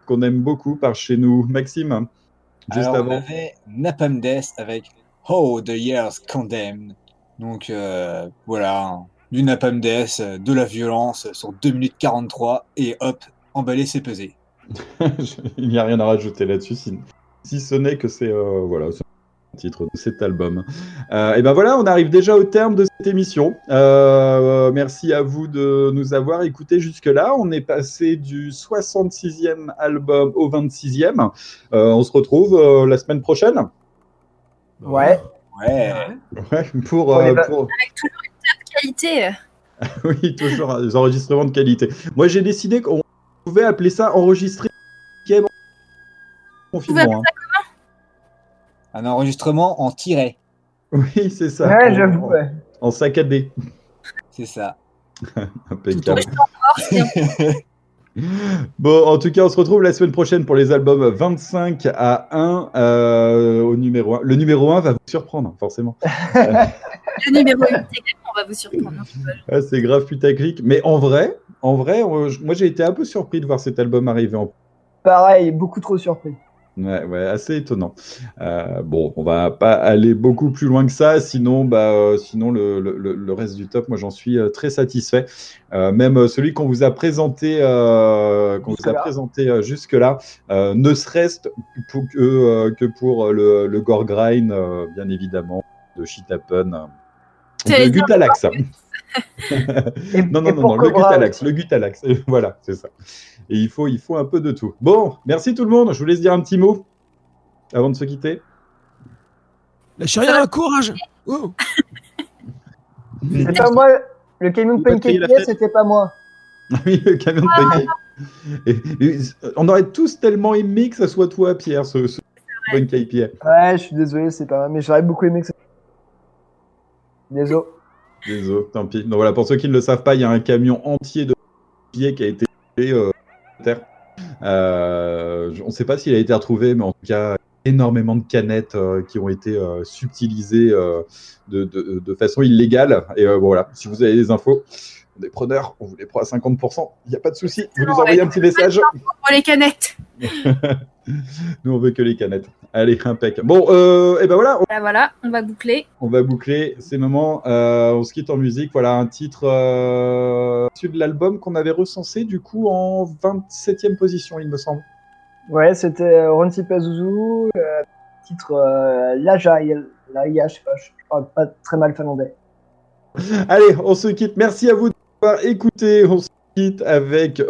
qu'on aime beaucoup par chez nous. Maxime, juste Alors, on avant. avait Napalm Death avec Oh, the Years Condemned. Donc euh, voilà, du Napalm Death, euh, de la violence sur 2 minutes 43 et hop, emballer c'est pesé. Il n'y a rien à rajouter là-dessus, si, si ce n'est que c'est euh, voilà, le titre de cet album. Euh, et ben voilà, on arrive déjà au terme de cette émission. Euh, merci à vous de nous avoir écoutés jusque-là. On est passé du 66e album au 26e. Euh, on se retrouve euh, la semaine prochaine. Ouais. Ouais. Ouais, pour, Avec toujours une qualité. oui, toujours des enregistrements de qualité. Moi, j'ai décidé qu'on pouvait appeler ça enregistrer confinement. hein. Un enregistrement en tiret. Oui, c'est ça. Ouais, En- j'avoue, en- ouais. En saccadé. C'est ça. Impeccable. Bon, en tout cas, on se retrouve la semaine prochaine pour les albums 25 à 1 euh, au numéro 1. Le numéro 1 va vous surprendre, forcément. Le numéro 8 également, on va vous surprendre. hein. Ah, c'est grave putaclic. Mais en vrai, en vrai, moi j'ai été un peu surpris de voir cet album arriver en Pareil, beaucoup trop surpris. Ouais, ouais, assez étonnant. Euh, bon, on va pas aller beaucoup plus loin que ça, sinon, bah, euh, sinon le, le- reste du top, moi j'en suis euh, très satisfait. Même celui qu'on vous a présenté, qu'on vous a Jusque-là. présenté jusque-là, euh, ne serait-ce que, que pour le, le gore grind, bien évidemment, de Shit Happen, dire Gutalax. Non, non, non, non, le Gutalax, le Gutalax, voilà, c'est ça. Et il faut, il faut un peu de tout. Bon, merci tout le monde. Je vous laisse dire un petit mot avant de se quitter. Lâchez rien, courage Oh. C'est pas moi, le camion de pancake, c'était pas moi. Oui, le camion de pancake. Et- et- on aurait tous tellement aimé que ça soit toi, Pierre, ce, ce pancake Pierre. Ouais, je suis désolé, c'est pas mal, mais j'aurais beaucoup aimé que ça. Désolé. Désolé, tant pis. Donc voilà, pour ceux qui ne le savent pas, il y a un camion entier de pieds qui a été trouvé euh, terre. Euh, on ne sait pas s'il a été retrouvé, mais en tout cas, énormément de canettes euh, qui ont été euh, subtilisées euh, de, de- de façon illégale. Et euh, bon, voilà, si vous avez des infos, des preneurs, on vous les prend à 50%. Il n'y a pas de souci. Vous nous envoyez un petit message. Pour les canettes. Nous, on veut que les canettes. Allez, impec. Bon, euh, et ben voilà, Voilà, voilà, on va boucler. on va boucler ces moments. Euh, on se quitte en musique. Voilà un titre euh, issu de l'album qu'on avait recensé du coup en 27e position, il me semble. Ouais, c'était euh, Ronti Pazuzu, euh, titre euh, Laja, je sais pas, je parle pas très mal finlandais. Allez, on se quitte. Merci à vous d'avoir écouté. On se quitte avec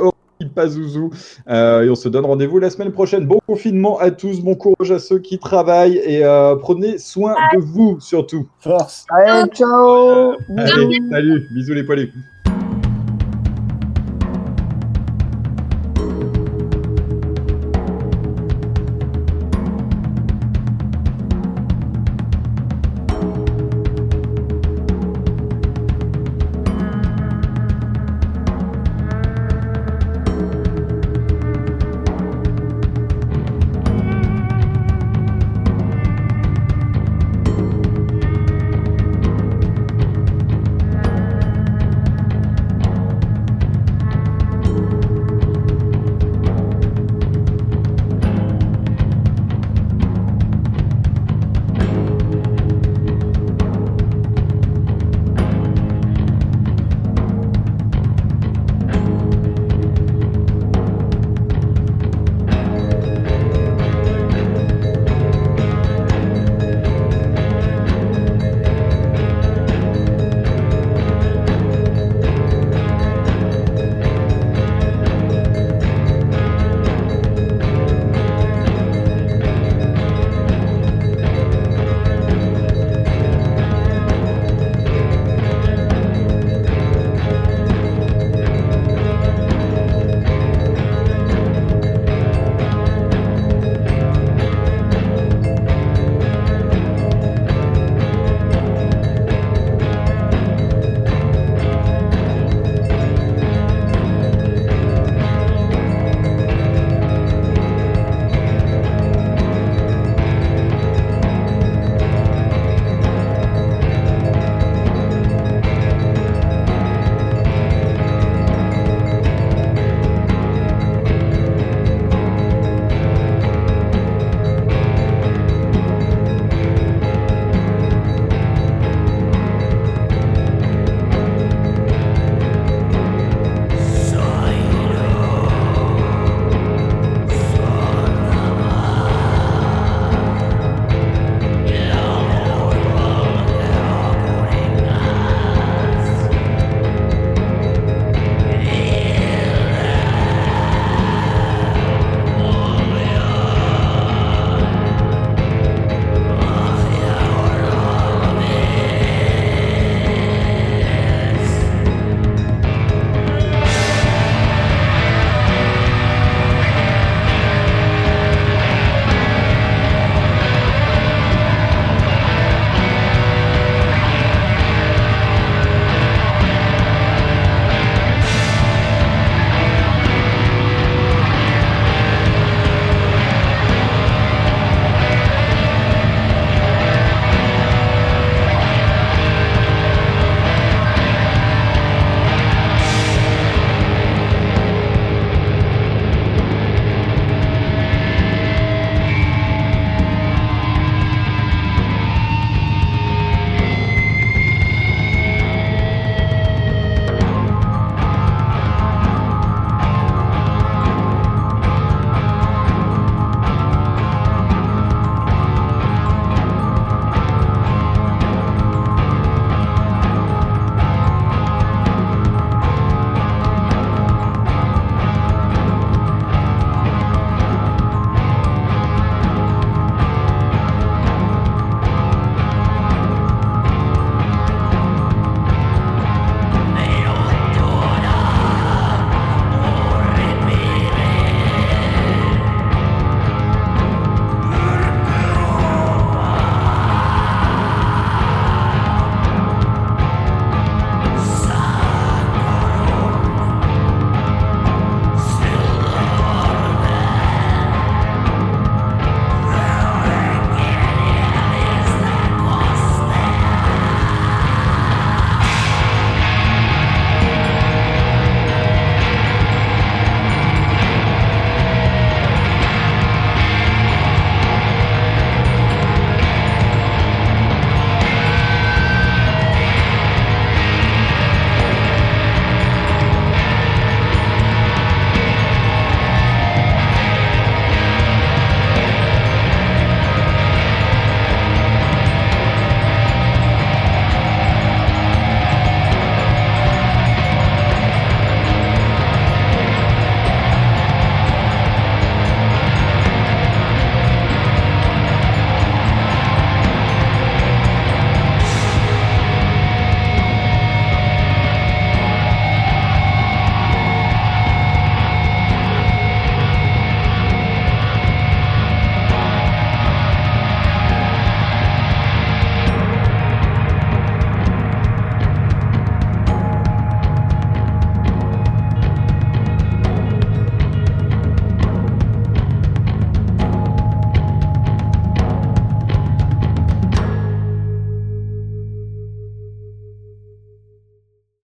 Pazuzu. Euh, et on se donne rendez-vous la semaine prochaine. Bon confinement à tous, bon courage à ceux qui travaillent et euh, prenez soin de vous surtout. Force. Allez, ciao. Allez, salut, bisous les poilus.